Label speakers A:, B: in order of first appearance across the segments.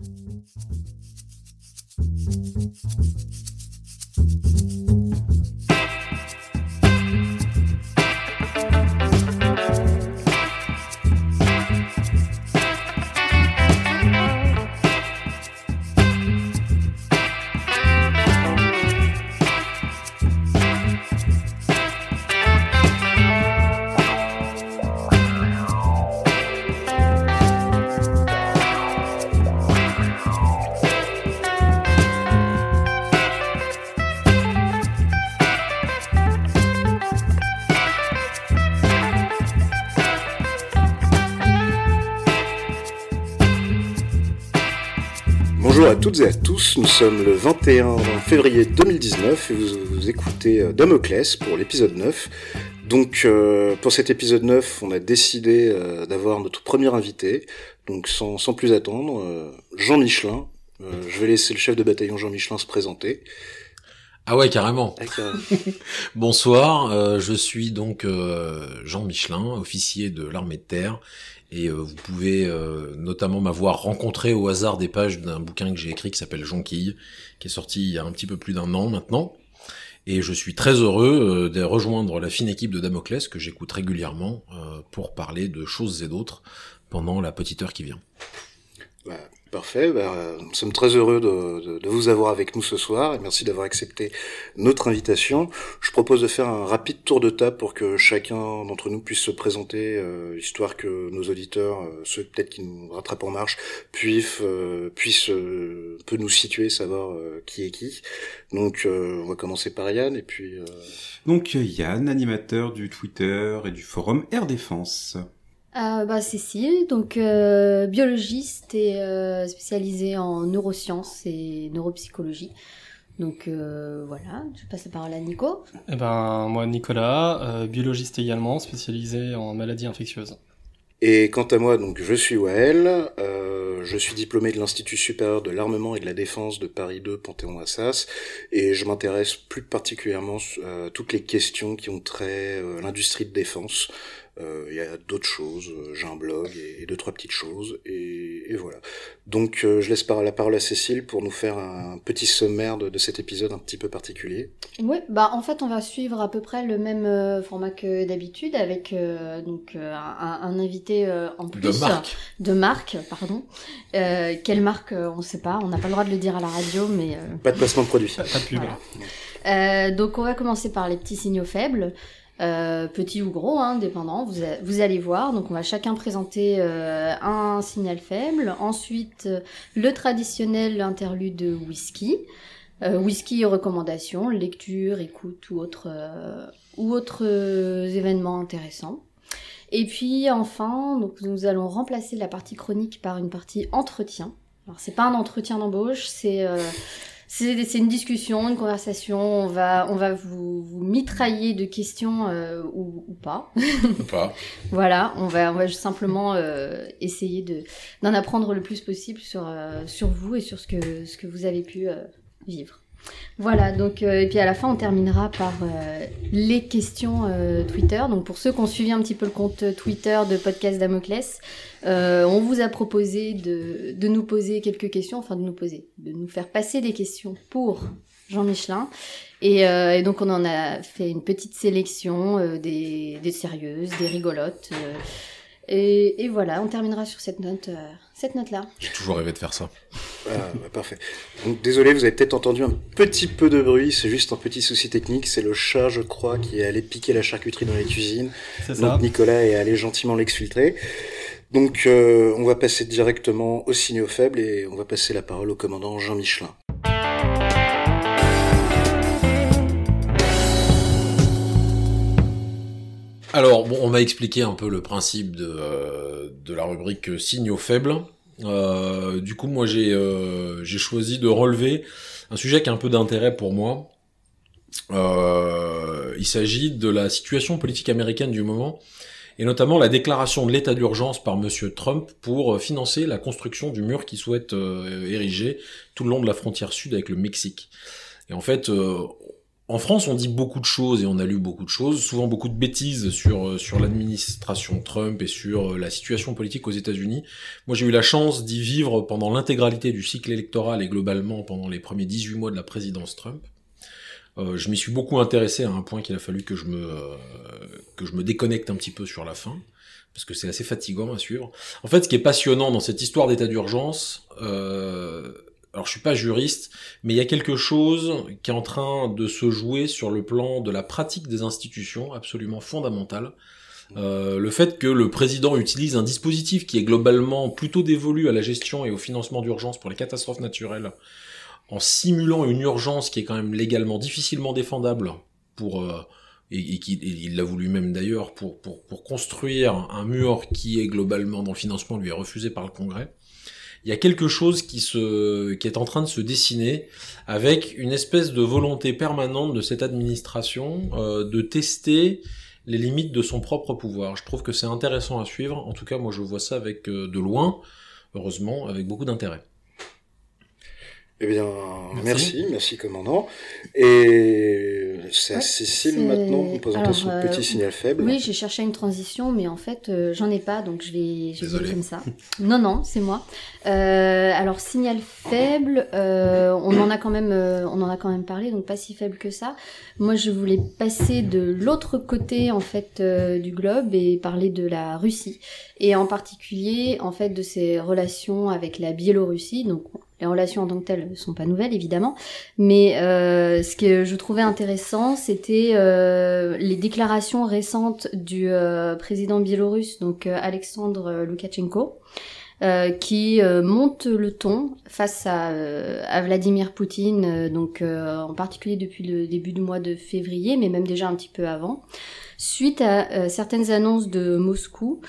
A: thank you toutes et à tous, nous sommes le 21 février 2019 et vous, écoutez euh, Damoclès pour l'épisode 9. Donc euh, pour cet épisode 9, on a décidé euh, d'avoir notre premier invité, donc sans, plus attendre, Jean Michelin. je vais laisser le chef de bataillon Jean Michelin se présenter.
B: Ah ouais, carrément. Bonsoir, je suis donc Jean Michelin, officier de l'armée de terre et euh, vous pouvez euh, notamment m'avoir rencontré au hasard des pages d'un bouquin que j'ai écrit qui s'appelle Jonquille, qui est sorti il y a un petit peu plus d'un an maintenant. Et je suis très heureux euh, de rejoindre la fine équipe de Damoclès que j'écoute régulièrement pour parler de choses et d'autres pendant la petite heure qui vient.
A: Bah, Parfait, ben, nous sommes très heureux de, vous avoir avec nous ce soir et merci d'avoir accepté notre invitation. Je propose de faire un rapide tour de table pour que chacun d'entre nous puisse se présenter, euh, histoire que nos auditeurs, euh, ceux peut-être qui nous rattrapent en marche, puissent, euh, puissent peu nous situer, savoir qui est qui. Donc on va commencer par Yann et puis...
C: Donc Yann, animateur du Twitter et du forum Air Défense.
D: Euh, bah, Cécile, donc euh, biologiste et euh, spécialisée en neurosciences et neuropsychologie. Donc euh, voilà, je passe la parole à Nico.
E: Eh ben moi Nicolas, biologiste également, spécialisé en maladies infectieuses.
A: Et quant à moi, donc je suis Wael, je suis diplômé de l'Institut supérieur de l'armement et de la défense de Paris 2 Panthéon-Assas, et je m'intéresse plus particulièrement à toutes les questions qui ont trait à l'industrie de défense, euh, il y a d'autres choses, euh, j'ai un blog et, deux trois petites choses et, et voilà. Donc euh, je laisse la parole à Cécile pour nous faire un petit sommaire de, de, cet épisode un petit peu particulier.
D: Oui, bah en fait on va suivre à peu près le même format que d'habitude avec donc un, un, invité en plus
B: de marque,
D: de marque pardon. quelle marque on ne sait pas, on n'a pas le droit de le dire à la radio mais
A: pas de placement de produit.
E: Pas, de pub.
D: donc on va commencer par les petits signaux faibles. Euh, petit ou gros, hein, dépendant, vous, allez voir. Donc on va chacun présenter euh, un signal faible, ensuite euh, le traditionnel interlude de whisky, whisky recommandations, lecture, écoute ou autres ou autres événements intéressants. Et puis enfin, donc nous allons remplacer la partie chronique par une partie entretien. Alors c'est pas un entretien d'embauche, c'est c'est une discussion, une conversation. On va, on va vous, vous mitrailler de questions euh, ou, ou, pas.
B: Ou pas.
D: voilà, on va, on va simplement euh, essayer de d'en apprendre le plus possible sur euh, sur vous et sur ce que ce que vous avez pu euh, vivre. Voilà, donc euh, et puis à la fin on terminera par euh, les questions euh, Twitter. Donc pour ceux qui ont suivi un petit peu le compte Twitter de podcast Damoclès, on vous a proposé de, nous poser quelques questions, enfin de nous poser, de nous faire passer des questions pour Jean Michelin. Et, donc on en a fait une petite sélection, des, sérieuses, des rigolotes. Et, et, voilà, on terminera sur cette note, euh, cette note-là.
B: J'ai toujours rêvé de faire ça.
A: Ah, bah, parfait. Donc désolé, vous avez peut-être entendu un petit peu de bruit, c'est juste un petit souci technique. C'est le chat, je crois, qui est allé piquer la charcuterie dans la cuisine.
E: C'est
A: ça. Donc Nicolas est allé gentiment l'exfiltrer. Donc euh, on va passer directement aux signaux faibles et on va passer la parole au commandant Jean Michelin.
B: Alors, bon, on m'a expliqué un peu le principe de, euh, de la rubrique signaux faibles. Euh, du coup, moi, j'ai euh, choisi de relever un sujet qui a un peu d'intérêt pour moi. il s'agit de la situation politique américaine du moment, et notamment la déclaration de l'état d'urgence par Monsieur Trump pour financer la construction du mur qu'il souhaite ériger tout le long de la frontière sud avec le Mexique. Et en fait, en France, on dit beaucoup de choses et on a lu beaucoup de choses, souvent beaucoup de bêtises sur euh, sur l'administration Trump et sur euh, la situation politique aux États-Unis. Moi, j'ai eu la chance d'y vivre pendant l'intégralité du cycle électoral et globalement pendant les premiers 18 mois de la présidence Trump. Euh, je m'y suis beaucoup intéressé à un point qu'il a fallu que je me euh, que je me déconnecte un petit peu sur la fin parce que c'est assez fatigant à suivre. En fait, ce qui est passionnant dans cette histoire d'état d'urgence, euh, alors je suis pas juriste, mais il y a quelque chose qui est en train de se jouer sur le plan de la pratique des institutions, absolument fondamental. Euh, le fait que le président utilise un dispositif qui est globalement plutôt dévolu à la gestion et au financement d'urgence pour les catastrophes naturelles, en simulant une urgence qui est quand même légalement difficilement défendable pour euh, et, et qui et il l'a voulu même d'ailleurs pour, pour pour construire un mur qui est globalement dans le financement lui est refusé par le Congrès il y a quelque chose qui est en train de se dessiner avec une espèce de volonté permanente de cette administration euh, de tester les limites de son propre pouvoir. Je trouve que c'est intéressant à suivre. En tout cas, moi, je vois ça avec euh, de loin, heureusement, avec beaucoup d'intérêt.
A: Eh bien,
E: Merci.
A: merci, merci, commandant. Et c'est à
D: Ouais,
A: Cécile maintenant de nous présenter
D: alors,
A: son
D: euh,
A: petit signal faible.
D: Oui, j'ai cherché une transition, mais en fait, euh, j'en ai pas, donc je vais, je vais comme ça. Non, non, c'est moi. Euh, alors, signal faible, euh, on en a quand même, euh, on en a quand même parlé, donc pas si faible que ça. Moi, je voulais passer de l'autre côté, en fait, euh, du globe et parler de la Russie, et en particulier, en fait, de ses relations avec la Biélorussie. Donc, les relations en tant que telles sont pas nouvelles, évidemment, mais euh, ce que je trouvais intéressant, c'était euh, les déclarations récentes du euh, président biélorusse, donc Alexandre Loukachenko, qui monte le ton face à, à Vladimir Poutine, donc en particulier depuis le début du mois de février, mais même déjà un petit peu avant, suite à certaines annonces de Moscou.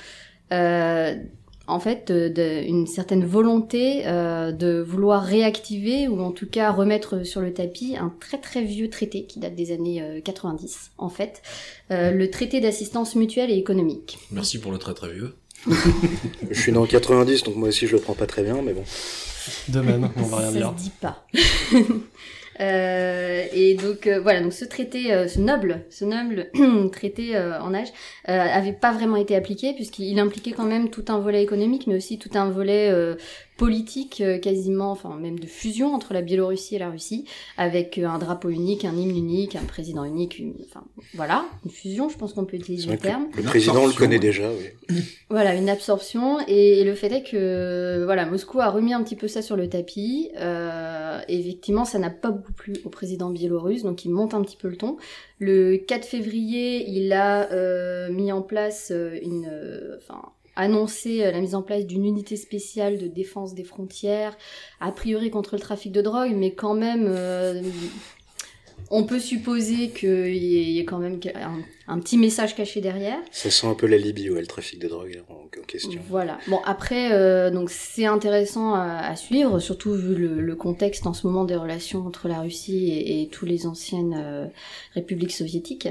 D: En fait, de- de- une certaine volonté euh, de vouloir réactiver ou en tout cas remettre sur le tapis un très très vieux traité qui date des années euh, 90, en fait, euh, le traité d'assistance mutuelle et économique.
B: Merci pour le très très vieux.
A: Je suis né en 90, donc moi aussi je le prends pas très bien, mais bon.
E: De même, on va rien
D: Ça
E: dire.
D: se dit pas. Euh, et donc euh, voilà, donc ce traité, euh, ce noble, ce noble traité en âge, avait pas vraiment été appliqué puisqu'il impliquait quand même tout un volet économique, mais aussi tout un volet politique, euh, quasiment, enfin même de fusion entre la Biélorussie et la Russie, avec euh, un drapeau unique, un hymne unique, un président unique, une, enfin voilà, une fusion, je pense qu'on peut utiliser le terme.
A: le président le connaît
C: ouais.
A: déjà, oui.
D: Voilà, une absorption. Et, le fait est que voilà, Moscou a remis un petit peu ça sur le tapis. Euh, et effectivement, ça n'a pas beaucoup plu au président biélorusse, donc il monte un petit peu le ton. Le 4 février, il a euh, mis en place euh, une... euh, Enfin, annoncé euh, la mise en place d'une unité spéciale de défense des frontières, a priori contre le trafic de drogue, mais quand même... euh, on peut supposer qu'il y, ait- quand même un petit message caché derrière.
A: Ça sent un peu la Libye, ouais, le trafic de drogue en, en question.
D: Voilà. Bon après, euh, donc c'est intéressant à, à suivre, surtout vu le, le contexte en ce moment des relations entre la Russie et, et tous les anciennes euh, républiques soviétiques.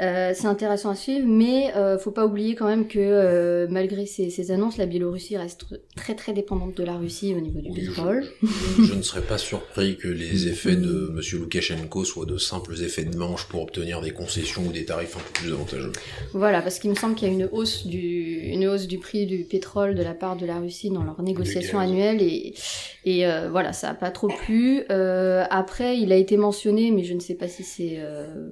D: Euh, c'est intéressant à suivre, mais euh, faut pas oublier quand même que euh, malgré ces, ces annonces, la Biélorussie reste très très dépendante de la Russie au niveau du
B: Oui,
D: pétrole.
B: Je ne serais pas surpris que les effets de M. Loukachenko soient de simples effets de manche pour obtenir des concessions ou des tarifs un plus avantageux.
D: Voilà, parce qu'il me semble qu'il y a une hausse du une hausse du prix du pétrole de la part de la Russie dans leurs négociations annuelles et et euh, voilà, ça a pas trop plu. Euh, après, il a été mentionné, mais je ne sais pas si c'est euh,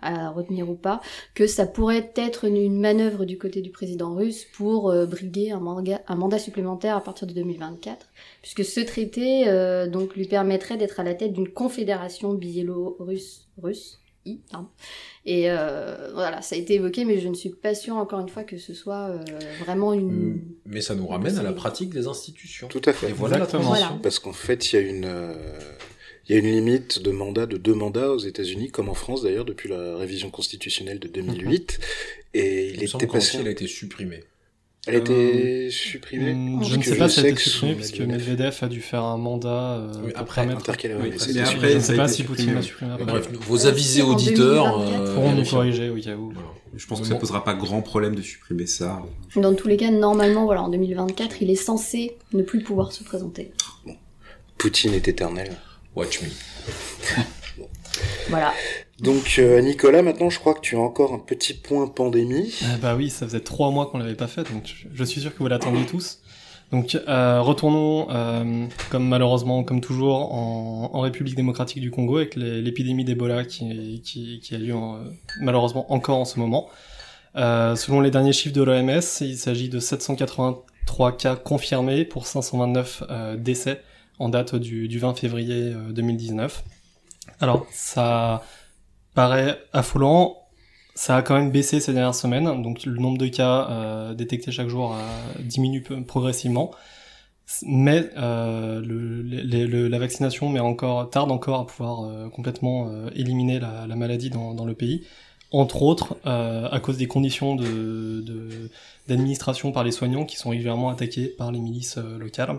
D: à retenir ou pas, que ça pourrait être une, une manœuvre du côté du président russe pour briguer un, manga- un mandat supplémentaire à partir de 2024, puisque ce traité donc lui permettrait d'être à la tête d'une confédération biélorusse russe. I. Et euh, voilà, ça a été évoqué, mais je ne suis pas sûre encore une fois que ce soit euh, vraiment une.
B: Mais ça nous ramène à la pratique des institutions.
A: Tout à fait.
B: Et voilà la
E: Exactement.
D: Voilà.
A: Parce qu'en fait, il y a une, euh, il y a une limite de mandat de deux mandats aux États-Unis, comme en France d'ailleurs depuis la révision constitutionnelle de 2008, et il
B: Il
A: était passé.
B: Elle a été supprimée.
A: Elle a été supprimée. Parce
E: je ne sais pas si ça a été
A: que
E: supprimé
A: son
E: puisque
A: Medvedev-
E: a dû faire un mandat euh,
B: Oui, après,
A: intercalé,
C: Oui, mais
A: été
C: après,
A: supprimé.
E: je ne sais pas si Poutine l'a supprimé après.
B: Bref, vos
D: Euh,
B: avisés auditeurs.
D: 2024.
E: Pourront nous corriger au cas où.
C: Je pense que ça posera pas grand problème de supprimer ça.
D: Dans tous les cas, normalement, voilà, en 2024, il est censé ne plus pouvoir se présenter.
A: Poutine est éternel.
B: Watch me.
D: Voilà.
A: Donc euh, Nicolas, maintenant je crois que tu as encore un petit point pandémie.
E: Ah bah oui, ça faisait trois mois qu'on l'avait pas fait, donc je, suis sûr que vous l'attendiez tous. Donc euh, retournons, euh, comme malheureusement, comme toujours, en, en République démocratique du Congo avec l'épidémie d'Ebola qui, qui, qui a lieu en- malheureusement encore en ce moment. Euh, selon les derniers chiffres de l'OMS, il s'agit de 783 cas confirmés pour 529 euh, décès en date du, du 20 février euh, 2019. Alors ça paraît affolant, ça a quand même baissé ces dernières semaines, donc le nombre de cas euh, détectés chaque jour euh, diminue progressivement. Mais euh, le, le- le- la vaccination met encore, tarde encore à pouvoir euh, complètement euh, éliminer la, la maladie dans, dans le pays, entre autres euh, à cause des conditions de, de- d'administration par les soignants qui sont régulièrement attaqués par les milices locales.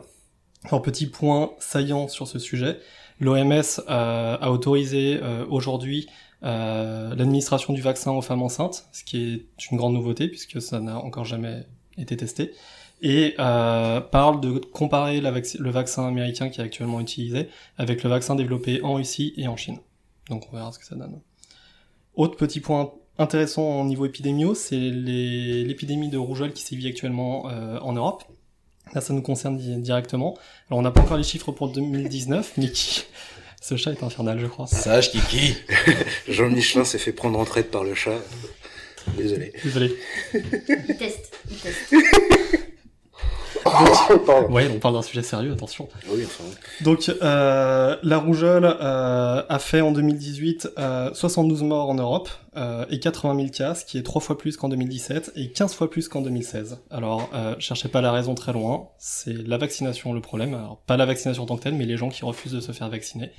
E: Alors petit point saillant sur ce sujet, l'OMS a autorisé aujourd'hui euh, l'administration du vaccin aux femmes enceintes, ce qui est une grande nouveauté puisque ça n'a encore jamais été testé, et euh, parle de comparer le vaccin américain qui est actuellement utilisé avec le vaccin développé en Russie et en Chine. Donc on verra ce que ça donne. Autre petit point intéressant au niveau épidémio, c'est l'épidémie de rougeole qui sévit actuellement euh, en Europe. Là, ça nous concerne di- directement. Alors, on n'a pas encore les chiffres pour 2019, mais qui... Ce chat est infernal, je crois.
B: Sage Kiki.
A: Jean Michelin s'est fait prendre en traite par le chat. Désolé.
E: Désolé.
D: Il teste, il teste.
E: Ouais, on parle d'un sujet sérieux, attention.
A: Oui, enfin.
E: Donc, euh, la rougeole euh, a fait en 2018 euh, 72 morts en Europe euh, et 80 000 cas, ce qui est trois fois plus qu'en 2017 et 15 fois plus qu'en 2016. Alors, euh, cherchez pas la raison très loin, c'est la vaccination le problème. Alors, pas la vaccination en tant que telle, mais les gens qui refusent de se faire vacciner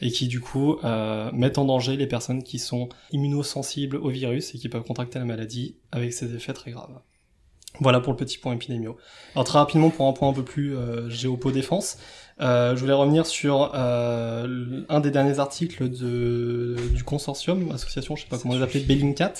E: et qui du coup euh, mettent en danger les personnes qui sont immunosensibles au virus et qui peuvent contracter la maladie avec ses effets très graves. Voilà pour le petit point épidémio. Alors très rapidement pour un point un peu plus euh, géopo-défense, euh, je voulais revenir sur euh, un des derniers articles de, du consortium, association, je sais pas comment les appeler, Bellingcat,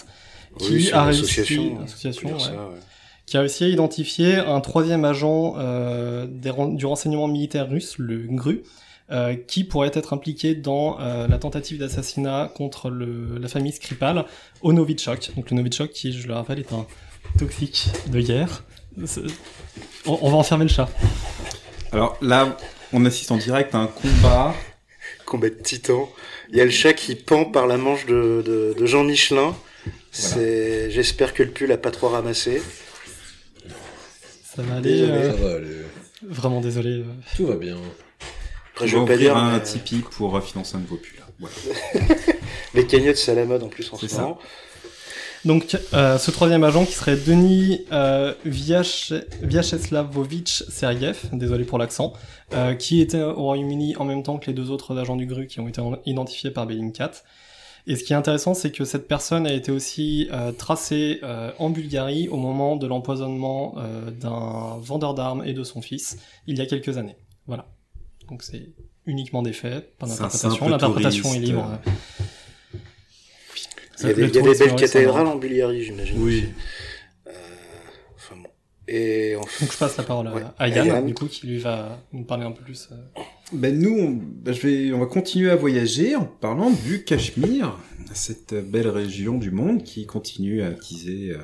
E: qui
A: Oui,
E: a réussi,
A: association,
E: association,
A: on
E: ouais,
A: ça, ouais.
E: qui a réussi à identifier un troisième agent euh, des du renseignement militaire russe, le GRU, euh, qui pourrait être impliqué dans euh, la tentative d'assassinat contre le, la famille Skripal au Novichok. Donc le Novichok, qui, je le rappelle, est un toxique de guerre. C'est- On, on va enfermer le chat.
C: Alors là, on assiste en direct à un combat.
A: Combat de titan. Il y a le chat qui pend par la manche de, de, de Jean Michelin. C'est, j'espère que le pull a pas trop ramassé.
E: Ça va aller.
A: Désolé.
E: euh,
B: Ça va aller.
E: vraiment désolé. euh.
B: Tout va bien.
A: Après,
C: Je vais
A: pas
C: ouvrir
A: dire,
C: un
A: mais
C: Tipeee pour euh, financer un pulls. Voilà.
A: les cagnottes, c'est à la mode en plus en ce
C: ça.
E: Donc, euh, ce troisième agent qui serait Denis euh, Vyache- Vyacheslavovitch Sergev, désolé pour l'accent, euh, qui était au Royaume-Uni en même temps que les deux autres agents du GRU qui ont été en- identifiés par Bellingcat. Et ce qui est intéressant, c'est que cette personne a été aussi euh, tracée euh, en Bulgarie au moment de l'empoisonnement euh, d'un vendeur d'armes et de son fils, il y a quelques années. Voilà. Donc c'est uniquement des faits, pas d'interprétation. L'interprétation est libre.
C: Euh.
A: Il y a des, y a belles cathédrales en Bulgarie, j'imagine.
C: Oui.
A: Euh, enfin bon. Et enfin,
E: Donc je passe la parole à,
A: Ouais.
E: à Yann,
A: Yann.
E: du coup, qui lui va nous parler un peu plus. euh,
C: Ben nous, on, ben, je vais, on va continuer à voyager en parlant du Cachemire, cette belle région du monde qui continue à attiser euh,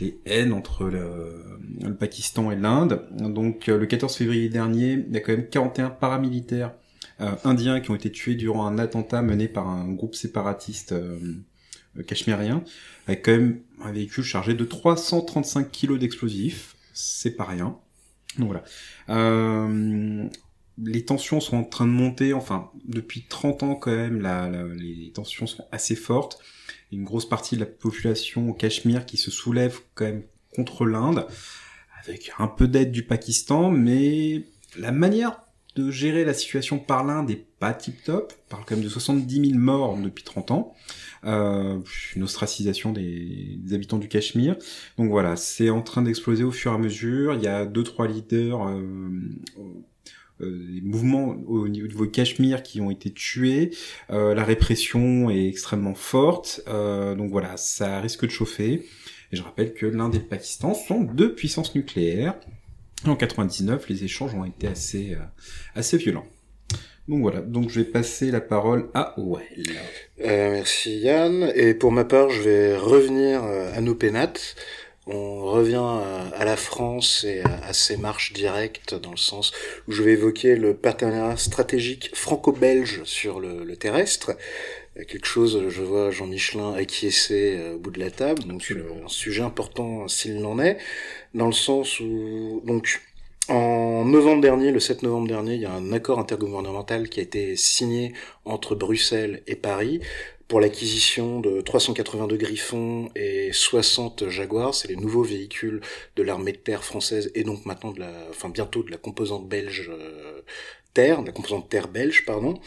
C: les haines entre le, le Pakistan et l'Inde. Donc euh, le 14 février dernier, il y a quand même 41 paramilitaires euh, indiens qui ont été tués durant un attentat mené par un groupe séparatiste euh, euh, cachemérien, avec quand même un véhicule chargé de 335 kilos d'explosifs. C'est pas rien. Donc voilà. Euh, les tensions sont en train de monter, enfin, depuis 30 ans quand même, les tensions sont assez fortes. Une grosse partie de la population au Cachemire qui se soulève quand même contre l'Inde, avec un peu d'aide du Pakistan, mais la manière de gérer la situation par l'Inde est pas tip-top. On parle quand même de 70 000 morts depuis 30 ans. Euh, une ostracisation des, habitants du Cachemire. Donc voilà, c'est en train d'exploser au fur et à mesure. Il y a deux trois leaders, euh, euh, des mouvements au niveau du Cachemire qui ont été tués. Euh, la répression est extrêmement forte. Donc voilà, ça risque de chauffer. Et je rappelle que l'Inde et le Pakistan sont deux puissances nucléaires. En 99, les échanges ont été assez assez violents. Donc voilà, donc je vais passer la parole à Well.
A: Euh, merci Yann. Et pour ma part, je vais revenir euh, à nos pénates. On revient à, la France et à, ses marches directes dans le sens où je vais évoquer le partenariat stratégique franco-belge sur le, le, terrestre. Quelque chose, je vois Jean Michelin acquiescer euh, au bout de la table, donc un sujet important s'il n'en est, dans le sens où donc en novembre dernier, le 7 novembre dernier, il y a un accord intergouvernemental qui a été signé entre Bruxelles et Paris pour l'acquisition de 382 Griffons et 60 Jaguars, c'est les nouveaux véhicules de l'armée de terre française et donc maintenant de la, enfin bientôt de la composante belge euh, terre, de la composante terre belge, pardon.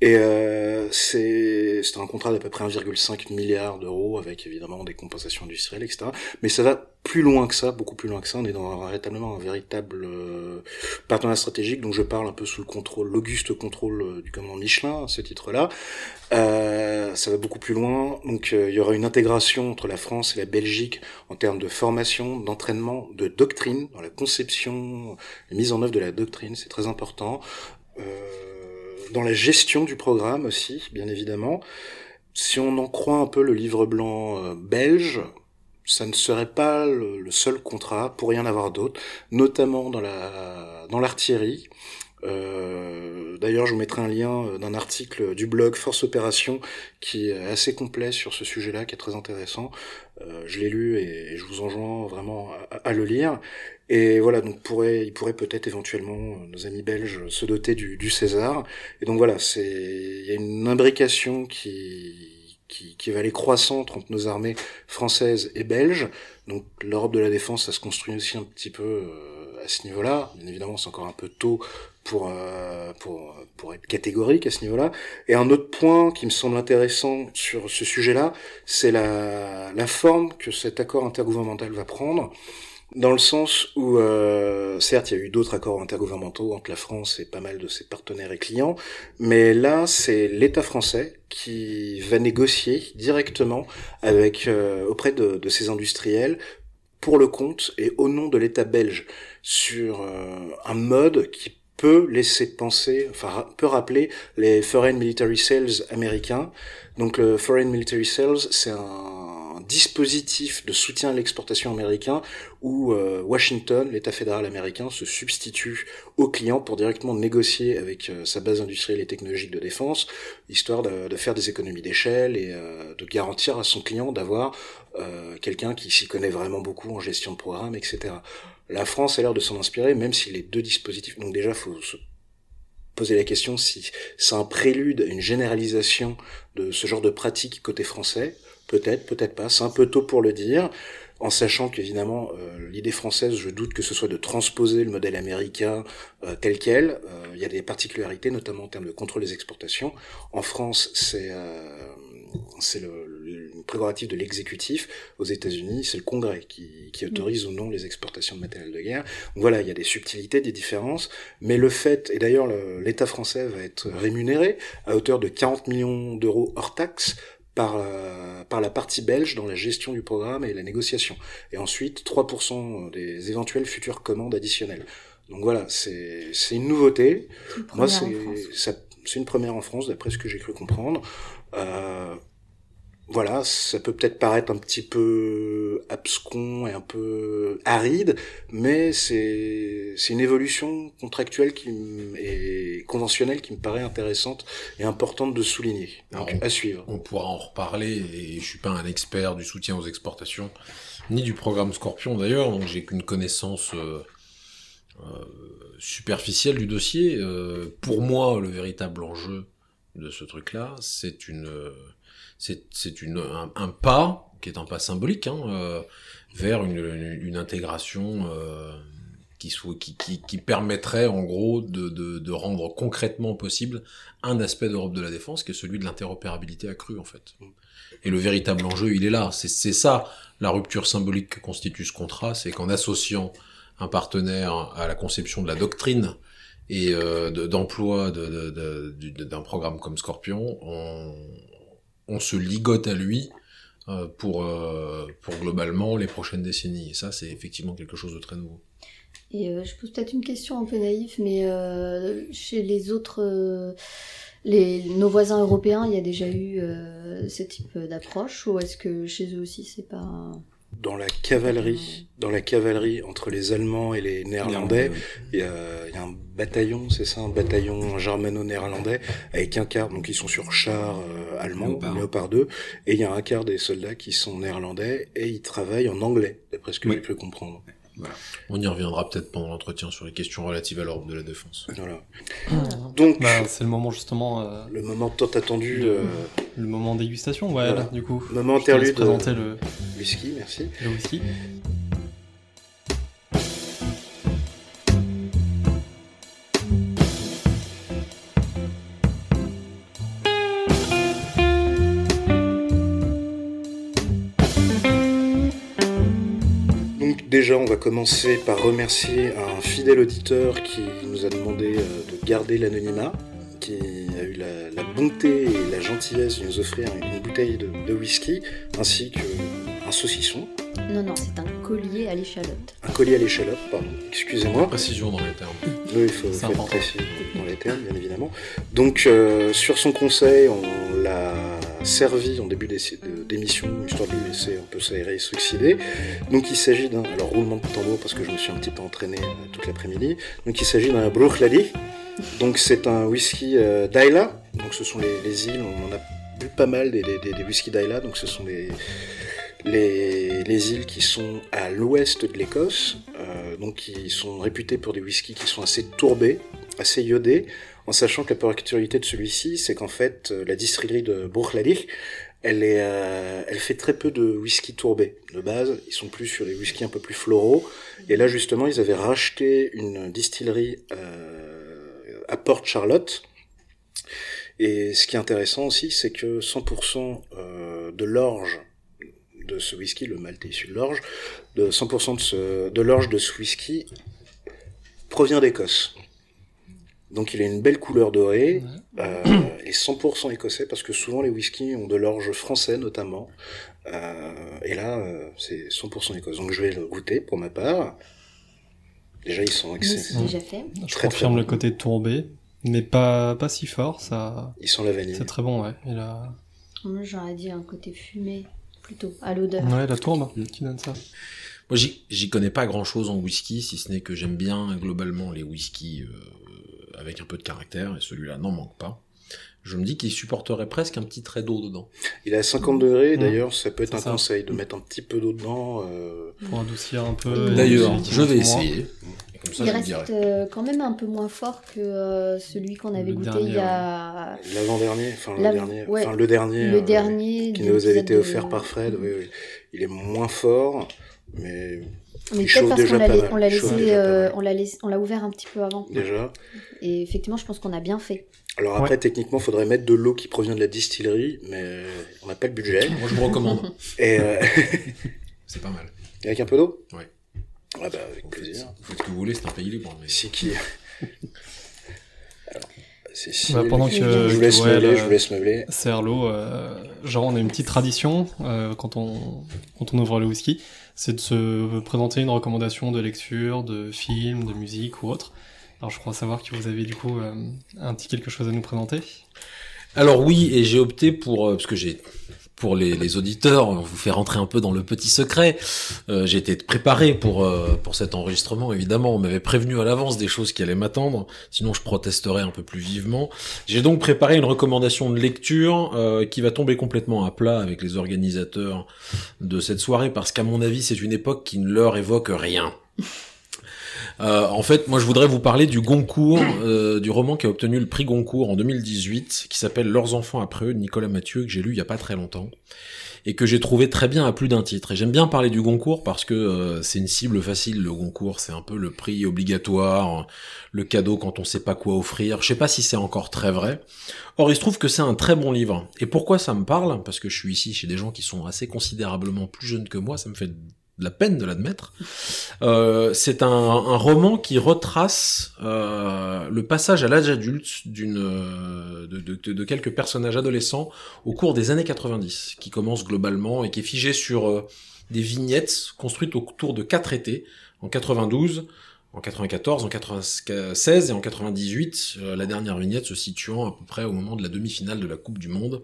A: Et euh, c'est un contrat d'à peu près 1,5 milliard d'euros avec évidemment des compensations industrielles, etc. Mais ça va plus loin que ça, beaucoup plus loin que ça. On est dans véritablement un véritable euh, partenariat stratégique dont je parle un peu sous le contrôle, l'auguste contrôle euh, du commandant Michelin, à ce titre-là. Euh, ça va beaucoup plus loin. Donc euh, il y aura une intégration entre la France et la Belgique en termes de formation, d'entraînement, de doctrine, dans la conception, la mise en œuvre de la doctrine, c'est très important. Euh, dans la gestion du programme aussi, bien évidemment. Si on en croit un peu le livre blanc euh, belge, ça ne serait pas le, seul contrat, pour rien avoir d'autre, notamment dans la dans l'artillerie. Euh, D'ailleurs, je vous mettrai un lien euh, d'un article du blog Force Opération qui est assez complet sur ce sujet-là, qui est très intéressant. Euh, je l'ai lu et, je vous enjoins vraiment à, le lire. Et voilà, donc pourrait, il pourrait peut-être éventuellement, euh, nos amis belges, se doter du, du César. Et donc voilà, c'est, il y a une imbrication qui, qui, qui va aller croissante entre nos armées françaises et belges. Donc l'Europe de la défense, ça se construit aussi un petit peu à ce niveau-là. Bien évidemment, c'est encore un peu tôt pour, euh, pour, pour être catégorique à ce niveau-là. Et un autre point qui me semble intéressant sur ce sujet-là, c'est la, la forme que cet accord intergouvernemental va prendre dans le sens où, euh, certes, il y a eu d'autres accords intergouvernementaux entre la France et pas mal de ses partenaires et clients, mais là, c'est l'État français qui va négocier directement avec euh, auprès de, de ses industriels pour le compte et au nom de l'État belge sur euh, un mode qui peut laisser penser, enfin peut rappeler les Foreign Military Sales américains. Donc le Foreign Military Sales, c'est un dispositif de soutien à l'exportation américain où euh, Washington, l'État fédéral américain, se substitue au client pour directement négocier avec euh, sa base industrielle et technologique de défense, histoire de, de faire des économies d'échelle et euh, de garantir à son client d'avoir quelqu'un qui s'y connaît vraiment beaucoup en gestion de programme, etc. La France a l'air de s'en inspirer, même si les deux dispositifs... Donc déjà, faut se poser la question si c'est un prélude à une généralisation de ce genre de pratique côté français, Peut-être, peut-être pas. C'est un peu tôt pour le dire, en sachant qu'évidemment, euh, l'idée française, je doute que ce soit de transposer le modèle américain euh, tel quel. Euh, il y a des particularités, notamment en termes de contrôle des exportations. En France, c'est c'est le, le, prérogative de l'exécutif. Aux États-Unis, c'est le Congrès qui, qui autorise ou non les exportations de matériel de guerre. Donc voilà, il y a des subtilités, des différences, mais le fait, et d'ailleurs l'État français va être rémunéré à hauteur de 40 millions d'euros hors taxes par, euh, par la partie belge dans la gestion du programme et la négociation. Et ensuite, 3% des éventuelles futures commandes additionnelles. Donc voilà, c'est une nouveauté. Moi, c'est une première en France, d'après ce que j'ai cru comprendre. Euh, voilà, ça peut peut-être paraître un petit peu abscon et un peu aride, mais c'est c'est une évolution contractuelle qui et conventionnelle qui me paraît intéressante et importante de souligner. Donc à suivre.
B: On pourra en reparler et je suis pas un expert du soutien aux exportations ni du programme Scorpion d'ailleurs, donc j'ai qu'une connaissance euh, euh, superficielle du dossier. Euh, pour moi, le véritable enjeu de ce truc-là, c'est une c'est une un, un, pas qui est un pas symbolique hein, euh, vers une, une, intégration euh, qui, soit, qui, qui, qui, permettrait en gros de, de, de rendre concrètement possible un aspect d'Europe de la défense qui est celui de l'interopérabilité accrue en fait. Et le véritable enjeu, il est là. C'est ça la rupture symbolique que constitue ce contrat, c'est qu'en associant un partenaire à la conception de la doctrine et euh, d'emploi de, de, d'un programme comme Scorpion, on, on se ligote à lui euh, pour, euh, pour globalement les prochaines décennies. Et ça, c'est effectivement quelque chose de très nouveau.
D: Et euh, je pose peut-être une question un peu naïve, mais chez les autres, les, nos voisins européens, il y a déjà eu ce type d'approche, ou est-ce que chez eux aussi c'est pas
A: Dans la cavalerie, dans la cavalerie entre les Allemands et les Néerlandais, il y a, il y a un bataillon, c'est ça, un bataillon germano-néerlandais avec un quart, donc ils sont sur char euh, allemand,
C: Léopard.
A: Léopard 2, et il y a un quart des soldats qui sont néerlandais et ils travaillent en anglais, d'après ce que
C: Oui.
A: j'ai pu comprendre.
B: On y reviendra peut-être pendant l'entretien sur les questions relatives à l'ordre de la défense.
A: Voilà. Donc,
E: Bah, c'est le moment justement, euh,
A: le moment tant attendu, euh,
E: le moment dégustation, ouais,
A: Voilà.
E: du coup.
A: moment
E: Je te laisse
A: interlude
E: présenter
A: euh,
E: le,
A: whisky, merci.
E: le whisky.
A: Déjà, on va commencer par remercier un fidèle auditeur qui nous a demandé euh, de garder l'anonymat, qui a eu la, la bonté et la gentillesse de nous offrir une, une bouteille de, de whisky, ainsi qu'un saucisson,
D: Non, non, c'est un collier à l'échalote.
A: un collier à l'échalote, pardon, excusez-moi.
B: Précision dans les termes.
A: Oui, il faut, être précis dans les termes, bien évidemment. Donc, euh, sur son conseil, on l'a servi en début d'émission, histoire de lui laisser un peu s'aérer et s'oxyder. Donc, il s'agit d'un... Alors, roulement de tambour, parce que je me suis un petit peu entraîné euh, toute l'après-midi. Donc, il s'agit d'un Bruchladi. Donc, c'est un whisky euh. Donc, ce sont les, les îles, on en a bu pas mal des, des, des, whisky d'Ayla. Donc, ce sont les... Les, les îles qui sont à l'ouest de l'Écosse, euh, donc qui sont réputées pour des whiskies qui sont assez tourbés, assez iodés, en sachant que la particularité de celui-ci, c'est qu'en fait, euh, la distillerie de Bruichladdich, elle, est, euh, elle fait très peu de whisky tourbés. De base, ils sont plus sur des whiskies un peu plus floraux. Et là, justement, ils avaient racheté une distillerie euh, à Port Charlotte. Et ce qui est intéressant aussi, c'est que 100% euh, de l'orge de ce whisky, le malt est issu de l'orge, de 100% de, de l'orge de ce whisky provient d'Écosse. Donc il a une belle couleur dorée euh, et 100% écossais parce que souvent les whiskies ont de l'orge français notamment. Euh, et là euh, c'est 100% écosse. Donc je vais le goûter pour ma part. Déjà ils sont excellents.
D: c'est déjà fait.
E: Je
A: Très,
E: confirme
A: très
E: le côté tourbé, mais pas, pas si fort, ça,
A: Ils sont la vanille.
E: c'est très bon, ouais. Et la,
D: Moi, j'aurais dit un côté fumé, plutôt, à l'odeur.
E: ouais, la tourbe qui donne ça.
B: Moi, j'y j'y connais pas grand chose en whisky, si ce n'est que j'aime bien globalement les whiskies euh, avec un peu de caractère, et celui-là n'en manque pas. Je me dis qu'il supporterait presque un petit trait d'eau dedans.
A: Il est à 50 degrés
E: Mmh.
A: d'ailleurs ça peut être un
E: ça.
A: conseil de mettre un petit peu d'eau dedans. euh,
E: Pour adoucir un peu. et
B: D'ailleurs,
E: effectivement,
B: je vais essayer. Et comme ça,
D: Il reste euh, quand même un peu moins fort que euh, celui qu'on avait
E: Le
D: goûté
E: dernier,
D: il y a...
A: L'avant-dernier, enfin le
D: L'avant-
A: dernier,
D: ouais.
A: enfin le dernier,
D: le
A: euh,
D: dernier
A: qui nous avait été
D: de-
A: offert par Fred. Oui, oui. Il est moins fort, mais
D: Mais peut-être parce qu'on l'a on laissé, euh, on l'a laissé- on l'a ouvert un petit peu avant.
A: déjà.
D: Et effectivement, je pense qu'on a bien fait.
A: Alors après, techniquement, faudrait mettre de l'eau qui provient de la distillerie, mais on n'a pas le budget.
B: Moi, je vous recommande.
A: Et euh,
B: C'est pas mal.
A: avec un peu d'eau?
B: Ouais.
A: Ah bah avec plaisir.
B: Vous faites ce que vous voulez, c'est un pays libre. Mais...
A: Si qui? Alors, c'est
E: Bah, pendant que-
A: je vous laisse meubler, je vous laisse meubler.
E: Sert l'eau, euh, genre on a une petite tradition euh, quand on quand on ouvre le whisky, c'est de se présenter une recommandation de lecture, de film, de musique ou autre. Alors je crois savoir que vous avez du coup euh, un petit quelque chose à nous présenter.
B: Alors oui, et j'ai opté pour, euh, parce que j'ai, pour les, auditeurs, on vous fait rentrer un peu dans le petit secret. Euh, j'ai été préparé pour euh, pour cet enregistrement. Évidemment, on m'avait prévenu à l'avance des choses qui allaient m'attendre. Sinon, je protesterais un peu plus vivement. J'ai donc préparé une recommandation de lecture euh, qui va tomber complètement à plat avec les organisateurs de cette soirée, parce qu'à mon avis, c'est une époque qui ne leur évoque rien. Euh, en fait, moi, je voudrais vous parler du Goncourt, euh, du roman qui a obtenu le prix Goncourt en 2018, qui s'appelle Leurs enfants après eux, de Nicolas Mathieu, que j'ai lu il y a pas très longtemps, et que j'ai trouvé très bien à plus d'un titre. Et j'aime bien parler du Goncourt parce que euh, c'est une cible facile, le Goncourt, c'est un peu le prix obligatoire, le cadeau quand on sait pas quoi offrir. Je sais pas si c'est encore très vrai. Or, il se trouve que c'est un très bon livre. Et pourquoi ça me parle? Parce que je suis ici chez des gens qui sont assez considérablement plus jeunes que moi, ça me fait de la peine de l'admettre. Euh, c'est un, un roman qui retrace euh, le passage à l'âge adulte d'une euh, de, de- de quelques personnages adolescents au cours des années 90, qui commence globalement et qui est figé sur euh, des vignettes construites autour de quatre étés, en 92, en 94, en 96 et en 98, la dernière vignette se situant à peu près au moment de la demi-finale de la Coupe du Monde.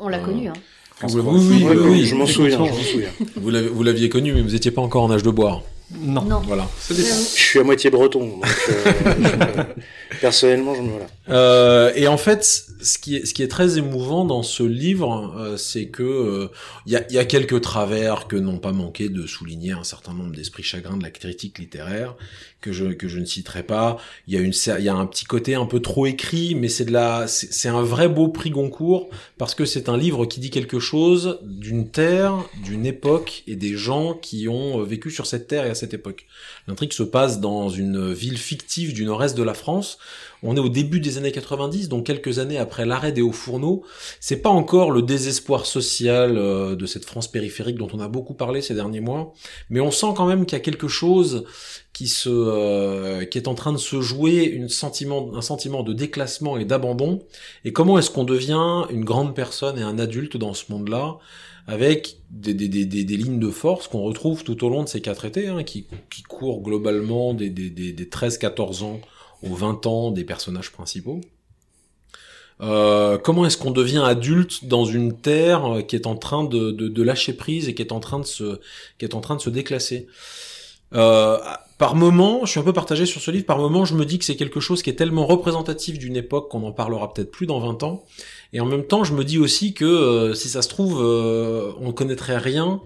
D: On l'a connu, hein.
B: Oui, oui, oui, oui,
A: je m'en souviens, je m'en souviens.
B: Vous l'aviez connu, mais vous n'étiez pas encore en âge de boire.
E: Non.
D: Non.
B: Voilà.
A: Je suis à moitié breton, donc euh, personnellement, je me voilà.
B: Euh, et en fait, ce qui est ce qui est très émouvant dans ce livre, euh, c'est que il y, a, y a quelques travers que n'ont pas manqué de souligner un certain nombre d'esprits chagrins de la critique littéraire que je que je ne citerai pas. Il y a une il y a un petit côté un peu trop écrit, mais c'est de la c'est un vrai beau prix Goncourt parce que c'est un livre qui dit quelque chose d'une terre, d'une époque et des gens qui ont vécu sur cette terre et à cette époque. L'intrigue se passe dans une ville fictive du nord-est de la France. On est au début des années 90, donc quelques années après l'arrêt des hauts fourneaux. C'est pas encore le désespoir social euh, de cette France périphérique dont on a beaucoup parlé ces derniers mois, mais on sent quand même qu'il y a quelque chose qui se euh, qui est en train de se jouer sentiment un sentiment de déclassement et d'abandon et comment est-ce qu'on devient une grande personne et un adulte dans ce monde-là avec des, des, des, des, lignes de force qu'on retrouve tout au long de ces quatre étés, hein, qui, qui courent globalement des, des, des 13-14 ans aux 20 ans des personnages principaux. Euh, comment est-ce qu'on devient adulte dans une terre qui est en train de, lâcher prise et qui est en train de se, qui est en train de se déclasser? Euh, par moment, je suis un peu partagé sur ce livre. Par moment, je me dis que c'est quelque chose qui est tellement représentatif d'une époque qu'on en parlera peut-être plus dans 20 ans. Et en même temps, je me dis aussi que euh, si ça se trouve, on ne connaîtrait rien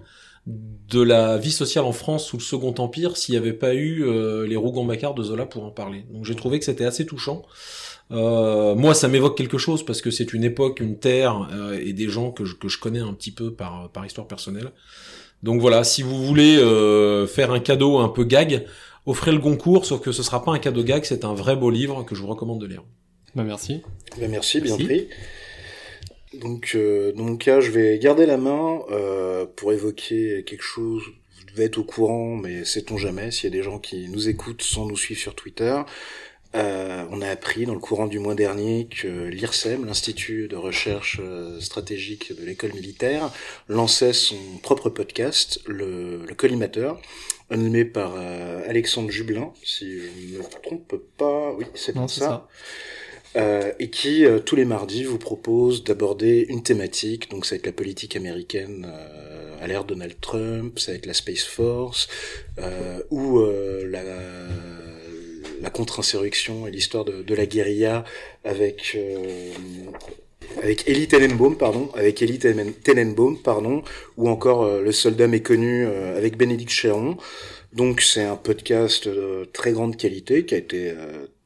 B: de la vie sociale en France sous le Second Empire s'il n'y avait pas eu euh, les Rougon-Macquart de Zola pour en parler. Donc j'ai trouvé que c'était assez touchant. moi, ça m'évoque quelque chose parce que c'est une époque, une terre et des gens que je, que je connais un petit peu par, par histoire personnelle. Donc voilà, si vous voulez faire un cadeau un peu gag, offrez le Goncourt, sauf que ce sera pas un cadeau gag, c'est un vrai beau livre que je vous recommande de lire.
E: Bah merci.
A: Bah merci, bien pris. Donc, euh, dans mon cas, je vais garder la main euh, pour évoquer quelque chose. Vous devez être au courant, mais sait-on jamais s'il y a des gens qui nous écoutent sans nous suivre sur Twitter. Euh, on a appris dans le courant du mois dernier que l'IRSEM, l'Institut de recherche euh, stratégique de l'école militaire, lançait son propre podcast, le, le collimateur, animé par euh, Alexandre Jublin, si je ne me trompe pas. Oui, c'est ça. ça. Euh, et qui euh, tous les mardis vous propose d'aborder une thématique. Donc ça va être la politique américaine euh, à l'ère Donald Trump, ça va être la Space Force euh, ou la, la contre-insurrection et l'histoire de, de, la guérilla avec avec Elie Tenenbaum, pardon, avec Elie Tenenbaum, pardon, ou encore le soldat méconnu avec Bénédicte Chéron. Donc c'est un podcast de très grande qualité qui a été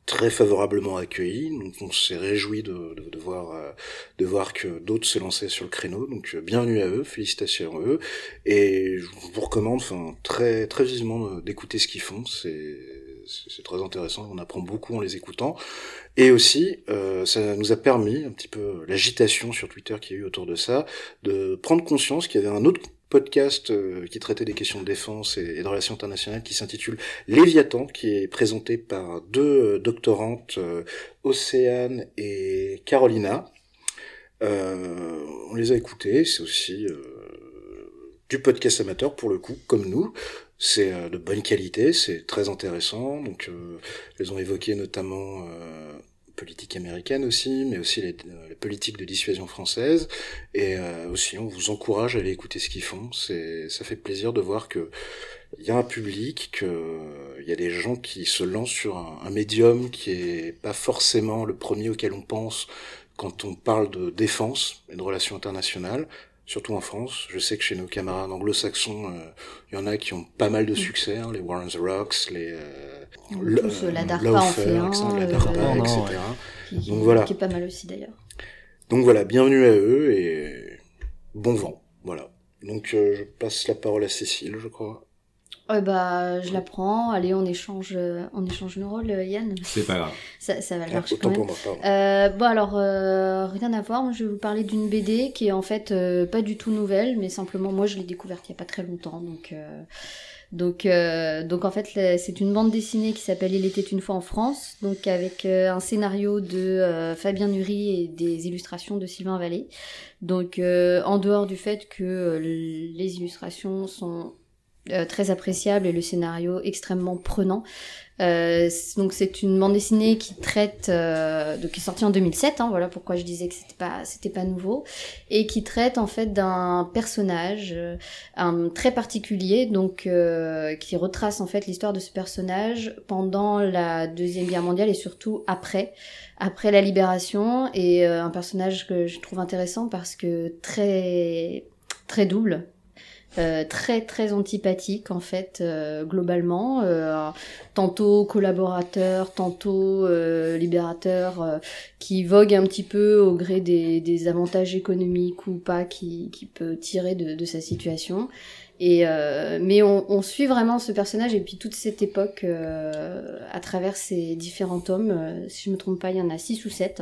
A: très favorablement accueilli. Donc on s'est réjoui de, de, de, voir euh, de voir que d'autres se lançaient sur le créneau. Donc euh, bienvenue à eux, félicitations à eux. Et je vous recommande, enfin très très vivement d'écouter ce qu'ils font. C'est c'est très intéressant. On apprend beaucoup en les écoutant. Et aussi, euh, ça nous a permis un petit peu l'agitation sur Twitter qui y a eu autour de ça, de prendre conscience qu'il y avait un autre podcast euh, qui traitait des questions de défense et, de relations internationales qui s'intitule Léviathan, qui est présenté par deux euh, doctorantes, euh, Océane et Carolina. on les a écoutés, c'est aussi du podcast amateur pour le coup, comme nous. C'est de bonne qualité, c'est très intéressant. Donc, elles ont évoqué notamment politique américaine aussi, mais aussi les, les politiques de dissuasion française. Et euh, aussi, on vous encourage à aller écouter ce qu'ils font. C'est, ça fait plaisir de voir que il y a un public, que il y a des gens qui se lancent sur un, un, médium qui est pas forcément le premier auquel on pense quand on parle de défense et de relations internationales surtout en France. Je sais que chez nos camarades anglo-saxons, euh, il y en a qui ont pas mal de succès, hein, les Warren the Rocks, les euh,
D: le, tous, euh, la DARPA en fait un,
A: la DARPA, euh, etc.
D: Qui, Donc voilà. Qui est pas mal aussi d'ailleurs.
A: Donc voilà, bienvenue à eux et bon vent. Voilà. Donc je passe la parole à Cécile, je crois.
D: Ouais, bah, je la prends. Allez, on échange, euh, on échange nos rôles, euh, Yann.
C: C'est pas grave.
D: Ça, ça va marcher quand même. Euh, bon, alors, euh, rien à voir. Moi, je vais vous parler d'une BD qui est en fait euh, pas du tout nouvelle, mais simplement, moi, je l'ai découverte il y a pas très longtemps. Donc, donc, donc, en fait, c'est une bande dessinée qui s'appelle Il était une fois en France, donc avec un scénario de Fabien Nury et des illustrations de Sylvain Vallée. Donc, en dehors du fait que les illustrations sont euh, très appréciable et le scénario extrêmement prenant. Euh, donc c'est une bande dessinée qui traite, euh, donc qui est sortie en 2007, hein, voilà pourquoi je disais que c'était pas c'était pas nouveau, et qui traite en fait d'un personnage euh, un, très particulier, donc euh, qui retrace en fait l'histoire de ce personnage pendant la deuxième guerre mondiale et surtout après, après la libération, et un personnage que je trouve intéressant parce que très très double, euh, très très antipathique en fait euh, globalement. Euh, tantôt collaborateur tantôt libérateur qui vogue un petit peu au gré des, des avantages économiques ou pas qui, qui peut tirer de, de sa situation. Et mais on, on, suit vraiment ce personnage et puis toute cette époque à travers ces différents tomes. Si je me trompe pas il y en a six ou sept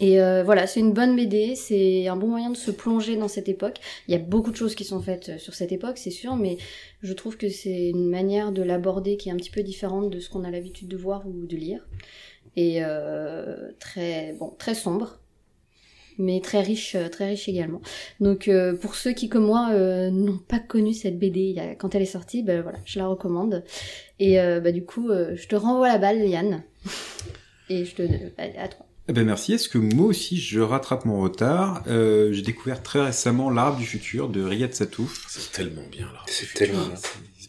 D: et euh, voilà, c'est une bonne BD, c'est un bon moyen de se plonger dans cette époque. Il y a beaucoup de choses qui sont faites euh, sur cette époque, c'est sûr, mais je trouve que c'est une manière de l'aborder qui est un petit peu différente de ce qu'on a l'habitude de voir ou de lire. Et euh, très bon, très sombre, mais très riche, euh, très riche également. Donc euh, pour ceux qui comme moi euh, n'ont pas connu cette BD quand elle est sortie, ben voilà, je la recommande. Et bah du coup, je te renvoie la balle, Yann. Et je te, bah, à toi.
C: Eh ben merci. Est-ce que moi aussi je rattrape mon retard? Euh, J'ai découvert très récemment L'Arbre du futur de Riyad Satouf.
B: C'est tellement bien là.
A: C'est tellement bien.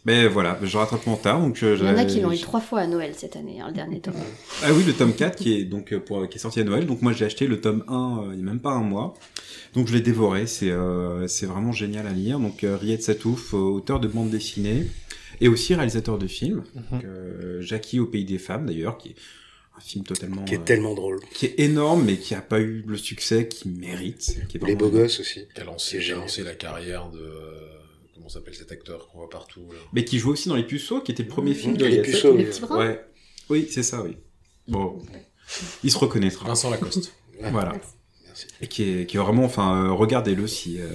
C: Mais voilà, je rattrape mon retard. Donc,
D: Il y en a qui l'ont eu trois fois à Noël cette année, hein, le dernier tome.
C: Ah oui, le tome 4 qui est, donc, pour, qui est sorti à Noël. Donc moi j'ai acheté le tome 1 euh, il n'y a même pas un mois. Donc je l'ai dévoré, c'est euh, c'est vraiment génial à lire. Donc euh, Riyad Satouf, auteur de bande dessinée et aussi réalisateur de films. Mm Jackie au pays des femmes d'ailleurs, qui est un film totalement
A: qui est tellement drôle,
C: qui est énorme mais qui a pas eu le succès qu'il mérite. Qui
A: est Les beaux gosses aussi.
B: Qui a lancé, j'ai lancé la carrière de comment s'appelle cet acteur qu'on voit partout. Là.
C: Mais qui joue aussi dans Les Puceaux, qui était le premier film
A: de
C: Les
A: Puceaux.
D: Les petits
C: Ouais. Oui, c'est ça, oui. Bon, il se reconnaîtra.
B: Vincent Lacoste.
C: voilà.
A: Merci.
C: Et qui est, qui est vraiment, enfin, euh, regardez-le si. Euh,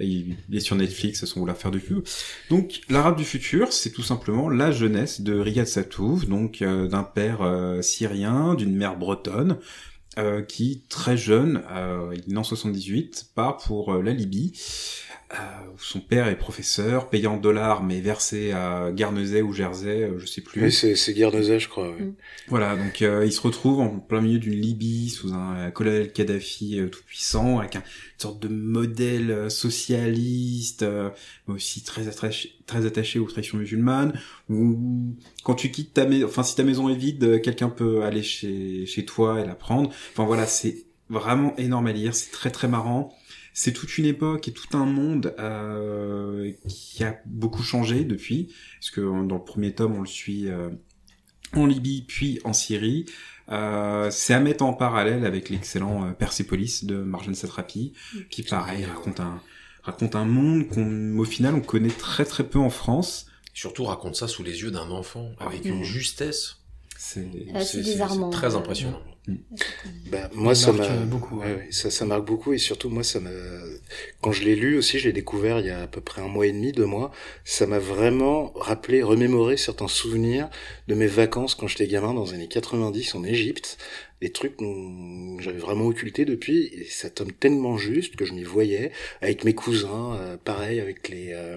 C: il est sur Netflix, sans vouloir faire de pub. Donc, l'Arabe du futur, c'est tout simplement la jeunesse de Riyad Satouf, donc euh, d'un père euh, syrien, d'une mère bretonne, euh, qui, très jeune, il est en 78, part pour la Libye, son père est professeur, payé en dollars, mais versé à Guernesey ou Jersey, euh, je sais plus.
A: Oui, c'est Guernesey, je crois.
D: Mm.
C: Voilà, donc euh, il se retrouve en plein milieu d'une Libye, sous un colonel Kadhafi tout-puissant, avec un, une sorte de modèle socialiste, mais aussi très attaché, très attaché aux traditions musulmanes, où quand tu quittes ta maison, enfin si ta maison est vide, quelqu'un peut aller chez, chez toi et la prendre. Enfin voilà, c'est vraiment énorme à lire, c'est très très marrant c'est toute une époque et tout un monde euh, qui a beaucoup changé depuis, parce que dans le premier tome on le suit euh, en Libye puis en Syrie. Euh, c'est à mettre en parallèle avec l'excellent euh, Persepolis de Marjane Satrapi, qui pareil raconte un raconte un monde qu'on au final on connaît très très peu en France.
B: Surtout raconte ça sous les yeux d'un enfant avec une justesse.
C: C'est
B: très impressionnant.
A: Bah, moi, ça m'a
E: beaucoup.
A: Ouais, ça, ça marque beaucoup et surtout moi, ça m'a. Quand je l'ai lu aussi, je l'ai découvert il y a à peu près un mois et demi, deux mois. Ça m'a vraiment rappelé, remémoré certains souvenirs de mes vacances quand j'étais gamin dans les années 90 en Égypte. Des trucs que j'avais vraiment occultés depuis. Et ça tombe tellement juste que je m'y voyais avec mes cousins, euh, pareil avec les. Euh,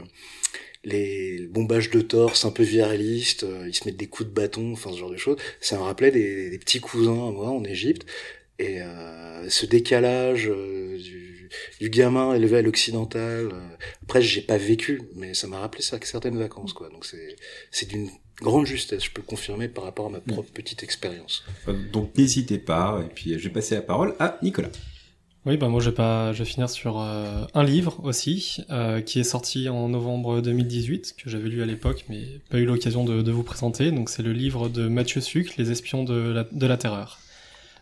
A: les bombages de torse un peu viralistes, euh, ils se mettent des coups de bâton, enfin ce genre de choses. Ça me rappelait des, des petits cousins à moi en Égypte. Et euh, ce décalage euh, du, du, gamin élevé à l'occidental, euh, après j'ai pas vécu, mais ça m'a rappelé ça certaines vacances quoi. Donc c'est c'est d'une grande justesse, je peux le confirmer par rapport à ma propre petite expérience.
C: Donc n'hésitez pas, et puis je vais passer la parole à Nicolas.
E: Oui, bah moi je vais pas, je vais finir sur euh, un livre aussi euh, qui est sorti en novembre 2018 que j'avais lu à l'époque mais pas eu l'occasion de, vous présenter. Donc c'est le livre de Mathieu Suc, Les espions de la, de la terreur.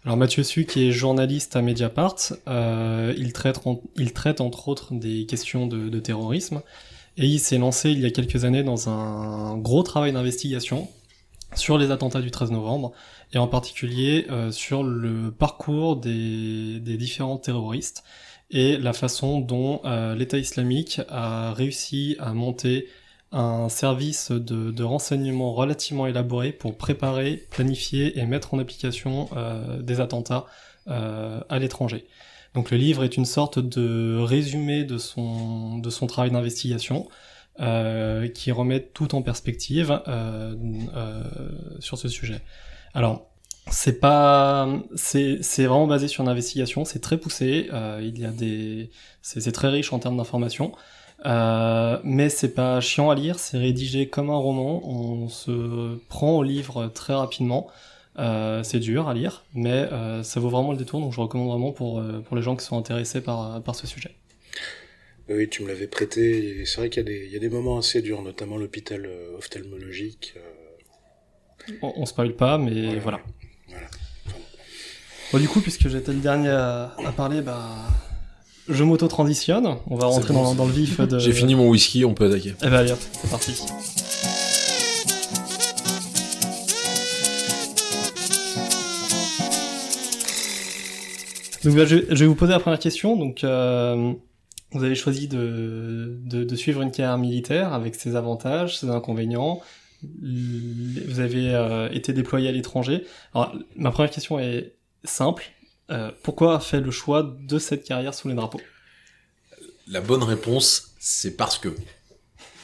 E: Alors Mathieu Suc est journaliste à Mediapart. Euh, il traite, il traite entre autres des questions de, de terrorisme et il s'est lancé il y a quelques années dans un gros travail d'investigation sur les attentats du 13 novembre et en particulier euh, sur le parcours des, différents terroristes et la façon dont euh, l'État islamique a réussi à monter un service de, renseignement relativement élaboré pour préparer, planifier et mettre en application euh, des attentats à l'étranger. Donc le livre est une sorte de résumé de son, de son travail d'investigation euh, qui remettent tout en perspective euh, euh, sur ce sujet. Alors, c'est pas, c'est vraiment basé sur une investigation, c'est très poussé. Euh, il y a des, c'est c'est très riche en termes d'informations. Euh, mais c'est pas chiant à lire, c'est rédigé comme un roman, on se prend au livre très rapidement. Euh, c'est dur à lire, mais euh, ça vaut vraiment le détour, donc je recommande vraiment pour, euh, pour les gens qui sont intéressés par, par ce sujet.
A: Oui, tu me l'avais prêté. et C'est vrai qu'il y, a des- il y a des moments assez durs, notamment l'hôpital euh, ophtalmologique. euh,
E: On, on spoil pas, mais
A: Ouais,
E: voilà.
A: voilà.
E: Bon, du coup, puisque j'étais le dernier à, à parler, bah, je m'auto-transitionne. On va rentrer
B: bon,
E: dans, le vif de.
B: J'ai fini mon whisky, on peut attaquer.
E: Eh ben, allez, c'est parti. Donc, bah, je, je vais vous poser la première question. Donc, euh, vous avez choisi de, de, de suivre une carrière militaire avec ses avantages, ses inconvénients. Vous avez euh, été déployé à l'étranger. Alors, ma première question est simple. Euh, pourquoi avoir fait le choix de cette carrière sous les drapeaux?
B: La bonne réponse, c'est parce que.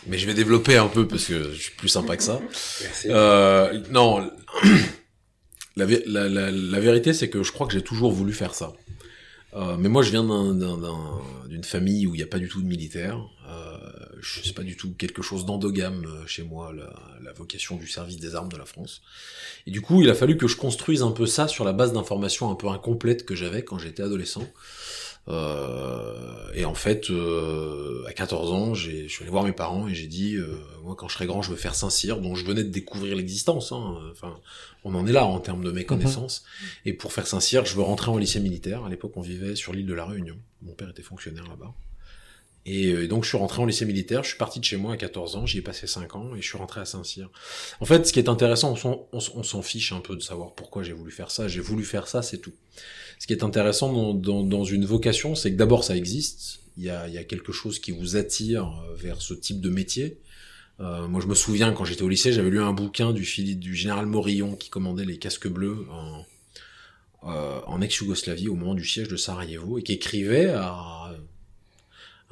B: Mais je vais développer un peu parce que je suis plus sympa que ça.
A: Merci.
B: Euh, non, la, vé- la, la, la vérité, c'est que je crois que j'ai toujours voulu faire ça. Euh, mais moi, je viens d'un- d'un- d'un- d'une famille où il n'y a pas du tout de militaire. Euh, sais pas du tout quelque chose d'endogame euh, chez moi, la, la vocation du service des armes de la France. Et du coup, il a fallu que je construise un peu ça sur la base d'informations un peu incomplètes que j'avais quand j'étais adolescent. Euh, et en fait, euh, à 14 ans, j'ai- je suis allé voir mes parents et j'ai dit, euh, moi, quand je serai grand, je veux faire Saint-Cyr, dont je venais de découvrir l'existence. Hein. Enfin, on en est là en termes de méconnaissance. Et pour faire Saint-Cyr, je veux rentrer en lycée militaire. À l'époque, on vivait sur l'île de la Réunion. Mon père était fonctionnaire là-bas. Et euh, donc, je suis rentré en lycée militaire. Je suis parti de chez moi à 14 ans. J'y ai passé 5 ans et je suis rentré à Saint-Cyr. En fait, ce qui est intéressant, on s'en- fiche un peu de savoir pourquoi j'ai voulu faire ça. J'ai voulu faire ça, c'est tout. Ce qui est intéressant dans, dans, dans une vocation, c'est que d'abord ça existe. Il y a, y a quelque chose qui vous attire euh, vers ce type de métier. Euh, moi, je me souviens quand j'étais au lycée, j'avais lu un bouquin du, du général Morillon qui commandait les casques bleus en, euh, en ex-Yougoslavie au moment du siège de Sarajevo et qui écrivait à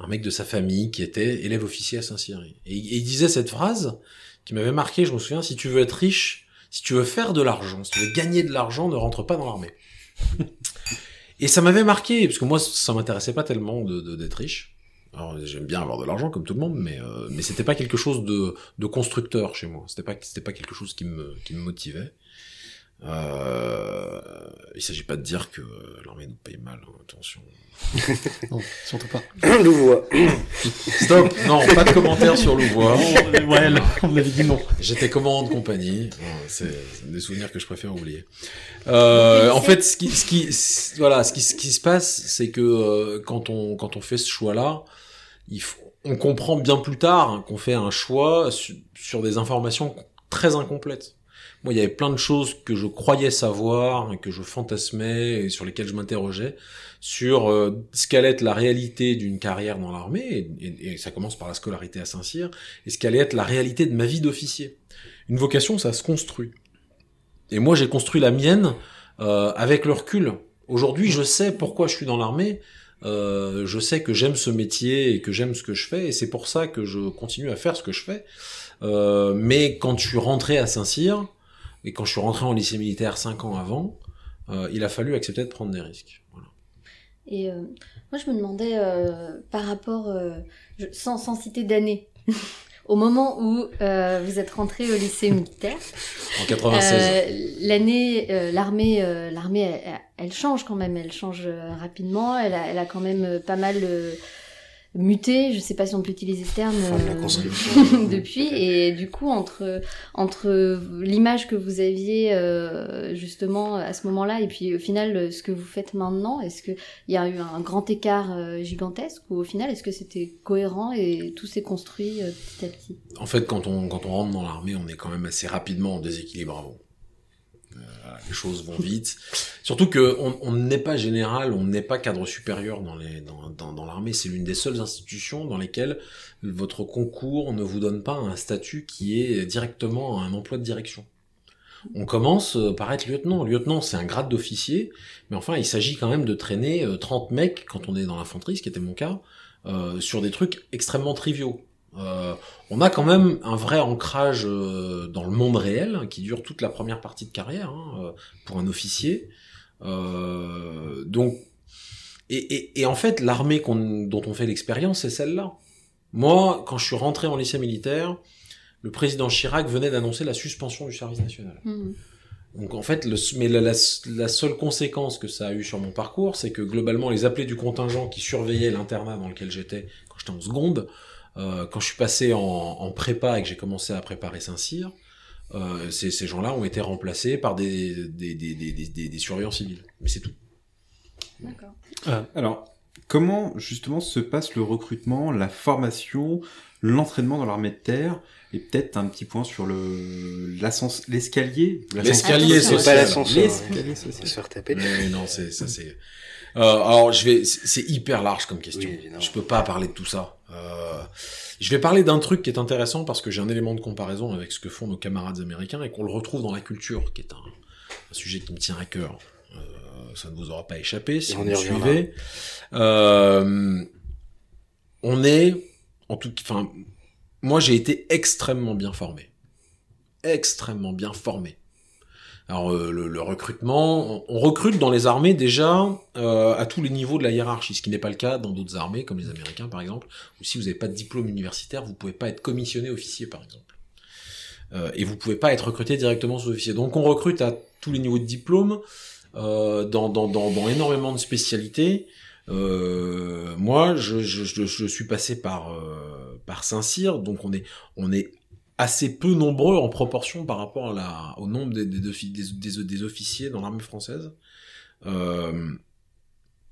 B: un mec de sa famille qui était élève officier à Saint-Cyr. Et, il disait cette phrase qui m'avait marqué. Je me souviens, si tu veux être riche, si tu veux faire de l'argent, si tu veux gagner de l'argent, ne rentre pas dans l'armée. Et ça m'avait marqué, parce que moi, ça m'intéressait pas tellement de de- d'être riche. Alors, j'aime bien avoir de l'argent, comme tout le monde, mais, euh, mais c'était pas quelque chose de, de constructeur chez moi. C'était pas, c'était pas quelque chose qui me, qui me motivait. Euh, il s'agit pas de dire que l'armée nous paye mal, hein, attention.
E: Non, surtout pas.
A: Louvois.
B: Stop Non, pas de commentaires sur Louvois.
E: ouais, on avait dit non.
B: J'étais commandant de compagnie. C'est des souvenirs que je préfère oublier. Euh, en fait, ce qui, ce qui, voilà, ce qui, ce qui se passe, c'est que euh, quand on, quand on fait ce choix-là, il faut, on comprend bien plus tard hein, qu'on fait un choix su- sur des informations très incomplètes. Moi, il y avait plein de choses que je croyais savoir, que je fantasmais, et sur lesquelles je m'interrogeais, sur euh, ce qu'allait être la réalité d'une carrière dans l'armée, et, et- et ça commence par la scolarité à Saint-Cyr, et ce qu'allait être la réalité de ma vie d'officier. Une vocation, ça se construit. Et moi, j'ai construit la mienne euh, avec le recul. Aujourd'hui, je sais pourquoi je suis dans l'armée. Euh, je sais que j'aime ce métier et que j'aime ce que je fais, et c'est pour ça que je continue à faire ce que je fais. Euh, mais quand je suis rentré à Saint-Cyr, et quand je suis rentré en lycée militaire cinq ans avant, euh, il a fallu accepter de prendre des risques. Voilà.
D: Et euh, moi, je me demandais euh, par rapport, je- sans, sans citer d'année, au moment où vous êtes rentré au lycée militaire,
B: En 96.
D: euh, l'année, l'armée, l'armée, elle, elle change quand même, elle change rapidement, elle a, elle a quand même pas mal muté, je sais pas si on peut utiliser ce terme euh, depuis, et du coup entre entre l'image que vous aviez euh, justement à ce moment-là et puis au final ce que vous faites maintenant, est-ce que il y a eu un grand écart euh, gigantesque ou au final est-ce que c'était cohérent et tout s'est construit petit à petit?
B: En fait, quand on, quand on rentre dans l'armée, on est quand même assez rapidement en déséquilibre avant. Euh, les choses vont vite. Surtout que on n'est pas général, on n'est pas cadre supérieur dans l'armée. C'est l'une des seules institutions dans lesquelles votre concours ne vous donne pas un statut qui est directement un emploi de direction. On commence euh, par être lieutenant. Lieutenant, c'est un grade d'officier, mais enfin, il s'agit quand même de traîner euh, 30 mecs quand on est dans l'infanterie, ce qui était mon cas, euh, sur des trucs extrêmement triviaux. Euh, on a quand même un vrai ancrage euh, dans le monde réel hein, qui dure toute la première partie de carrière hein, euh, pour un officier. Euh, donc, et, et, et, en fait, l'armée dont on fait l'expérience, c'est celle-là. Moi, quand je suis rentré en lycée militaire, le président Chirac venait d'annoncer la suspension du service national. Mmh. Donc en fait, le, mais la, la, la, seule conséquence que ça a eu sur mon parcours, c'est que globalement, les appelés du contingent qui surveillaient l'internat dans lequel j'étais quand j'étais en seconde, euh, quand je suis passé en, en, prépa et que j'ai commencé à préparer Saint-Cyr, euh, ces, ces gens-là ont été remplacés par des, des, des, des, des surveillants civils. Mais c'est tout.
C: D'accord. Euh, alors, comment justement se passe le recrutement, la formation, l'entraînement dans l'armée de terre? Et peut-être un petit point sur le l'escalier?
B: L'escalier
A: c'est pas l'ascenseur. L'escalier social. Se faire taper.
B: Mais non, c'est ça c'est. Euh, alors je vais, c'est hyper large comme question. Oui, je peux pas parler de tout ça. Euh, je vais parler d'un truc qui est intéressant parce que j'ai un élément de comparaison avec ce que font nos camarades américains et qu'on le retrouve dans la culture, qui est un, un sujet qui me tient à cœur. Euh, ça ne vous aura pas échappé si vous me suivez. Euh, on est, en tout, enfin, moi j'ai été extrêmement bien formé. Extrêmement bien formé. Alors euh, le, recrutement, on, recrute dans les armées déjà euh, à tous les niveaux de la hiérarchie, ce qui n'est pas le cas dans d'autres armées, comme les Américains par exemple, où si vous n'avez pas de diplôme universitaire, vous pouvez pas être commissionné officier par exemple. Euh, et vous pouvez pas être recruté directement sous officier. Donc on recrute à tous les niveaux de diplôme, dans, dans, dans, dans, énormément de spécialités. Moi, je, je, je, je, suis passé par par Saint-Cyr, donc on est on est assez peu nombreux en proportion par rapport à la, au nombre des, des, des, des officiers dans l'armée française. Euh,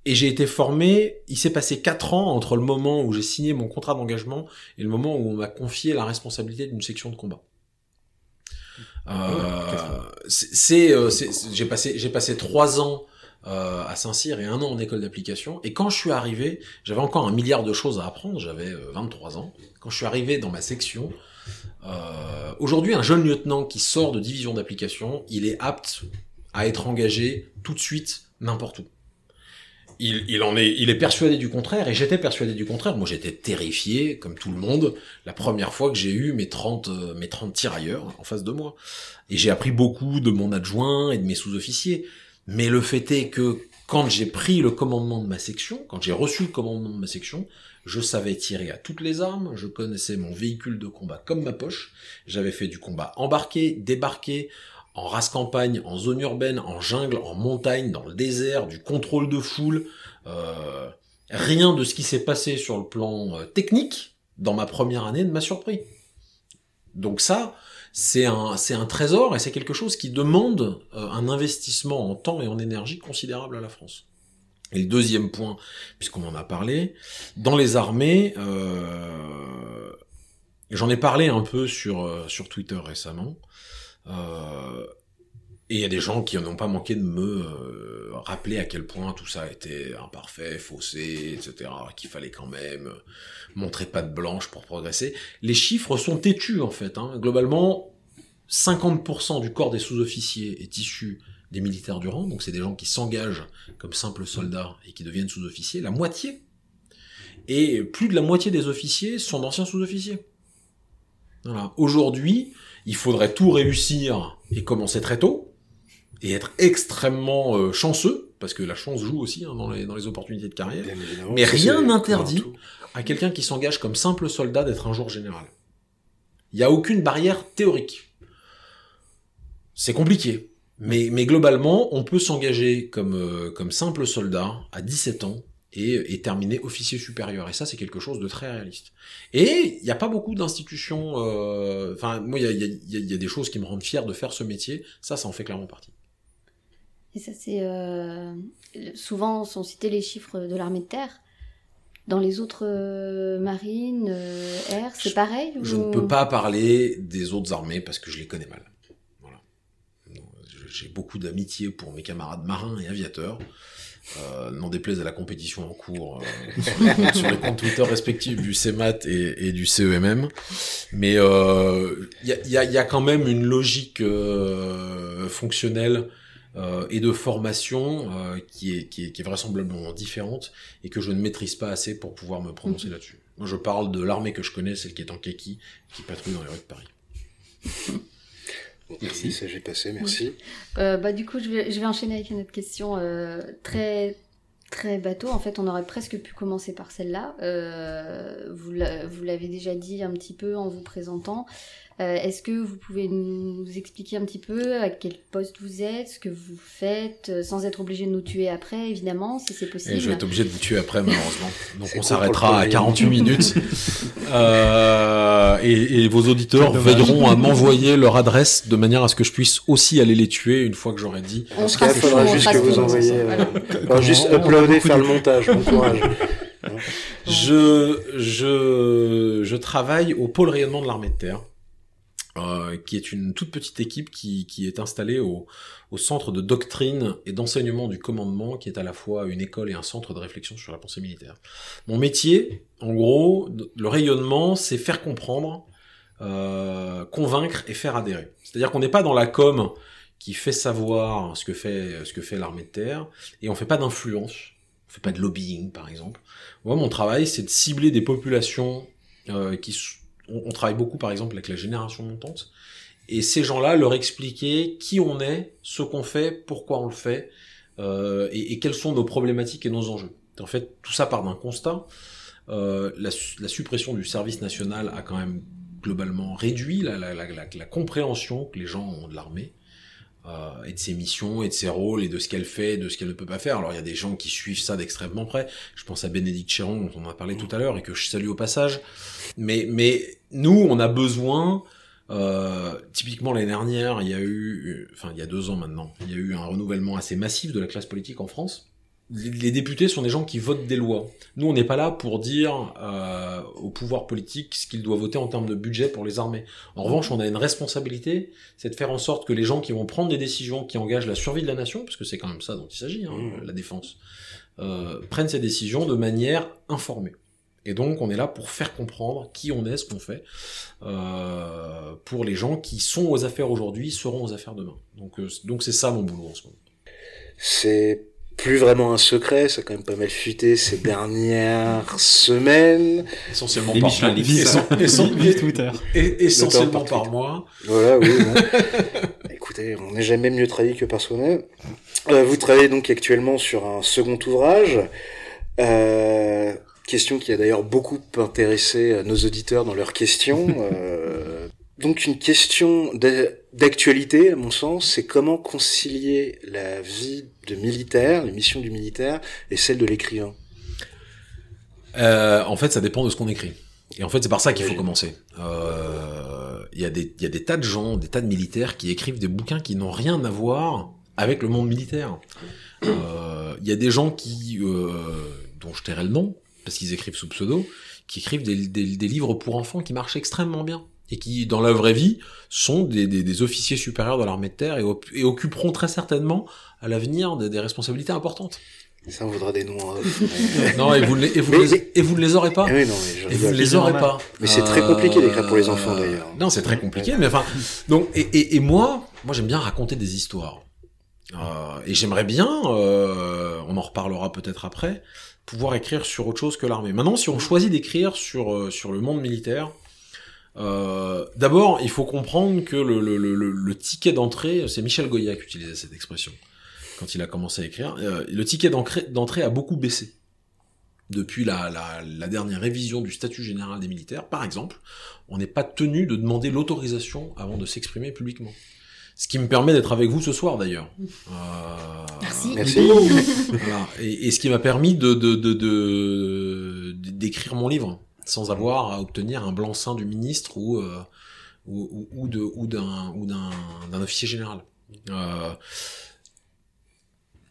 B: et j'ai été formé, il s'est passé quatre ans entre le moment où j'ai signé mon contrat d'engagement et le moment où on m'a confié la responsabilité d'une section de combat. Euh, c'est, euh, j'ai passé, j'ai passé trois ans euh, à Saint-Cyr et un an en école d'application. Et quand je suis arrivé, j'avais encore un milliard de choses à apprendre. J'avais 23 ans. Quand je suis arrivé dans ma section, euh, aujourd'hui, un jeune lieutenant qui sort de division d'application, il est apte à être engagé tout de suite n'importe où. Il, il, en est, il est persuadé du contraire, et j'étais persuadé du contraire. Moi, j'étais terrifié, comme tout le monde, la première fois que j'ai eu mes 30, euh, mes 30 tirailleurs en face de moi. Et j'ai appris beaucoup de mon adjoint et de mes sous-officiers. Mais le fait est que quand j'ai pris le commandement de ma section, quand j'ai reçu le commandement de ma section, je savais tirer à toutes les armes, je connaissais mon véhicule de combat comme ma poche, j'avais fait du combat embarqué, débarqué, en race campagne, en zone urbaine, en jungle, en montagne, dans le désert, du contrôle de foule, euh, rien de ce qui s'est passé sur le plan euh, technique dans ma première année ne m'a surpris. Donc ça, c'est un, trésor et c'est quelque chose qui demande euh, un investissement en temps et en énergie considérable à la France. Et le deuxième point, puisqu'on en a parlé, dans les armées, euh, j'en ai parlé un peu sur, euh, sur Twitter récemment, euh, et il y a des gens qui n'ont pas manqué de me rappeler à quel point tout ça était imparfait, faussé, etc., qu'il fallait quand même montrer pas de blanche pour progresser. Les chiffres sont têtus en fait. Hein. Globalement, 50% du corps des sous-officiers est issu des militaires du rang, donc c'est des gens qui s'engagent comme simples soldats et qui deviennent sous-officiers, la moitié. Et plus de la moitié des officiers sont d'anciens sous-officiers. Voilà. Aujourd'hui, il faudrait tout réussir et commencer très tôt, et être extrêmement euh, chanceux, parce que la chance joue aussi hein, dans, les, dans les opportunités de carrière, mais rien n'interdit à quelqu'un qui s'engage comme simple soldat d'être un jour général. Il n'y a aucune barrière théorique. C'est compliqué. Mais, mais globalement, on peut s'engager comme, euh, comme simple soldat à 17 ans et, et, terminer officier supérieur. Et ça, c'est quelque chose de très réaliste. Et il n'y a pas beaucoup d'institutions... euh, Enfin, moi, il y a, y, a, y a, des choses qui me rendent fier de faire ce métier. Ça, ça en fait clairement partie.
D: Et ça, c'est... Euh, souvent, sont cités les chiffres de l'armée de terre. Dans les autres euh, marines, euh, air, c'est pareil
B: Je ne peux pas parler des autres armées parce que je les connais mal j'ai beaucoup d'amitié pour mes camarades marins et aviateurs. Euh, n'en déplaise à la compétition en cours euh, sur, les, sur, les, comptes Twitter respectifs du CEMAT et, et du CEMM. Mais il euh, y, a, y, a, y, a, quand même une logique euh, fonctionnelle et de formation qui est, qui, est, qui, est, vraisemblablement différente et que je ne maîtrise pas assez pour pouvoir me prononcer mmh. là-dessus. Moi, je parle de l'armée que je connais, celle qui est en kaki, qui patrouille dans les rues de Paris.
A: merci. Ça j'ai passé, merci.
D: Euh, bah, du coup, je vais, je vais enchaîner avec une autre question euh, très, très bateau. En fait, on aurait presque pu commencer par celle-là. Euh, vous l'a- vous l'avez déjà dit un petit peu en vous présentant. Euh, Est-ce que vous pouvez nous expliquer un petit peu à quel poste vous êtes, ce que vous faites, euh, sans être obligé de nous tuer après, évidemment, si c'est possible?
B: Et je vais être obligé de vous tuer après, malheureusement. Donc on s'arrêtera à
A: premier.
B: 48 minutes. Euh, et, et vos auditeurs veilleront à m'envoyer leur adresse de manière à ce que je puisse aussi aller les tuer une fois que j'aurai dit.
D: On
A: ce il faudra juste que vous euh,
D: Voilà.
A: juste
E: a
A: uploader, faire
E: de-
A: le montage. Bon courage.
B: Je, je, je travaille au pôle rayonnement de l'armée de terre, euh, qui est une toute petite équipe qui, qui est installée au, au centre de doctrine et d'enseignement du commandement, qui est à la fois une école et un centre de réflexion sur la pensée militaire. Mon métier, en gros, le rayonnement, c'est faire comprendre, euh, convaincre et faire adhérer. C'est-à-dire qu'on n'est pas dans la com qui fait savoir ce que fait, ce que fait l'armée de terre, et on fait pas d'influence, on fait pas de lobbying, par exemple. Moi, mon travail, c'est de cibler des populations euh, qui... On, on travaille beaucoup, par exemple, avec la génération montante. Et ces gens-là, leur expliquer qui on est, ce qu'on fait, pourquoi on le fait, euh, et, et quelles sont nos problématiques et nos enjeux. En fait, tout ça part d'un constat. Euh, la, su- la suppression du service national a quand même globalement réduit la, la, la compréhension que les gens ont de l'armée euh, et de ses missions et de ses rôles et de ce qu'elle fait, de ce qu'elle ne peut pas faire. Alors il y a des gens qui suivent ça d'extrêmement près. Je pense à Bénédicte Chéron dont on a parlé tout à l'heure et que je salue au passage. Mais mais nous on a besoin. Euh, typiquement l'année dernière, il y a eu, enfin il y a deux ans maintenant, il y a eu un renouvellement assez massif de la classe politique en France. Les, députés sont des gens qui votent des lois. Nous, on n'est pas là pour dire euh, au pouvoir politique ce qu'il doit voter en termes de budget pour les armées. En revanche, on a une responsabilité, c'est de faire en sorte que les gens qui vont prendre des décisions qui engagent la survie de la nation, parce que c'est quand même ça dont il s'agit, hein,
A: Mmh.
B: la défense, euh, prennent ces décisions de manière informée. Et donc, on est là pour faire comprendre qui on est, ce qu'on fait, euh, pour les gens qui sont aux affaires aujourd'hui, seront aux affaires demain. Donc, euh, donc c'est ça mon boulot en ce moment.
A: C'est plus vraiment un secret, ça a quand même pas mal fuité ces dernières semaines.
B: Essentiellement
C: Les
B: par mois.
E: Twitter.
B: et- essentiellement
A: par
B: mois.
A: Voilà, oui. bon. Écoutez, on n'est jamais mieux trahi que par soi-même. Euh, vous travaillez donc actuellement sur un second ouvrage. Euh, question qui a d'ailleurs beaucoup intéressé euh, nos auditeurs dans leurs questions. Euh, donc une question d'a- d'actualité, à mon sens, c'est comment concilier la vie de militaire, les missions du militaire, et celle de l'écrivain?
B: Euh, en fait, ça dépend de ce qu'on écrit. Et en fait, c'est par ça qu'il faut commencer. Euh, Il y, a des- il y a des tas de gens, des tas de militaires qui écrivent des bouquins qui n'ont rien à voir avec le monde militaire. Euh, Il y a des gens qui, dont je tairai le nom, parce qu'ils écrivent sous pseudo, qui écrivent des, des- des livres pour enfants qui marchent extrêmement bien. Et qui, dans la vraie vie, sont des, des- des officiers supérieurs de l'armée de terre et, op- et occuperont très certainement à l'avenir des- des responsabilités importantes.
A: Ça, on voudra des noms
B: Non, et vous, ne les- et vous,
A: Mais-
B: les, et vous ne les aurez pas.
A: Ah oui, non, mais
B: Et vous ne les aurez pas.
A: Mais c'est très compliqué d'écrire pour les enfants, d'ailleurs.
B: Non, c'est très compliqué, mais enfin, donc et, moi, moi j'aime bien raconter des histoires. Euh, et j'aimerais bien, euh, on en reparlera peut-être après, pouvoir écrire sur autre chose que l'armée. Maintenant, si on choisit d'écrire sur euh, sur le monde militaire, euh, d'abord, il faut comprendre que le, le, le, le- le ticket d'entrée, c'est Michel Goya qui utilisait cette expression quand il a commencé à écrire. Euh, le ticket d'entrée d'entrée a beaucoup baissé depuis la, la, la dernière révision du statut général des militaires, par exemple, on n'est pas tenu de demander l'autorisation avant de s'exprimer publiquement. Ce qui me permet d'être avec vous ce soir d'ailleurs. Euh,
D: Merci.
A: Merci.
B: voilà. et, et ce qui m'a permis de de- de- de- d'écrire mon livre sans avoir à obtenir un blanc-seing du ministre ou euh, ou, ou- de ou d'un ou d'un d'un officier général. Euh,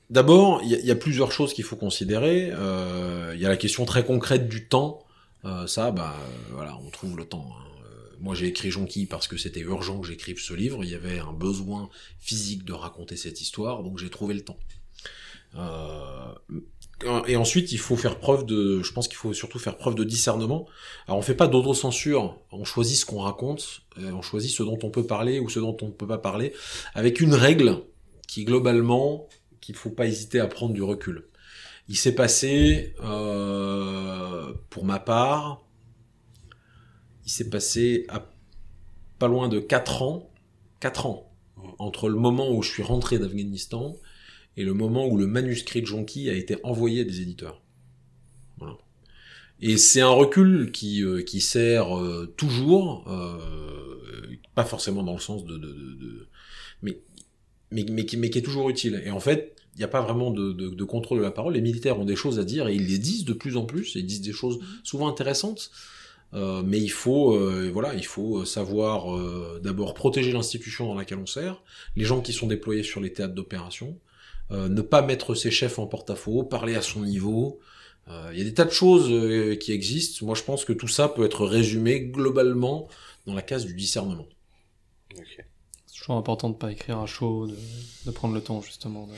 B: D'abord, il y, a- plusieurs choses qu'il faut considérer. Euh, Il y a la question très concrète du temps. Ça, bah voilà, on trouve le temps. hein. Moi, j'ai écrit Jonquille parce que c'était urgent que j'écrive ce livre. Il y avait un besoin physique de raconter cette histoire, donc j'ai trouvé le temps. Et ensuite, il faut faire preuve de, je pense qu'il faut surtout faire preuve de discernement. Alors, on fait pas d'autocensure. On choisit ce qu'on raconte, euh, on choisit ce dont on peut parler ou ce dont on ne peut pas parler, avec une règle qui globalement, qu'il faut pas hésiter à prendre du recul. Il s'est passé, euh, pour ma part, il s'est passé à pas loin de 4 ans, 4 ans, entre le moment où je suis rentré d'Afghanistan et le moment où le manuscrit de Jonki a été envoyé à des éditeurs. Voilà. Et c'est un recul qui, euh, qui sert euh, toujours, euh, pas forcément dans le sens de... de, de, de mais, mais, mais, qui, mais qui est toujours utile. Et en fait, il n'y a pas vraiment de, de, de, contrôle de la parole. Les militaires ont des choses à dire et ils les disent de plus en plus. Et ils disent des choses souvent intéressantes. Euh, mais il faut, euh, voilà, il faut savoir euh, d'abord protéger l'institution dans laquelle on sert, les gens qui sont déployés sur les théâtres d'opération, ne pas mettre ses chefs en porte-à-faux, parler à son niveau. Il y a des tas de choses qui existent. Moi, je pense que tout ça peut être résumé globalement dans la case du discernement.
E: Okay. C'est toujours important de pas écrire à chaud, de, de prendre le temps justement. De...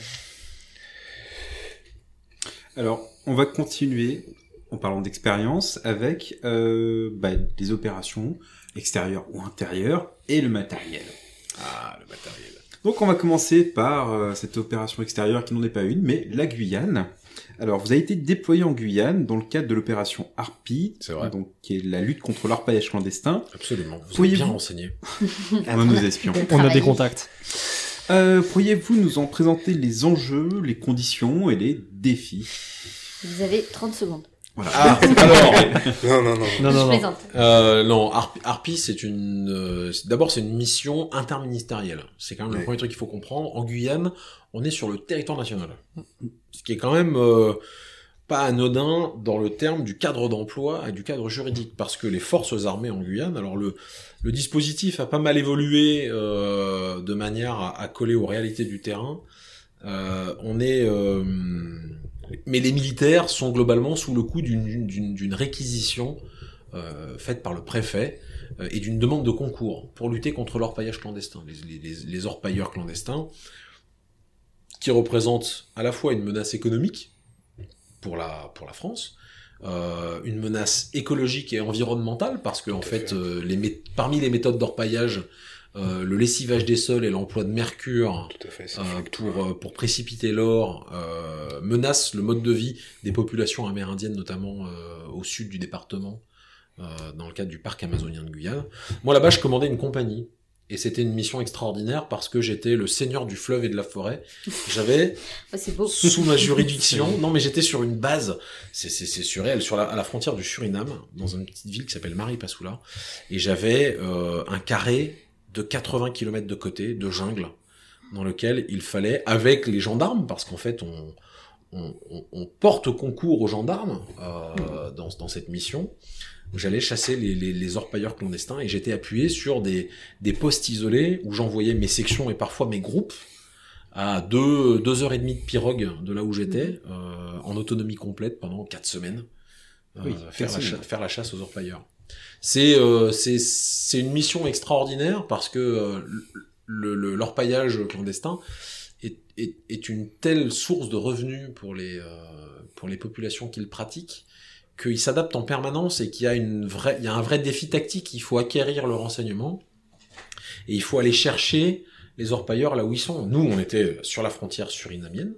C: Alors, on va continuer en parlant d'expérience avec euh, bah, des opérations extérieures ou intérieures et le matériel.
B: Ah, le matériel.
C: Donc on va commencer par euh, cette opération extérieure qui n'en est pas une, mais la Guyane. Alors vous avez été déployé en Guyane dans le cadre de l'opération Harpie, donc qui est la lutte contre l'orpaillage clandestin.
B: Absolument. Vous êtes bien renseigné.
C: on nos espions.
E: On a des contacts.
C: Euh, Pourriez-vous nous en présenter les enjeux, les conditions et les défis?
D: Vous avez 30 secondes.
C: Voilà.
B: Ah, alors,
A: non, non, non.
E: Non, non,
D: Je
E: non.
B: euh, non, Harpie, c'est une, euh, d'abord c'est une mission interministérielle. C'est quand même le premier truc qu'il faut comprendre. En Guyane, on est sur le territoire national, ce qui est quand même euh, pas anodin dans le terme du cadre d'emploi et du cadre juridique, parce que les forces armées en Guyane, alors le le dispositif a pas mal évolué euh, de manière à, à coller aux réalités du terrain. Euh, on est, euh, mais les militaires sont globalement sous le coup d'une- réquisition euh, faite par le préfet euh, et d'une demande de concours pour lutter contre l'orpaillage clandestin, les, les, les, les orpailleurs clandestins, qui représentent à la fois une menace économique pour la, pour la France, euh, une menace écologique et environnementale, parce que en fait,
A: fait.
B: les mé- parmi les méthodes d'orpaillage, euh, le lessivage des sols et l'emploi de mercure
A: Tout à fait. ça
B: euh, pour, euh, pour précipiter l'or euh, menace le mode de vie des populations amérindiennes, notamment euh, au sud du département, euh, dans le cadre du parc amazonien de Guyane. Moi là-bas, je commandais une compagnie. Et c'était une mission extraordinaire parce que j'étais le seigneur du fleuve et de la forêt. J'avais
D: Oh,
B: sous ma juridiction. Non, mais j'étais sur une base, c'est c'est c'est surréel, sur la, à la frontière du Suriname, dans une petite ville qui s'appelle Maripasoula, et j'avais euh, un carré de 80 km de côté, de jungle, dans lequel il fallait, avec les gendarmes, parce qu'en fait on, on, on- on porte concours aux gendarmes euh, dans, dans cette mission. J'allais chasser les, les, les orpailleurs clandestins et j'étais appuyé sur des, des postes isolés où j'envoyais mes sections et parfois mes groupes à deux, deux heures et demie de pirogue de là où j'étais, euh, en autonomie complète pendant quatre semaines, euh,
C: Oui,
B: faire, la faire la chasse aux orpailleurs. C'est euh, c'est une mission extraordinaire parce que euh, le l'orpaillage clandestin est, est, une telle source de revenus pour les euh, pour les populations qui le pratiquent qu'il s'adapte en permanence et qu'il y a y a un vrai défi tactique. Il faut acquérir le renseignement et il faut aller chercher les orpailleurs là où ils sont. Nous, on était sur la frontière surinamienne.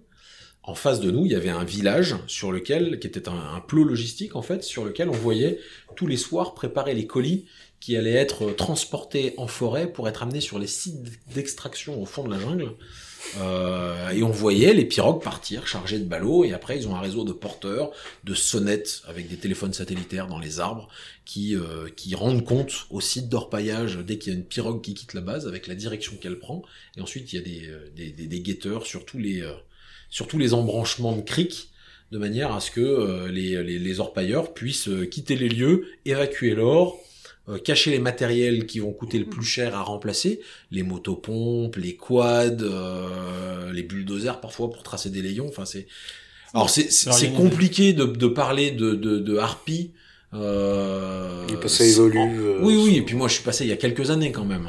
B: En face de nous, il y avait un village sur lequel, qui était un, un plot logistique en fait, sur lequel on voyait tous les soirs préparer les colis qui allaient être transportés en forêt pour être amenés sur les sites d'extraction au fond de la jungle. Euh, et on voyait les pirogues partir chargées de ballots et après ils ont un réseau de porteurs, de sonnettes avec des téléphones satellitaires dans les arbres qui, euh, qui rendent compte au site d'orpaillage dès qu'il y a une pirogue qui quitte la base avec la direction qu'elle prend. Et ensuite il y a des, euh, des, guetteurs sur tous les, euh, sur tous les embranchements de criques de manière à ce que euh, les, les, les orpailleurs puissent euh, quitter les lieux, évacuer l'or, euh, cacher les matériels qui vont coûter le plus cher à remplacer, les motopompes, les quads, euh, les bulldozers parfois pour tracer des layons. Enfin, c'est alors c'est c'est compliqué de, de parler de de, de harpie. Euh,
A: Et puis ça évolue. euh,
B: oui, oui. Et puis moi, je suis passé il y a quelques années quand même.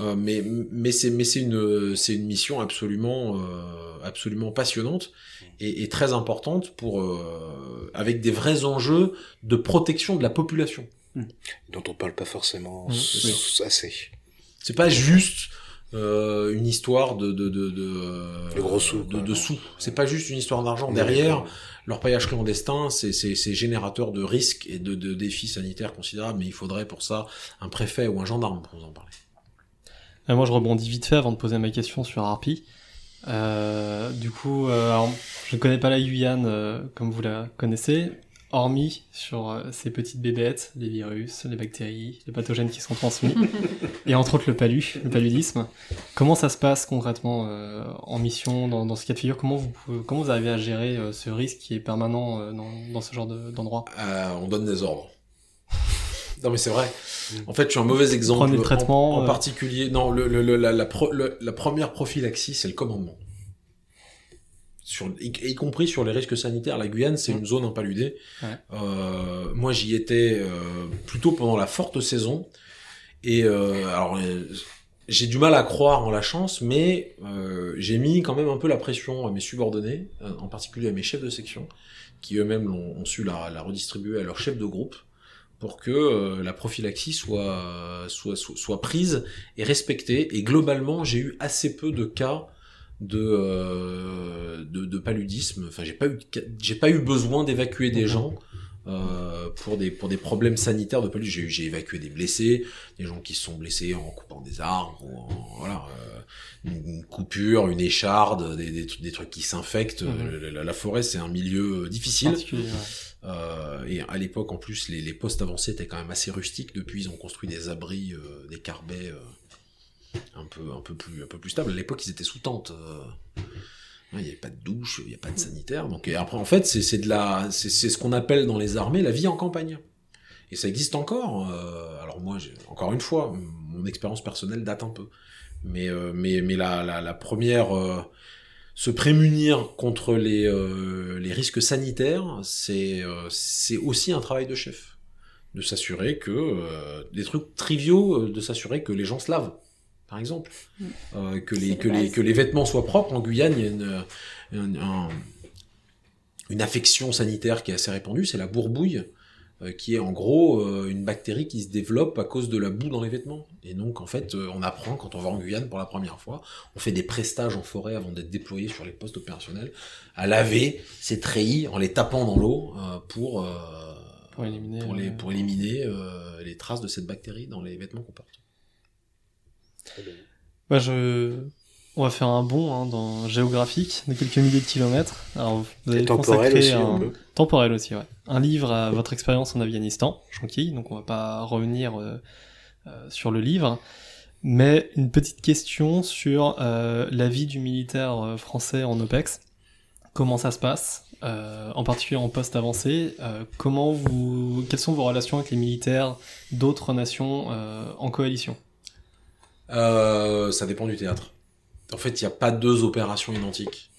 B: Euh, mais mais c'est mais c'est une c'est une mission absolument euh, absolument passionnante et, et très importante pour euh, avec des vrais enjeux de protection de la population.
A: dont on parle pas forcément
E: Mmh,
A: s- assez.
B: C'est pas juste euh, une histoire de de de de,
A: De gros sous,
B: de, sous. C'est pas juste une histoire d'argent. Derrière,
A: d'accord.
B: leur paillage clandestin, c'est c'est c'est générateur de risques et de, de défis sanitaires considérables. Mais il faudrait pour ça un préfet ou un gendarme pour vous en parler.
E: Euh, moi, je rebondis vite fait avant de poser ma question sur Harpy. Euh, du coup, euh, alors, je ne connais pas la Guyane euh, comme vous la connaissez, hormis sur euh, ces petites bébêtes, les virus, les bactéries, les pathogènes qui sont transmis, et entre autres le palu, le paludisme. Comment ça se passe concrètement euh, en mission dans, dans ce cas de figure? Comment vous, pouvez- comment vous arrivez à gérer euh, ce risque qui est permanent euh, dans, dans ce genre de- d'endroit?
B: Euh, on donne des ordres. Non mais c'est vrai. En fait, je suis un mauvais exemple.
E: Prenez le traitement,
B: En, en
E: euh.
B: particulier, non, le, le- le- la, la, pro- le- la première prophylaxie, c'est le commandement. Sur, y, y compris sur les risques sanitaires, la Guyane, c'est une zone impaludée.
E: Ouais.
B: Euh, moi, j'y étais euh, plutôt pendant la forte saison. Et alors, j'ai du mal à croire en la chance, mais j'ai mis quand même un peu la pression à mes subordonnés, en particulier à mes chefs de section, qui eux-mêmes ont su la, la redistribuer à leurs chefs de groupe pour que euh, la prophylaxie soit, soit, soit, soit prise et respectée. Et globalement, j'ai eu assez peu de cas de, euh, de, de paludisme. Enfin, j'ai pas eu, j'ai pas eu besoin d'évacuer des
E: Mhm.
B: gens. euh, pour des pour des problèmes sanitaires de paludisme, j'ai j'ai évacué des blessés, des gens qui se sont blessés en coupant des arbres ou en voilà euh, une, coupure, une écharde, des, des, trucs- des trucs qui s'infectent.
E: Mhm.
B: La, la- la forêt c'est un milieu difficile. Euh, et à l'époque, en plus, les, postes avancés étaient quand même assez rustiques. Depuis, ils ont construit des abris, euh, des carbets euh, un peu, un peu plus, un peu plus stables. À l'époque, ils étaient sous tente. il n'y avait pas de douche, il n'y a pas de sanitaire. Donc, et après, en fait, c'est ce qu'on appelle dans les armées la vie en campagne. Et ça existe encore. alors moi, encore une fois, mon expérience personnelle date un peu. Mais, mais, mais la, la, première, se prémunir contre les, euh, les risques sanitaires, c'est euh, c'est aussi un travail de chef. De s'assurer que, euh, des trucs triviaux, de s'assurer que les gens se lavent, par exemple.
D: Mm.
B: Que, les,
D: de
B: que, les,
D: base.
B: que les vêtements soient propres. En Guyane, il y a une, une, un- une affection sanitaire qui est assez répandue, c'est la bourbouille, qui est en gros une bactérie qui se développe à cause de la boue dans les vêtements. Et donc, en fait, euh, on apprend quand on va en Guyane pour la première fois, on fait des prestages en forêt avant d'être déployé sur les postes opérationnels, à laver ces treillis en les tapant dans l'eau euh, pour, euh,
E: Pour éliminer,
B: pour, les, pour éliminer euh, les traces de cette bactérie dans les vêtements qu'on porte.
A: Très bien.
E: Bah, je... On va faire un bond hein, dans géographique de quelques milliers de kilomètres. Alors, vous avez
A: temporel
E: consacré
A: aussi,
E: un... temporel aussi, ouais. Un livre à votre expérience en Afghanistan, Chanquille, donc on va pas revenir euh, sur le livre. Mais une petite question sur euh, la vie du militaire euh, français en OPEX. Comment ça se passe euh, en particulier en poste avancé, euh, comment vous, quelles sont vos relations avec les militaires d'autres nations euh, en coalition?
B: Euh, ça dépend du théâtre. En fait, il n'y a pas deux opérations identiques.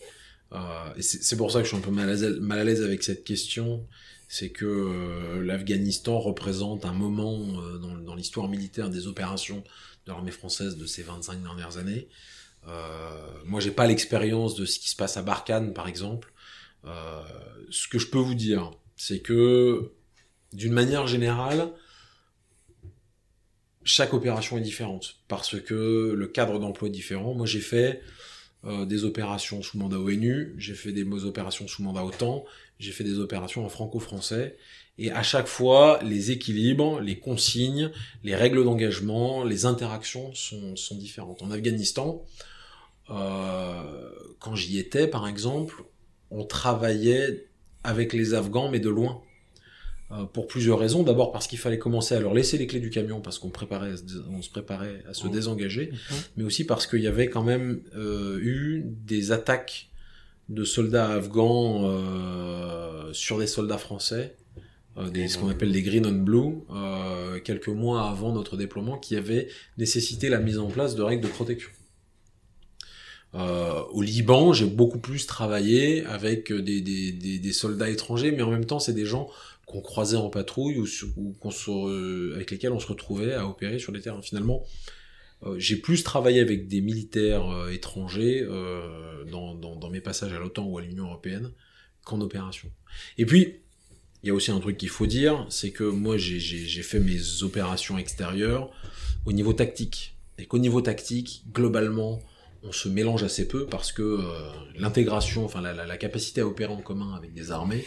B: Euh, c'est pour ça que je suis un peu mal à l'aise avec cette question. C'est que euh, l'Afghanistan représente un moment euh, dans, l'histoire militaire des opérations de l'armée française de ces 25 dernières années. Euh, moi, j'ai pas l'expérience de ce qui se passe à Barkhane, par exemple. Ce que je peux vous dire, c'est que d'une manière générale, chaque opération est différente parce que le cadre d'emploi est différent. Moi, j'ai fait des opérations sous mandat ONU, j'ai fait des opérations sous mandat OTAN, j'ai fait des opérations en franco-français, et à chaque fois, les équilibres, les consignes, les règles d'engagement, les interactions sont, sont différentes. En Afghanistan, euh, quand j'y étais, par exemple, on travaillait avec les Afghans, mais de loin. Euh, pour plusieurs raisons. D'abord parce qu'il fallait commencer à leur laisser les clés du camion parce qu'on préparait, on se préparait à se
E: Mhm.
B: désengager, mais aussi parce qu'il y avait quand même euh, eu des attaques de soldats afghans euh, sur des soldats français, euh, des, ce qu'on appelle des green on blue, euh, quelques mois avant notre déploiement, qui avaient nécessité la mise en place de règles de protection. Euh, au Liban, j'ai beaucoup plus travaillé avec des, des, des, soldats étrangers, mais en même temps, c'est des gens qu'on croisait en patrouille ou, qu'on se, euh, avec lesquels on se retrouvait à opérer sur les terrains. Finalement, j'ai plus travaillé avec des militaires euh, étrangers euh, dans, mes passages à l'OTAN ou à l'Union européenne qu'en opération. Et puis, il y a aussi un truc qu'il faut dire, c'est que moi j'ai fait mes opérations extérieures au niveau tactique. et qu'au niveau tactique, globalement, on se mélange assez peu parce que euh, l'intégration, enfin la, capacité à opérer en commun avec des armées,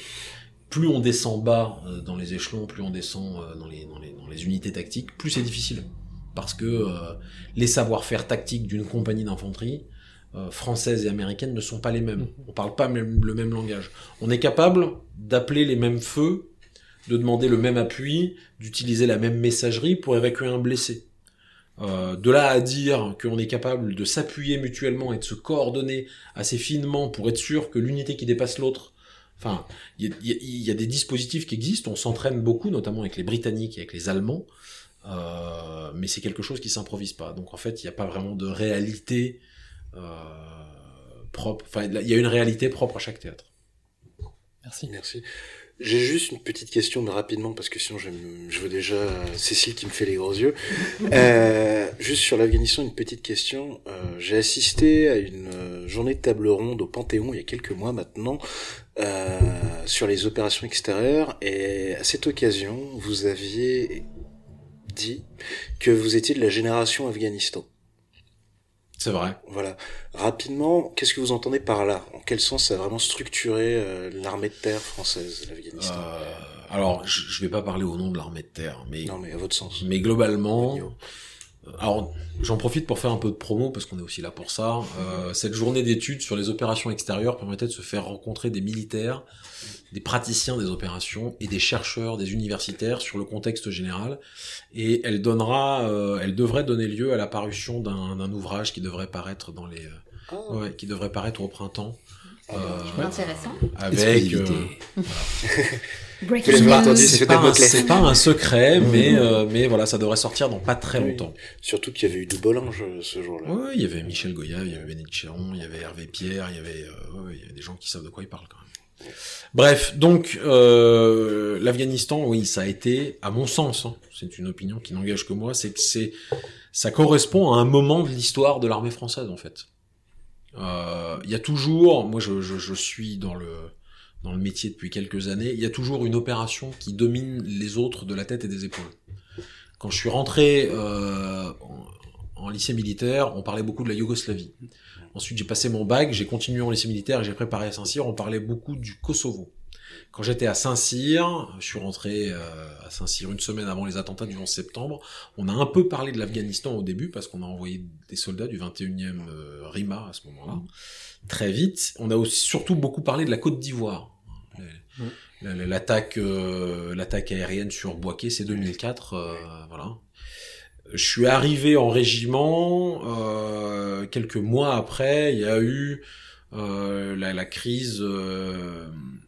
B: plus on descend bas euh, dans les échelons, plus on descend euh, dans, les, unités tactiques, plus c'est difficile. Parce que euh, les savoir-faire tactiques d'une compagnie d'infanterie, française et américaine, ne sont pas les mêmes. On parle pas même, le même langage. On est capable d'appeler les mêmes feux, de demander le même appui, d'utiliser la même messagerie pour évacuer un blessé. Euh, de là à dire qu'on est capable de s'appuyer mutuellement et de se coordonner assez finement pour être sûr que l'unité qui dépasse l'autre, enfin, il y, y, y, a des dispositifs qui existent, on s'entraîne beaucoup, notamment avec les Britanniques et avec les Allemands, euh, mais c'est quelque chose qui s'improvise pas. Donc en fait, il n'y a pas vraiment de réalité euh, propre. Enfin, il y a une réalité propre à chaque théâtre.
E: Merci.
A: Merci. J'ai juste une petite question, mais rapidement, parce que sinon je, je veux déjà Cécile qui me fait les gros yeux. Euh, juste sur l'Afghanistan, une petite question. Euh, J'ai assisté à une journée de table ronde au Panthéon il y a quelques mois maintenant euh, sur les opérations extérieures, et à cette occasion, vous aviez dit que vous étiez de la génération Afghanistan.
B: C'est vrai.
A: Voilà. Rapidement, qu'est-ce que vous entendez par là? En quel sens ça a vraiment structuré euh, l'armée de terre française, l'Afghanistan?
B: Euh, Alors, je, je vais pas parler au nom de l'armée de terre, mais
A: non, mais à votre sens.
B: Mais globalement, alors j'en profite pour faire un peu de promo parce qu'on est aussi là pour ça. Euh, cette journée d'études sur les opérations extérieures permettait de se faire rencontrer des militaires, des praticiens des opérations et des chercheurs, des universitaires sur le contexte général. Et elle donnera, euh, elle devrait donner lieu à la parution d'un ouvrage qui devrait paraître dans les,
A: oh.
B: ouais, qui devrait paraître au printemps.
D: Euh, Intéressant.
B: Avec. Euh,
A: C'est pas,
B: c'est pas, un, pas un secret, mais euh, mais voilà, ça devrait sortir dans pas très longtemps.
A: Surtout qu'il y avait eu Doubolinge ce jour-là.
B: Oui, il y avait Michel Goya, il y avait Bénédicte Chéron, il y avait Hervé Pierre, il y avait, euh, ouais, il y avait des gens qui savent de quoi ils parlent quand même. Bref, donc euh, l'Afghanistan, oui, ça a été, à mon sens, hein, c'est une opinion qui n'engage que moi, c'est que c'est ça correspond à un moment de l'histoire de l'armée française en fait. Euh, il y a toujours, moi je, je, je suis dans le dans le métier depuis quelques années, il y a toujours une opération qui domine les autres de la tête et des épaules. Quand je suis rentré euh, en, lycée militaire, on parlait beaucoup de la Yougoslavie. Ensuite, j'ai passé mon bac, j'ai continué en lycée militaire j'ai préparé à Saint-Cyr, on parlait beaucoup du Kosovo. Quand j'étais à Saint-Cyr, je suis rentré euh, à Saint-Cyr une semaine avant les attentats du 11 septembre, on a un peu parlé de l'Afghanistan au début parce qu'on a envoyé des soldats du 21e euh, RIMA à ce moment-là. Très vite, on a aussi surtout beaucoup parlé de la Côte d'Ivoire L'attaque, euh, l'attaque aérienne sur Boaké, c'est 2004, euh, voilà. Je suis arrivé en régiment euh, quelques mois après. Il y a eu la, la, crise euh,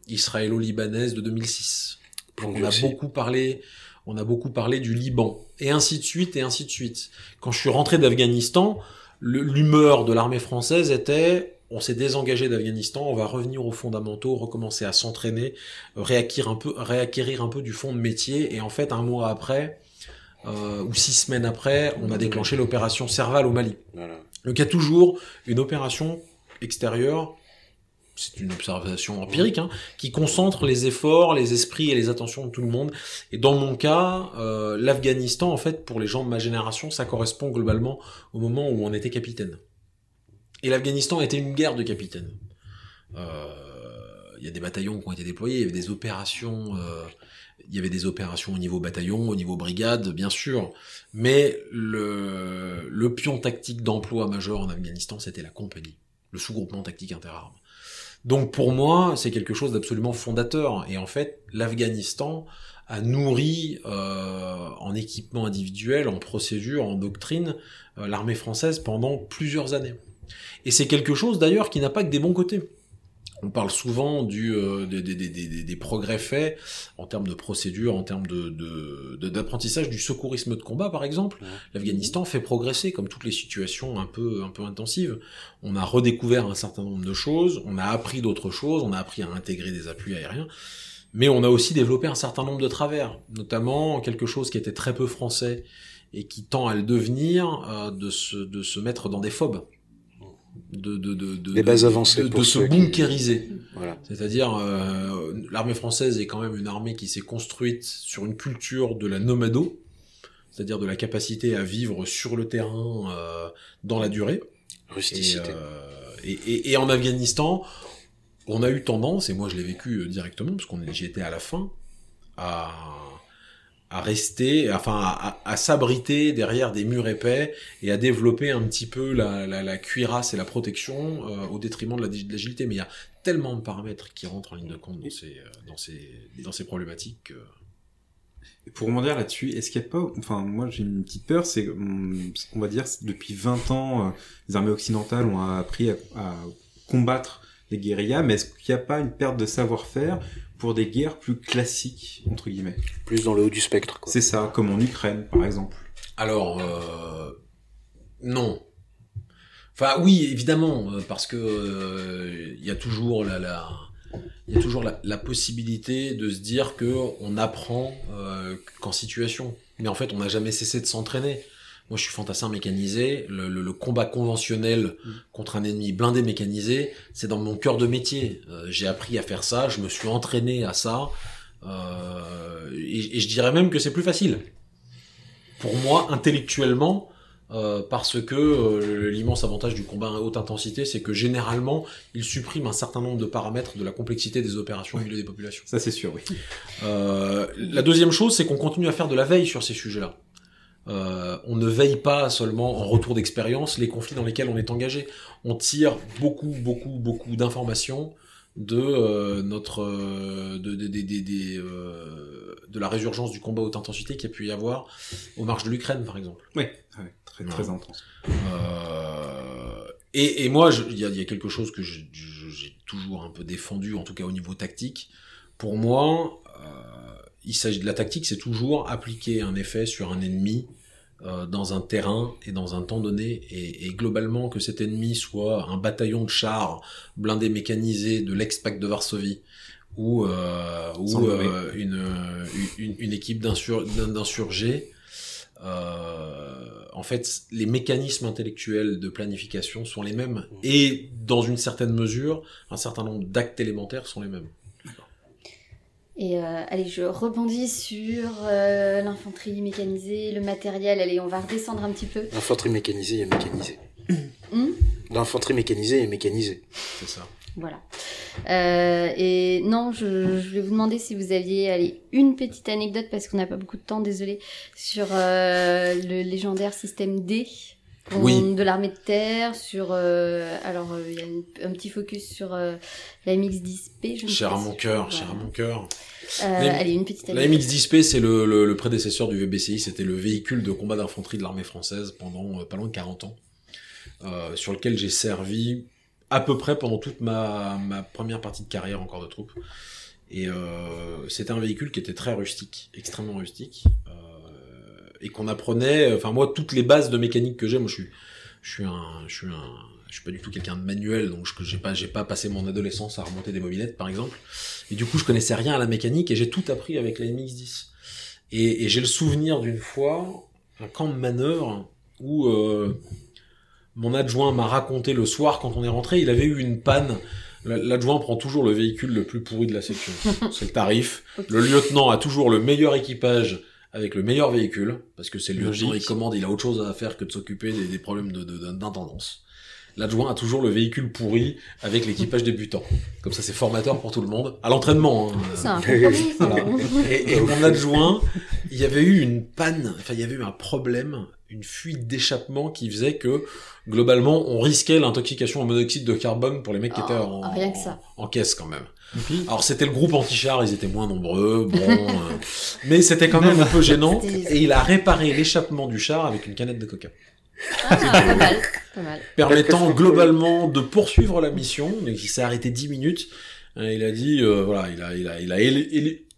B: israélo-libanaise de 2006. on a beaucoup parlé, on a beaucoup parlé du Liban et ainsi de suite et ainsi de suite. Quand je suis rentré d'Afghanistan, l'humeur de l'armée française était on s'est désengagé d'Afghanistan, on va revenir aux fondamentaux, recommencer à s'entraîner, réacquérir un peu, réacquérir un peu du fond de métier. Et en fait, un mois après, euh, ou six semaines après, on a déclenché l'opération Serval au Mali.
A: Voilà.
B: Donc il y a toujours une opération extérieure, c'est une observation empirique, hein, qui concentre les efforts, les esprits et les attentions de tout le monde. Et dans mon cas, euh, l'Afghanistan, en fait, pour les gens de ma génération, ça correspond globalement au moment où on était capitaine. Et l'Afghanistan était une guerre de capitaine. Euh, il y a des bataillons qui ont été déployés, il y avait des opérations, euh, il y avait des opérations au niveau bataillon, au niveau brigade, bien sûr, mais le, le pion tactique d'emploi majeur en Afghanistan, c'était la compagnie, le sous-groupement tactique interarmes. Donc pour moi, c'est quelque chose d'absolument fondateur. Et en fait, l'Afghanistan a nourri euh, en équipement individuel, en procédure, en doctrine, euh, l'armée française pendant plusieurs années. Et c'est quelque chose d'ailleurs qui n'a pas que des bons côtés. On parle souvent du, euh, des, des, des, des, progrès faits en termes de procédure, en termes de, d'apprentissage de, du secourisme de combat, par exemple.
A: Ouais.
B: L'Afghanistan fait progresser, comme toutes les situations un peu, un peu intensives. On a redécouvert un certain nombre de choses, on a appris d'autres choses, on a appris à intégrer des appuis aériens, mais on a aussi développé un certain nombre de travers, notamment quelque chose qui était très peu français et qui tend à le devenir, euh, de, se, de se mettre dans des phobes de, de, de, de,
A: les bases avancées
B: de, de se bunkériser.
A: Qui... Voilà.
B: C'est-à-dire, euh, l'armée française est quand même une armée qui s'est construite sur une culture de la nomado. c'est-à-dire de la capacité à vivre sur le terrain euh, dans la durée.
A: Rusticité.
B: Et, et, et, et en Afghanistan, on a eu tendance, et moi je l'ai vécu directement, parce qu'on j'y étais à la fin, à à rester, enfin à, s'abriter derrière des murs épais et à développer un petit peu la, la, la cuirasse et la protection euh, au détriment de l'agilité. Mais il y a tellement de paramètres qui rentrent en ligne de compte dans ces, dans ces, dans ces problématiques. Que...
C: Pour rebondir là-dessus, est-ce qu'il n'y a pas, enfin moi j'ai une petite peur, c'est on va dire depuis 20 ans, euh, les armées occidentales ont appris à, à combattre les guérillas, mais est-ce qu'il n'y a pas une perte de savoir-faire pour des guerres plus classiques, entre guillemets.
A: Plus dans le haut du spectre,
C: C'est ça, comme en Ukraine, par exemple.
B: Alors, euh, non. Enfin, oui, évidemment, euh, parce que il euh, y a toujours la, la il y a toujours la, la, possibilité de se dire que on apprend euh, qu'en situation. Mais en fait, on n'a jamais cessé de s'entraîner. Moi, je suis fantassin mécanisé. Le, le, le combat conventionnel mmh. contre un ennemi blindé mécanisé, c'est dans mon cœur de métier. Euh, j'ai appris à faire ça, je me suis entraîné à ça. Euh, et, et, je dirais même que c'est plus facile. Pour moi, intellectuellement, euh, parce que l'immense avantage du combat à haute intensité, c'est que généralement, il supprime un certain nombre de paramètres de la complexité des opérations au milieu des populations.
C: Ça, c'est sûr, oui.
B: Euh, la deuxième chose, c'est qu'on continue à faire de la veille sur ces sujets-là. Euh, on ne veille pas seulement en retour d'expérience les conflits dans lesquels on est engagé. On tire beaucoup, beaucoup, beaucoup d'informations de euh, notre euh, de, de, de, de, euh, de la résurgence du combat haute intensité qui a pu y avoir aux marches de l'Ukraine, par exemple.
C: Oui, ouais, très, très intense.
B: Euh, et, et moi, il y a, y a, quelque chose que j'ai toujours un peu défendu, en tout cas au niveau tactique. Pour moi, il s'agit de la tactique, c'est toujours appliquer un effet sur un ennemi euh, dans un terrain et dans un temps donné, et, et, globalement que cet ennemi soit un bataillon de chars blindés mécanisés de l'ex-Pacte de Varsovie ou, euh, ou euh, une, une, une, équipe d'insurgés. En fait, les mécanismes intellectuels de planification sont les mêmes, et dans une certaine mesure, un certain nombre d'actes élémentaires sont les mêmes.
D: Et euh, allez, je rebondis sur euh, l'infanterie mécanisée, le matériel. Allez, on va redescendre un petit peu.
A: L'infanterie mécanisée est mécanisée. Hmm L'infanterie mécanisée est mécanisée.
B: C'est ça.
D: Voilà. Euh, et non, je, je, voulais vous demander si vous aviez allez, une petite anecdote, parce qu'on n'a pas beaucoup de temps, désolé, sur euh, le légendaire système D.
B: Oui.
D: de l'armée de terre sur euh, alors il y a une, un petit focus sur euh, la MX-10P je
B: cher à mon cœur cher à mon cœur.
D: Euh, allez une petite
B: la MX-10P c'est le, le, le, prédécesseur du VBCI c'était le véhicule de combat d'infanterie de l'armée française pendant pas loin de 40 ans sur lequel j'ai servi à peu près pendant toute ma, ma première partie de carrière encore de troupe. Et c'était un véhicule qui était très rustique extrêmement rustique et qu'on apprenait enfin moi toutes les bases de mécanique que j'ai moi je suis je suis un je suis un je suis pas du tout quelqu'un de manuel donc je j'ai pas j'ai pas passé mon adolescence à remonter des mobilettes par exemple et du coup je connaissais rien à la mécanique et j'ai tout appris avec la MX10 et, et j'ai le souvenir d'une fois un camp de manœuvre où euh, mon adjoint m'a raconté le soir quand on est rentré il avait eu une panne L'adjoint prend toujours le véhicule le plus pourri de la section. C'est le tarif. Le lieutenant a toujours le meilleur équipage avec le meilleur véhicule, parce que c'est le lieutenant, il commande, il a autre chose à faire que de s'occuper des, des, problèmes d'intendance. De, de, L'adjoint a toujours le véhicule pourri avec l'équipage débutant. Comme ça, c'est formateur pour tout le monde. À l'entraînement. Hein.
D: C'est un voilà.
B: et, et mon adjoint, il y avait eu une panne, enfin, il y avait eu un problème, une fuite d'échappement qui faisait que, globalement, on risquait l'intoxication au monoxyde de carbone pour les mecs qui
D: oh,
B: étaient en,
D: rien que ça.
B: en, en caisse quand même. Puis, Alors c'était le groupe anti-char, ils étaient moins nombreux, bon, euh, mais c'était quand même un peu gênant. Et il a réparé l'échappement du char avec une canette de coca.
D: Ah, pas mal, pas mal.
B: Permettant globalement de poursuivre la mission. Donc il s'est arrêté 10 minutes. Il a dit, euh, voilà, il a, il a, il a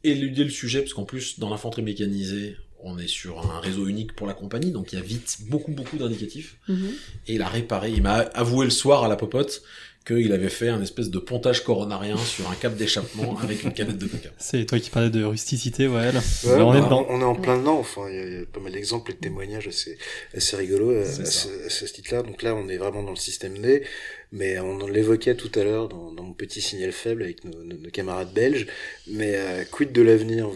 B: éludé le sujet parce qu'en plus dans l'infanterie mécanisée, on est sur un réseau unique pour la compagnie, donc il y a vite beaucoup beaucoup d'indicatifs.
D: Mm -hmm.
B: Et il a réparé. Il m'a avoué le soir à la popote qu'il avait fait un espèce de pontage coronarien sur un cap d'échappement avec une canette de coca.
E: C'est toi qui parlais de rusticité, ouais. Là.
A: ouais on, bah, est dedans. on est en plein dedans. Enfin, il y, y, a pas mal d'exemples et de témoignages assez, assez rigolos à, à, ce, à ce titre-là. Donc là, on est vraiment dans le système D, mais on l'évoquait tout à l'heure dans, dans, mon petit signal faible avec nos, nos, nos camarades belges. Mais euh, quid de l'avenir?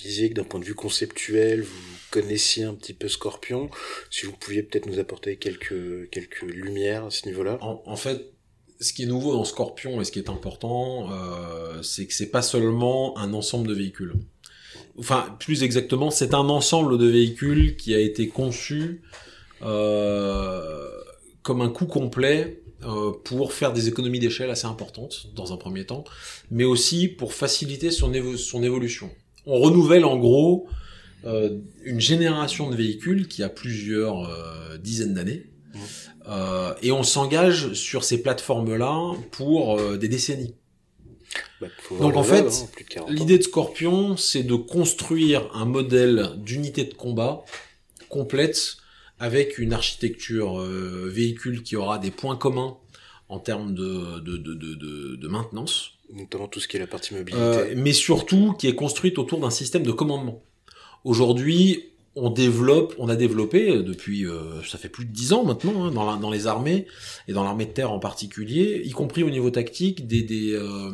A: Disiez que d'un point de vue conceptuel, vous connaissiez un petit peu Scorpion. Si vous pouviez peut-être nous apporter quelques, quelques lumières à ce niveau-là.
B: En, en fait, ce qui est nouveau dans Scorpion et ce qui est important, euh, c'est que c'est pas seulement un ensemble de véhicules. Enfin, plus exactement, c'est un ensemble de véhicules qui a été conçu euh, comme un coût complet euh, pour faire des économies d'échelle assez importantes dans un premier temps, mais aussi pour faciliter son, évo son évolution. On renouvelle en gros euh, une génération de véhicules qui a plusieurs euh, dizaines d'années. Euh, et on s'engage sur ces plateformes-là pour euh, des décennies.
A: Bah,
B: Donc en fait,
A: hein, plus de 40 ans.
B: L'idée de Scorpion, c'est de construire un modèle d'unité de combat complète avec une architecture euh, véhicule qui aura des points communs en termes de, de, maintenance,
A: notamment tout ce qui est la partie mobilité.
B: mais surtout qui est construite autour d'un système de commandement. Aujourd'hui, on développe, on a développé euh, depuis, euh, ça fait plus de dix ans maintenant, hein, dans, les armées et dans l'armée de terre en particulier, y compris au niveau tactique, des des, euh,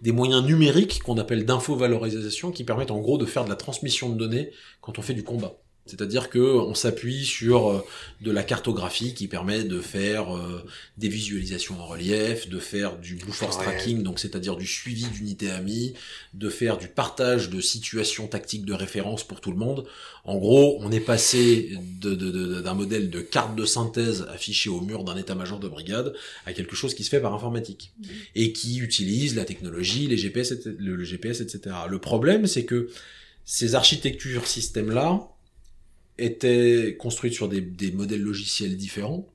B: des moyens numériques qu'on appelle d'info-valorisation qui permettent en gros de faire de la transmission de données quand on fait du combat. C'est-à-dire que on s'appuie sur euh, de la cartographie qui permet de faire euh, des visualisations en relief, de faire du blue force
A: Ouais.
B: tracking, donc c'est-à-dire du suivi d'unités amies, de faire du partage de situations tactiques de référence pour tout le monde. En gros, on est passé de- de- de- d'un modèle de carte de synthèse affichée au mur d'un état-major de brigade à quelque chose qui se fait par informatique et qui utilise la technologie, les GPS, etc., le, le GPS, etc. Le problème, c'est que ces architectures systèmes-là étaient construites sur des, modèles logiciels différents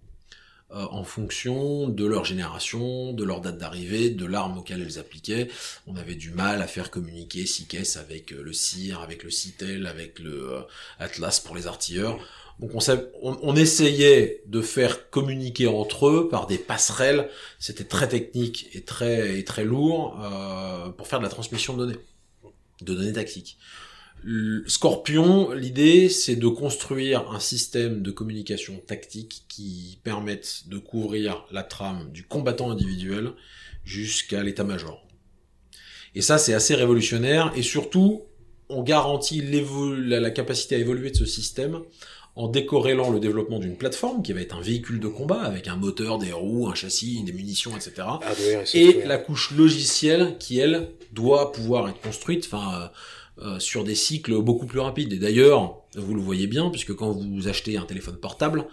B: euh, en fonction de leur génération, de leur date d'arrivée, de l'arme auquel elles appliquaient. On avait du mal à faire communiquer SICS avec euh, le CIR, avec le CITEL, avec le Atlas pour les artilleurs. Donc on essayait de faire communiquer entre eux par des passerelles. C'était très technique et très et très lourd euh, pour faire de la transmission de données, de données tactiques. Scorpion, l'idée, c'est de construire un système de communication tactique qui permette de couvrir la trame du combattant individuel jusqu'à l'état-major. Et ça, c'est assez révolutionnaire, et surtout, on garantit la, capacité à évoluer de ce système en décorrélant le développement d'une plateforme qui va être un véhicule de combat avec un moteur, des roues, un châssis, des munitions, etc
A: et
B: la couche logicielle qui elle doit pouvoir être construite. Enfin euh, euh, sur des cycles beaucoup plus rapides et d'ailleurs vous le voyez bien puisque quand vous achetez un téléphone portable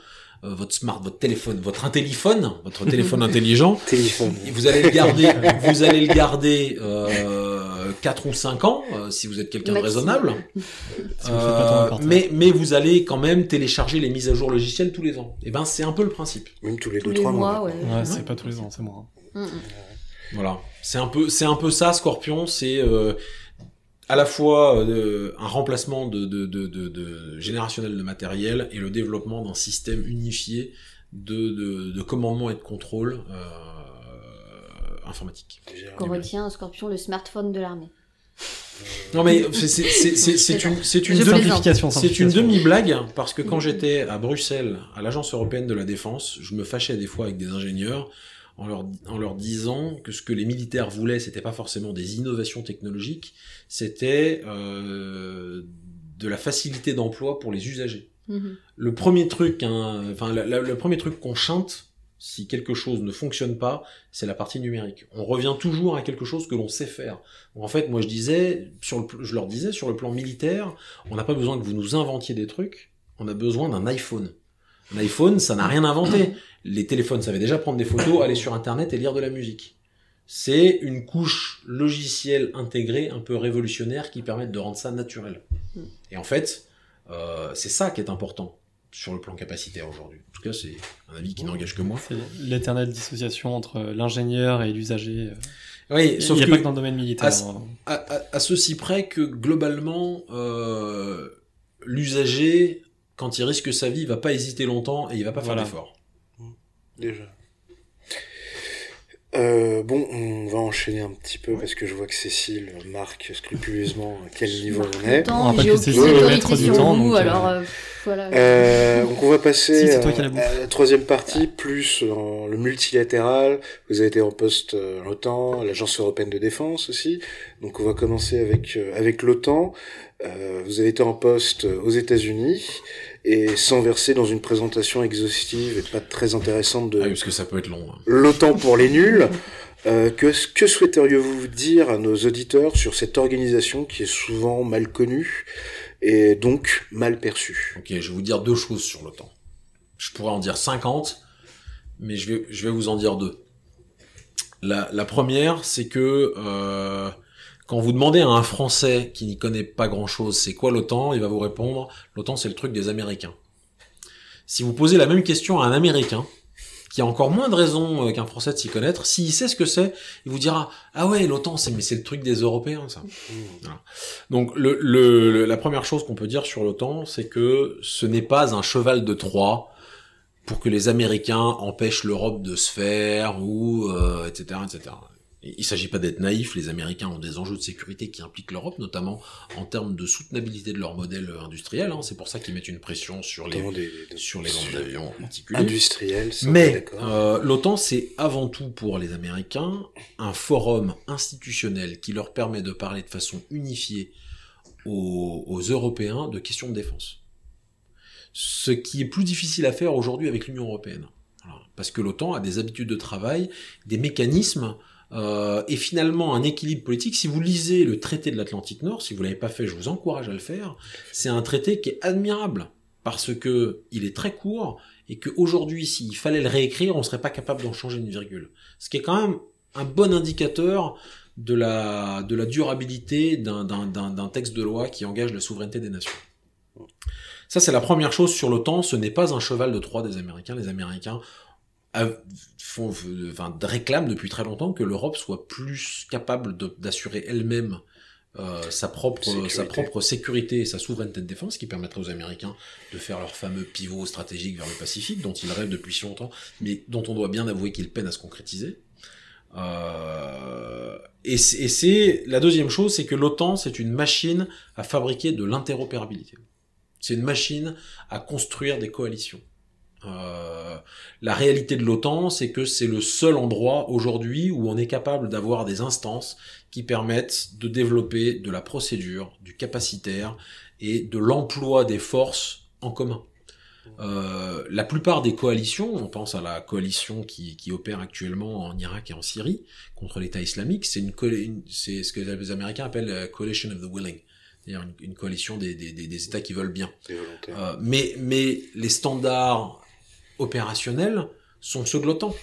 B: euh, votre smart votre téléphone votre intelliphone votre téléphone intelligent
A: Téléphone.
B: vous allez le garder vous allez le garder euh, 4 ou 5 ans euh, si vous êtes quelqu'un de raisonnable
E: Si vous faites pas tomber
B: Euh, mais mais vous allez quand même télécharger les mises à jour logicielles tous les ans et ben c'est un peu le principe
A: Même tous les
D: Tous
A: deux,
D: les
A: trois
D: mois,
A: mois.
D: ouais.
E: Ouais, c'est pas tous les ans, c'est moi.
D: Mm, mm.
B: Voilà, c'est un peu, c'est un peu ça, Scorpion. C'est euh, à la fois euh, un remplacement de, de, de, de, de générationnel de matériel et le développement d'un système unifié de, de, de commandement et de contrôle euh, informatique.
D: Qu'on retient, Scorpion, le smartphone de l'armée.
B: Non mais c'est une c'est une.
E: Simplification,
B: c'est demi-blague parce que quand j'étais à Bruxelles, à l'Agence européenne de la défense, je me fâchais des fois avec des ingénieurs en leur, en leur disant que ce que les militaires voulaient, c'était pas forcément des innovations technologiques, c'était euh, de la facilité d'emploi pour les usagers.
D: Mhm.
B: Le premier truc, hein, enfin la- la- le premier truc qu'on chante, si quelque chose ne fonctionne pas, c'est la partie numérique. On revient toujours à quelque chose que l'on sait faire. En fait, moi je disais, sur le, je leur disais, sur le plan militaire, on n'a pas besoin que vous nous inventiez des trucs, on a besoin d'un iPhone. Un iPhone, ça n'a rien inventé. Les téléphones savaient déjà prendre des photos, aller sur Internet et lire de la musique. C'est une couche logicielle intégrée un peu révolutionnaire qui permet de rendre ça naturel.
D: Mm.
B: Et en fait, euh, c'est ça qui est important sur le plan capacitaire aujourd'hui. En tout cas, c'est un avis qui n'engage que moi.
E: C'est l'éternelle dissociation entre l'ingénieur et l'usager.
B: Oui,
E: Il
B: sauf
E: n'y a
B: que
E: pas que dans le domaine militaire.
B: à-
E: hein.
B: à, à- à ceci près que globalement, euh, l'usager, quand il risque sa vie, il va pas hésiter longtemps et il va pas
E: Voilà.
B: faire d'efforts.
A: Déjà. Euh, bon, on va enchaîner un petit peu parce que je vois que Cécile marque scrupuleusement à quel niveau on est.
E: On rappelle
D: J'ai
E: que du temps,
D: vous,
E: donc, euh,
D: alors euh, voilà.
A: Euh, donc on va passer
E: Si, c'est toi qui as
A: à,
E: la bouffe.
A: à la troisième partie, plus dans le multilatéral. Vous avez été en poste euh, à l'OTAN, à l'Agence européenne de défense aussi. Donc on va commencer avec euh, avec l'OTAN. Euh, vous avez été en poste aux États-Unis et sans verser dans une présentation exhaustive et pas très intéressante de
B: Ah parce que ça peut être long. hein.
A: l'OTAN pour les nuls. Euh, que, que souhaiteriez-vous dire à nos auditeurs sur cette organisation qui est souvent mal connue et donc mal perçue?
B: Ok, je vais vous dire deux choses sur l'OTAN. Je pourrais en dire 50, mais je vais, je vais vous en dire deux. La, la première, c'est que euh, quand vous demandez à un Français qui n'y connaît pas grand-chose, c'est quoi l'OTAN, il va vous répondre, l'OTAN c'est le truc des Américains. Si vous posez la même question à un Américain, qui a encore moins de raisons euh, qu'un Français de s'y connaître, s'il sait ce que c'est, il vous dira ah ouais l'OTAN c'est mais c'est le truc des Européens ça. Donc le- le- la première chose qu'on peut dire sur l'OTAN, c'est que ce n'est pas un cheval de Troie pour que les Américains empêchent l'Europe de se faire ou euh, etc etc. Il il s'agit pas d'être naïf, les Américains ont des enjeux de sécurité qui impliquent l'Europe, notamment en termes de soutenabilité de leur modèle industriel. hein. C'est pour ça qu'ils mettent une pression sur les
A: Notamment des, des-
B: sur les ventes d'avions
A: industriels,
B: Mais euh, l'OTAN, c'est avant tout pour les Américains un forum institutionnel qui leur permet de parler de façon unifiée aux, aux Européens de questions de défense. Ce qui est plus difficile à faire aujourd'hui avec l'Union européenne. Voilà. Parce que l'OTAN a des habitudes de travail, des mécanismes euh, et finalement un équilibre politique. Si vous lisez le traité de l'Atlantique Nord, si vous l'avez pas fait, je vous encourage à le faire. C'est un traité qui est admirable parce que il est très court et qu'aujourd'hui, s'il fallait le réécrire, on serait pas capable d'en changer une virgule. Ce qui est quand même un bon indicateur de la, durabilité d'un, texte de loi qui engage la souveraineté des nations. Ça, c'est la première chose sur l'OTAN. Ce n'est pas un cheval de Troie des Américains. Les Américains font, enfin, réclament depuis très longtemps que l'Europe soit plus capable d'assurer elle-même euh, sa propre
A: Sécurité.
B: sa propre sécurité et sa souveraineté de défense, qui permettrait aux Américains de faire leur fameux pivot stratégique vers le Pacifique, dont ils rêvent depuis si longtemps, mais dont on doit bien avouer qu'ils peinent à se concrétiser. Euh, et c'est- la deuxième chose, c'est que l'OTAN, c'est une machine à fabriquer de l'interopérabilité. C'est une machine à construire des coalitions. Euh, la réalité de l'OTAN, c'est que c'est le seul endroit aujourd'hui où on est capable d'avoir des instances qui permettent de développer de la procédure, du capacitaire et de l'emploi des forces en commun. Euh, la plupart des coalitions, on pense à la coalition qui, qui opère actuellement en Irak et en Syrie contre l'État islamique, c'est une, co- une- c'est ce que les Américains appellent la coalition of the willing, c'est-à-dire une, une coalition des, des, des, des États qui veulent bien. Euh, mais, mais les standards opérationnels sont ceux de l'OTAN.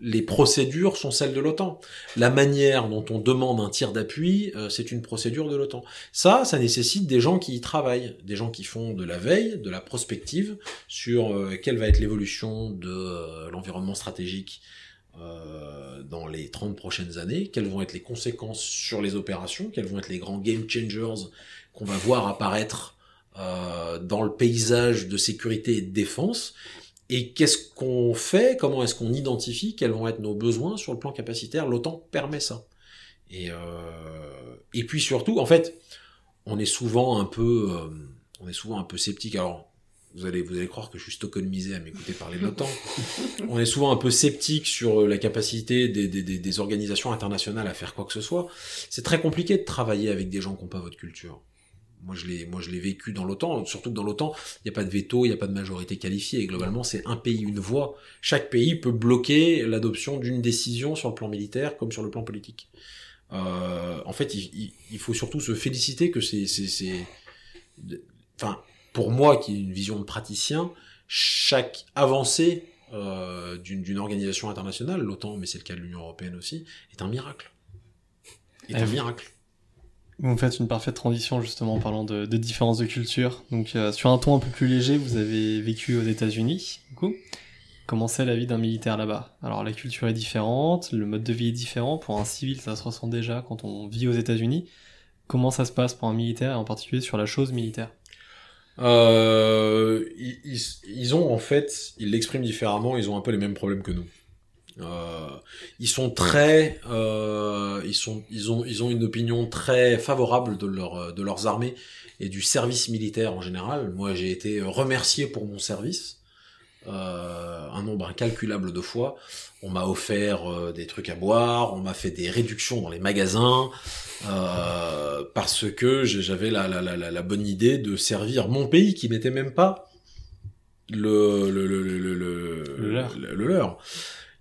B: Les procédures sont celles de l'OTAN. La manière dont on demande un tir d'appui, euh, c'est une procédure de l'OTAN. Ça, ça nécessite des gens qui y travaillent, des gens qui font de la veille, de la prospective sur euh, quelle va être l'évolution de euh, l'environnement stratégique euh, dans les 30 prochaines années, quelles vont être les conséquences sur les opérations, quels vont être les grands game changers qu'on va voir apparaître euh, dans le paysage de sécurité et de défense. Et qu'est-ce qu'on fait Comment est-ce qu'on identifie Quels vont être nos besoins sur le plan capacitaire L'OTAN permet ça. Et, euh, et puis surtout, en fait, on est souvent un peu, euh, on est souvent un peu sceptique. Alors, vous allez, vous allez croire que je suis stockholmisé à m'écouter parler de l'OTAN. on est souvent un peu sceptique sur la capacité des, des, des, des organisations internationales à faire quoi que ce soit. C'est très compliqué de travailler avec des gens qui n'ont pas votre culture. Moi, je l'ai, moi, je l'ai vécu dans l'OTAN. Surtout que dans l'OTAN, il n'y a pas de veto, il n'y a pas de majorité qualifiée. Et globalement, c'est un pays, une voix. Chaque pays peut bloquer l'adoption d'une décision sur le plan militaire comme sur le plan politique. Euh, en fait, il, il, il, faut surtout se féliciter que c'est, c'est, c'est, enfin, pour moi qui ai une vision de praticien, chaque avancée euh, d'une, d'une organisation internationale, l'OTAN, mais c'est le cas de l'Union européenne aussi, est un miracle. Est un miracle.
E: Vous faites une parfaite transition justement en parlant de, de différences de culture. Donc euh, sur un ton un peu plus léger, vous avez vécu aux États-Unis. Du coup, comment c'est la vie d'un militaire là-bas? Alors la culture est différente, le mode de vie est différent. Pour un civil, ça se ressent déjà quand on vit aux États-Unis. Comment ça se passe pour un militaire et en particulier sur la chose militaire?
B: Euh, ils, ils, ont en fait, ils l'expriment différemment. Ils ont un peu les mêmes problèmes que nous. Euh, ils sont très, euh, ils sont, ils ont, ils ont une opinion très favorable de leur, de leurs armées et du service militaire en général. Moi, j'ai été remercié pour mon service euh, un nombre incalculable de fois. On m'a offert euh, des trucs à boire, on m'a fait des réductions dans les magasins euh, parce que j'avais la, la, la, la, bonne idée de servir mon pays qui n'était même pas le le le le, le,
E: Le leur.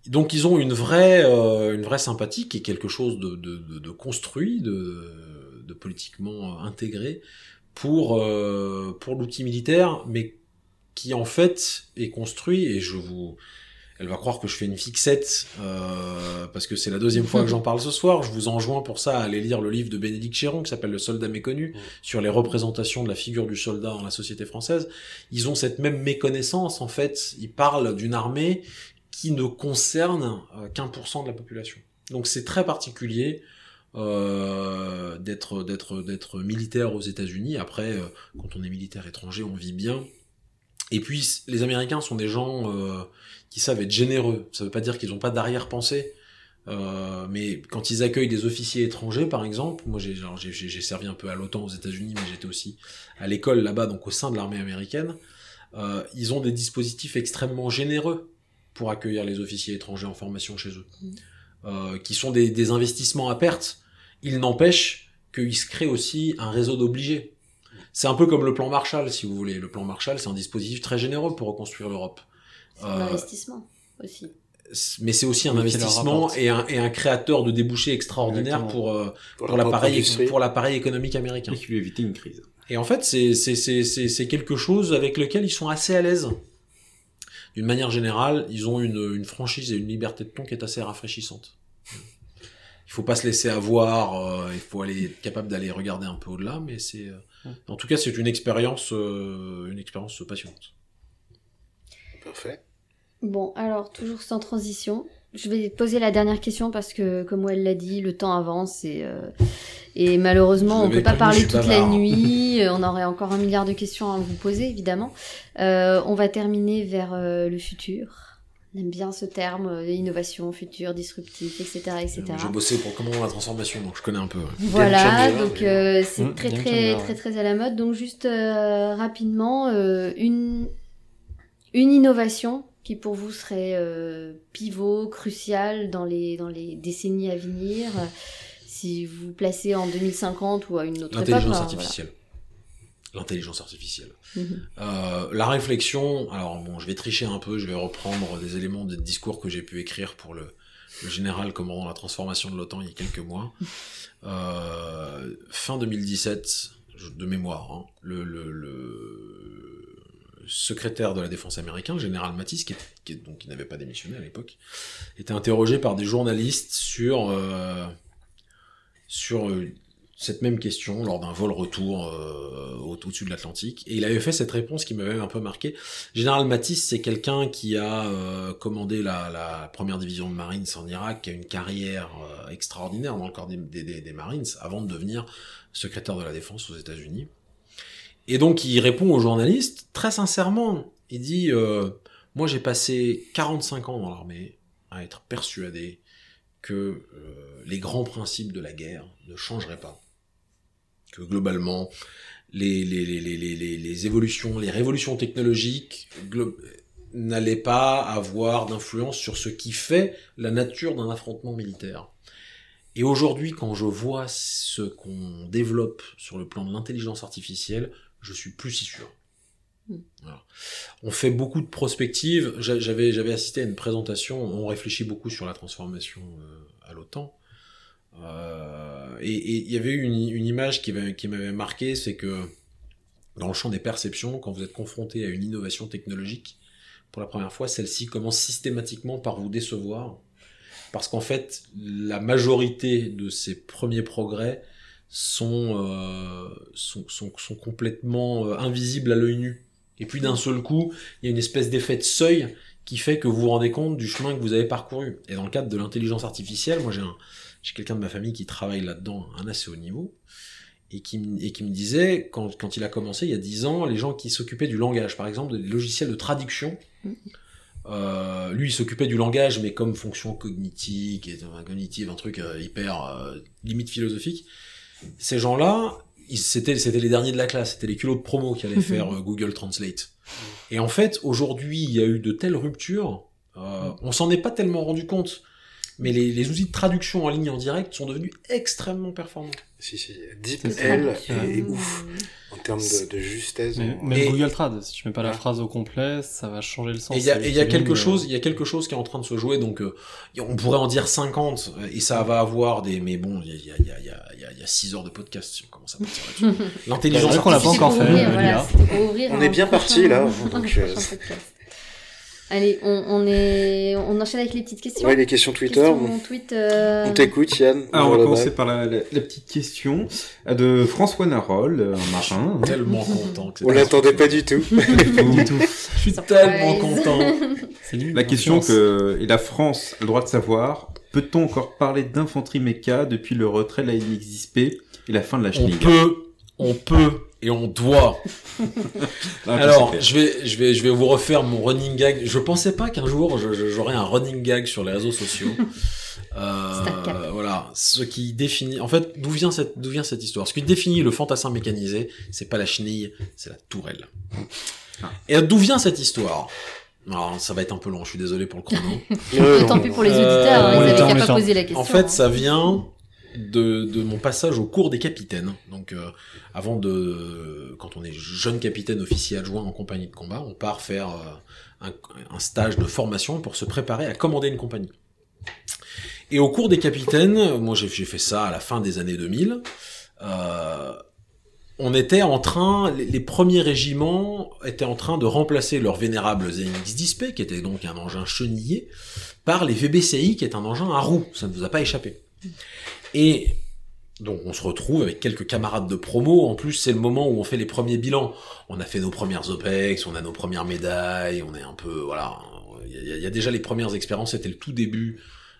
B: Donc ils ont une vraie euh, une vraie sympathie qui est quelque chose de, de, de, de construit, de, de politiquement intégré pour euh, pour l'outil militaire, mais qui en fait est construit et je vous elle va croire que je fais une fixette euh, parce que c'est la deuxième fois que j'en parle ce soir. Je vous enjoins pour ça à aller lire le livre de Bénédicte Chéron qui s'appelle Le soldat méconnu sur les représentations de la figure du soldat dans la société française. Ils ont cette même méconnaissance en fait. Ils parlent d'une armée qui ne concerne euh, qu'un pour cent de la population. Donc c'est très particulier euh, d'être d'être militaire aux États-Unis. Après, euh, quand on est militaire étranger, on vit bien. Et puis les Américains sont des gens qui savent être généreux. Ça veut pas dire qu'ils n'ont pas d'arrière-pensée. Mais quand ils accueillent des officiers étrangers, par exemple, moi j'ai servi un peu à l'OTAN aux États-Unis, mais j'étais aussi à l'école là-bas, donc au sein de l'armée américaine. Ils ont des dispositifs extrêmement généreux pour accueillir les officiers étrangers en formation chez eux, euh, qui sont des, des investissements à perte. Il n'empêche qu'il se crée aussi un réseau d'obligés. C'est un peu comme le plan Marshall, si vous voulez. Le plan Marshall, c'est un dispositif très généreux pour reconstruire l'Europe.
D: C'est
B: Euh,
D: un investissement aussi.
B: mais c'est aussi un
E: Oui,
B: investissement et un, et un créateur de débouchés extraordinaires
E: Exactement.
B: pour, euh, pour, l'appareil
A: industrie.
B: pour l'appareil économique américain.
C: Et qui lui éviter une crise.
B: Et en fait, c'est c'est c'est c'est c'est quelque chose avec lequel ils sont assez à l'aise. D'une manière générale, ils ont une une franchise et une liberté de ton qui est assez rafraîchissante. Il faut pas se laisser avoir, euh, il faut aller être capable d'aller regarder un peu au-delà, mais c'est euh, en tout cas c'est une expérience euh, une expérience passionnante.
A: Parfait.
D: Bon, alors, toujours sans transition. Je vais poser la dernière question parce que, comme elle l'a dit, le temps avance et, euh, et malheureusement, on
B: vous
D: peut pas parler toute la
B: bavard.
D: nuit. Euh, on aurait encore un milliard de questions à vous poser, évidemment. Euh, on va terminer vers euh, le futur. On aime bien ce terme, euh, innovation, futur, disruptif, etc., etc.
B: J'ai bossé pour de la transformation, donc je connais un peu. ouais.
D: Voilà, donc
A: mais-
D: euh, c'est
E: Mmh,
D: très
E: game
D: très très très à la mode. Donc juste euh, rapidement, euh, une une innovation qui pour vous serait euh, pivot, crucial dans les dans les décennies à venir. si vous placez en 2050 ou à une autre époque.
B: L'intelligence
D: hein,
B: artificielle. L'intelligence artificielle.
D: Mhm.
B: Euh, la réflexion, alors bon, je vais tricher un peu, je vais reprendre des éléments des discours que j'ai pu écrire pour le, le général commandant la transformation de l'OTAN il y a quelques mois. Euh, fin 2017, je- de mémoire, hein, le, le, le secrétaire de la défense américain, général Mattis, qui, n'avait pas démissionné à l'époque, était interrogé par des journalistes sur, euh, sur euh, cette même question lors d'un vol retour euh, au- au-dessus de l'Atlantique. Et il avait fait cette réponse qui m'avait un peu marqué. Général Matisse, c'est quelqu'un qui a commandé la, première division de Marines en Irak, qui a une carrière extraordinaire dans le corps des- des- des Marines, avant de devenir secrétaire de la Défense aux États-Unis. Et donc il répond aux journalistes très sincèrement. Il dit euh, Moi j'ai passé 45 ans dans l'armée à être persuadé que euh, les grands principes de la guerre ne changeraient pas. Que globalement, les, évolutions, les révolutions technologiques n'allaient pas avoir d'influence sur ce qui fait la nature d'un affrontement militaire. Et aujourd'hui, quand je vois ce qu'on développe sur le plan de l'intelligence artificielle, je suis plus si sûr.
D: Mm.
B: Voilà. On fait beaucoup de prospectives. J'a- J'avais j'avais assisté à une présentation. On réfléchit beaucoup sur la transformation euh, à l'OTAN. Euh, et il y avait une, une image qui m'avait qui m'avait marqué, c'est que dans le champ des perceptions, quand vous êtes confronté à une innovation technologique, pour la première fois, celle-ci commence systématiquement par vous décevoir. Parce qu'en fait, la majorité de ces premiers progrès sont, euh, sont, sont, sont complètement euh, invisibles à l'œil nu. Et puis d'un seul coup, il y a une espèce d'effet de seuil qui fait que vous vous rendez compte du chemin que vous avez parcouru. Et dans le cadre de l'intelligence artificielle, moi j'ai un, j'ai quelqu'un de ma famille qui travaille là-dedans à un assez haut niveau, et qui, me- et qui me disait, quand, quand il a commencé il y a 10 ans, les gens qui s'occupaient du langage, par exemple, des logiciels de traduction,
D: Mhm.
B: Euh, lui, il s'occupait du langage, mais comme fonction cognitive, cognitive, un truc hyper euh, limite philosophique. Ces gens-là, c'était c'était les derniers de la classe, c'était les culots de promo qui allaient faire euh, Google Translate. Et en fait, aujourd'hui, il y a eu de telles ruptures, euh, on s'en est pas tellement rendu compte, mais les, les outils de traduction en ligne en direct sont devenus extrêmement performants.
A: Si, si. Deep
E: C'est
A: L
D: Traduction.
A: est ouf en termes de, de justesse.
E: Mais,
A: on-
E: même
B: Et-
E: Google Trad, si tu mets pas la
A: Ouais.
E: phrase au complet, ça va changer le sens.
B: Et il y a, et y quelque
E: euh,
B: chose, il y a quelque chose qui est en train de se jouer, donc euh, on pourrait en dire 50 euh, et ça va avoir des, mais bon, il y a, y a, il y a, il y a, il y a- il y a 6 heures de podcast si on commence à partir là-dessus. L'intelligence
E: qu'on l'a pas encore fait,
D: ouvrir,
E: euh,
D: voilà,
A: On est bien parti, là,
D: un
A: donc, euh.
D: Allez, on, on est, on enchaîne avec les petites questions.
A: Ouais, les questions Twitter.
D: Questions,
A: bon.
D: tweet, euh,
A: On t'écoute, Yann.
C: Alors, on va commencer par la, la- la petite question euh, de François Narol, euh, un marin. hein.
B: Tellement content. que
A: On l'attendait pas du tout.
E: du tout.
B: Je suis
D: Surprise.
B: tellement content.
C: La
E: une
C: question que et la France a le droit de savoir, peut-on encore parler d'infanterie méca depuis le retrait de la NXXP et la fin de la
B: On
C: Schnig
B: peut, on peut et on doit. Alors, je vais, je vais, je vais vous refaire mon running gag. Je pensais pas qu'un jour j'aurais un running gag sur les réseaux sociaux. Euh, voilà, ce qui définit. En fait, d'où vient cette, d'où vient cette histoire? Ce qui définit le fantassin mécanisé, c'est pas la chenille, c'est la tourelle.
C: Ah.
B: Et d'où vient cette histoire? Alors, ça va être un peu long. Je suis désolé pour le chrono.
A: Euh,
D: Tant pis pour les
B: Euh,
D: auditeurs, hein,
E: on
D: ils
E: est
D: avaient
E: en
D: qu'à pas poser la question.
B: En fait,
D: hein.
B: ça vient de, mon passage au cours des capitaines. Donc, euh, avant de, quand on est jeune capitaine officier adjoint en compagnie de combat, on part faire euh, un, stage de formation pour se préparer à commander une compagnie. Et au cours des capitaines, moi j'ai fait ça à la fin des années 2000. Euh, on était en train, les, les premiers régiments étaient en train de remplacer leur vénérable ZX-10P, qui était donc un engin chenillé, par les VBCI, qui est un engin à roues. Ça ne vous a pas échappé. Et donc on se retrouve avec quelques camarades de promo. En plus, c'est le moment où on fait les premiers bilans. On a fait nos premières OPEX, on a nos premières médailles, on est un peu, voilà. Il y a, déjà les premières expériences. C'était le tout début.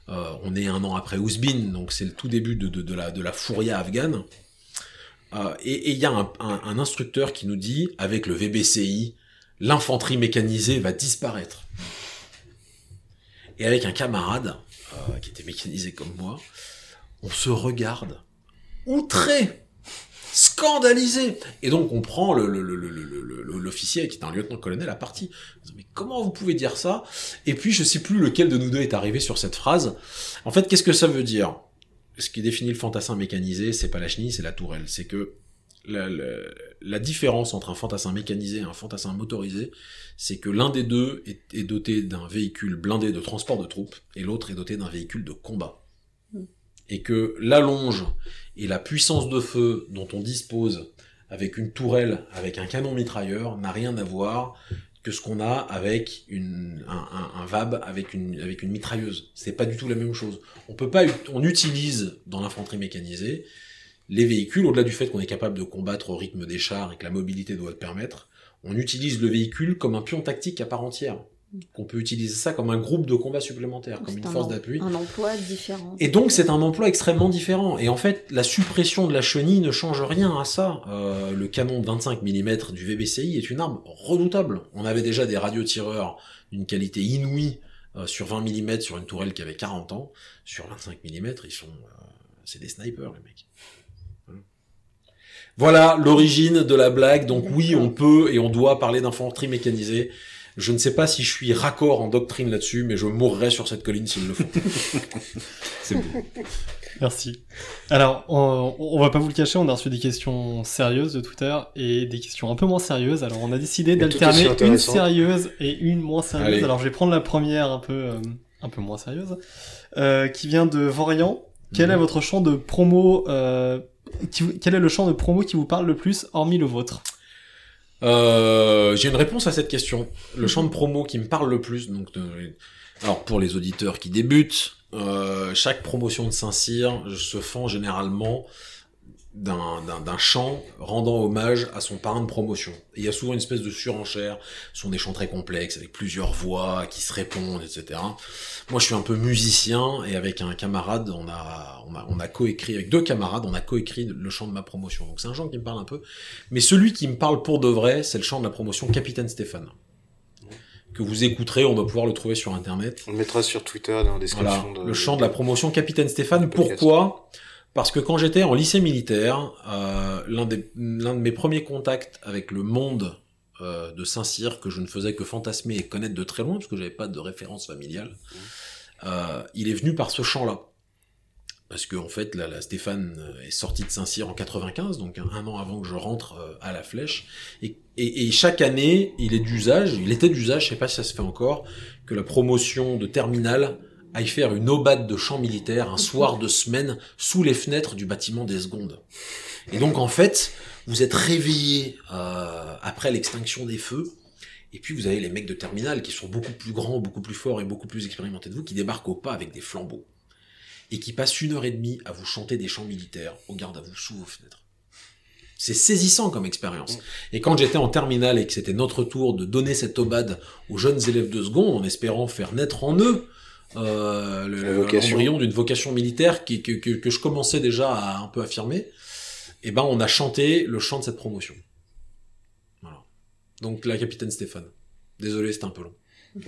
B: Euh, on est un an après Ouzbin, donc c'est le tout début de, la, de fouria afghane. Euh, et il y a un instructeur qui nous dit, avec le VBCI, l'infanterie mécanisée va disparaître. Et avec un camarade, euh, qui était mécanisé comme moi, on se regarde, outré, scandalisé. Et donc on prend l'officier, qui est un lieutenant-colonel, à partie. Mais comment vous pouvez dire ça? Et puis je sais plus lequel de nous deux est arrivé sur cette phrase. En fait, qu'est-ce que ça veut dire? Ce qui définit le fantassin mécanisé, c'est pas la chenille, c'est la tourelle. C'est que la, différence entre un fantassin mécanisé et un fantassin motorisé, c'est que l'un des deux est doté d'un véhicule blindé de transport de troupes et l'autre est doté d'un véhicule de combat. Et que l'allonge et la puissance de feu dont on dispose avec une tourelle, avec un canon mitrailleur, n'a rien à voir que ce qu'on a avec un, VAB avec une, avec une mitrailleuse. C'est pas du tout la même chose. On peut pas, on utilise dans l'infanterie mécanisée les véhicules, au-delà du fait qu'on est capable de combattre au rythme des chars et que la mobilité doit le permettre, on utilise le véhicule comme un pion tactique à part entière. Qu'on peut utiliser ça comme un groupe de combat supplémentaire, comme une
D: un
B: force d'appui.
D: Un emploi différent.
B: Et donc c'est un emploi extrêmement différent. Et en fait, la suppression de la chenille ne change rien à ça. Euh, le canon de 25 mm du VBCI est une arme redoutable. On avait déjà des radiotireurs d'une qualité inouïe euh, sur 20 mm sur une tourelle qui avait 40 ans. Sur 25 mm, ils sont, euh, c'est des snipers les mecs. Voilà. Voilà l'origine de la blague. Donc oui, on peut et on doit parler d'infanterie mécanisée. Je ne sais pas si je suis raccord en doctrine là-dessus, mais je mourrai sur cette colline s'il le faut.
C: C'est beau.
E: Merci. Alors, on, on va pas vous le cacher, on a reçu des questions sérieuses de Twitter et des questions un peu moins sérieuses. Alors, on a décidé d'alterner une sérieuse et une moins sérieuse.
B: Allez.
E: Alors, je vais prendre la première un peu, euh, un peu moins sérieuse, euh, qui vient de Vorian. Quel
B: Mhm.
E: est votre champ de promo euh, qui Quel est le champ de promo qui vous parle le plus, hormis le vôtre?
B: Euh, j'ai une réponse à cette question. Le champ de promo qui me parle le plus, donc de- alors pour les auditeurs qui débutent, euh, chaque promotion de Saint-Cyr se fend généralement d'un, d'un, d'un chant rendant hommage à son parrain de promotion. Et il y a souvent une espèce de surenchère, ce sont des chants très complexes, avec plusieurs voix qui se répondent, etc. Moi je suis un peu musicien, et avec un camarade, on a, on a, on a coécrit, avec deux camarades, on a coécrit le chant de ma promotion. Donc c'est un chant qui me parle un peu. Mais celui qui me parle pour de vrai, c'est le chant de la promotion Capitaine Stéphane. que vous écouterez, on doit pouvoir le trouver sur internet.
A: On le mettra sur Twitter dans la description.
B: Voilà, le chant de la promotion Capitaine Stéphane. Pourquoi Parce que quand j'étais en lycée militaire, euh, l'un de mes premiers contacts avec le monde euh, de Saint-Cyr que je ne faisais que fantasmer et connaître de très loin parce que j'avais pas de référence familiale, euh, il est venu par ce chant-là parce que en fait, Stéphane est sorti de Saint-Cyr en 95, donc un, an avant que je rentre à la Flèche. Et, chaque année, il est d'usage, il était d'usage, je sais pas si ça se fait encore, que la promotion de terminale aille faire une aubade de champ militaire un soir de semaine sous les fenêtres du bâtiment des secondes. Et donc en fait, vous êtes réveillé euh, après l'extinction des feux. Et puis vous avez les mecs de terminale qui sont beaucoup plus grands, beaucoup plus forts et beaucoup plus expérimentés de vous, qui débarquent au pas avec des flambeaux et qui passe une heure et demie à vous chanter des chants militaires au garde à vous sous vos fenêtres. C'est saisissant comme expérience. Et quand j'étais en terminale et que c'était notre tour de donner cette obade aux jeunes élèves de seconde en espérant faire naître en eux euh, l'embryon d'une vocation militaire qui, que, que, que, je commençais déjà à un peu affirmer, eh ben on a chanté le chant de cette promotion. Voilà. Donc la capitaine Stéphane. Désolé, c'était un peu long.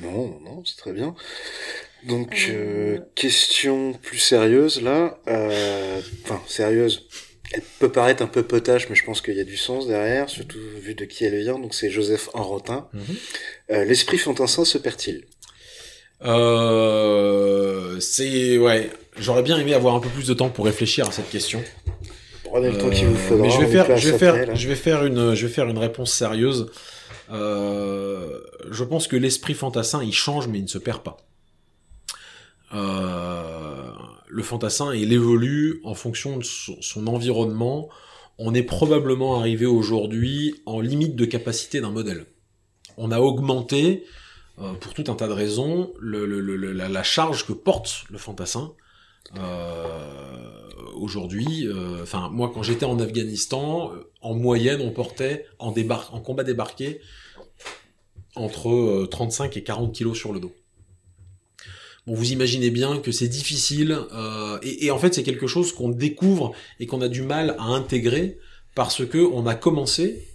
A: Non, non, c'est très bien. Donc, euh, question plus sérieuse là. Euh, enfin, sérieuse. Elle peut paraître un peu potache, mais je pense qu'il y a du sens derrière, surtout vu de qui elle vient. Donc, c'est Joseph Enrotin. Mm -hmm. L'esprit fantassin se perd-il?
B: Euh, C'est ouais. J'aurais bien aimé avoir un peu plus de temps pour réfléchir à cette question.
A: Prenez le temps qu'il vous faudra.
B: Mais je vais faire, je vais faire, je vais faire une, je vais faire une réponse sérieuse. Euh, je pense que l'esprit fantassin, il change, mais il ne se perd pas. Euh, le fantassin, il évolue en fonction de son, environnement. On est probablement arrivé aujourd'hui en limite de capacité d'un modèle. On a augmenté, euh, pour tout un tas de raisons, la, charge que porte le fantassin. Euh, aujourd'hui, euh, enfin moi quand j'étais en Afghanistan, en moyenne on portait en, combat débarqué entre 35 et 40 kilos sur le dos. Vous imaginez bien que c'est difficile, et, et, en fait c'est quelque chose qu'on découvre et qu'on a du mal à intégrer parce que on a commencé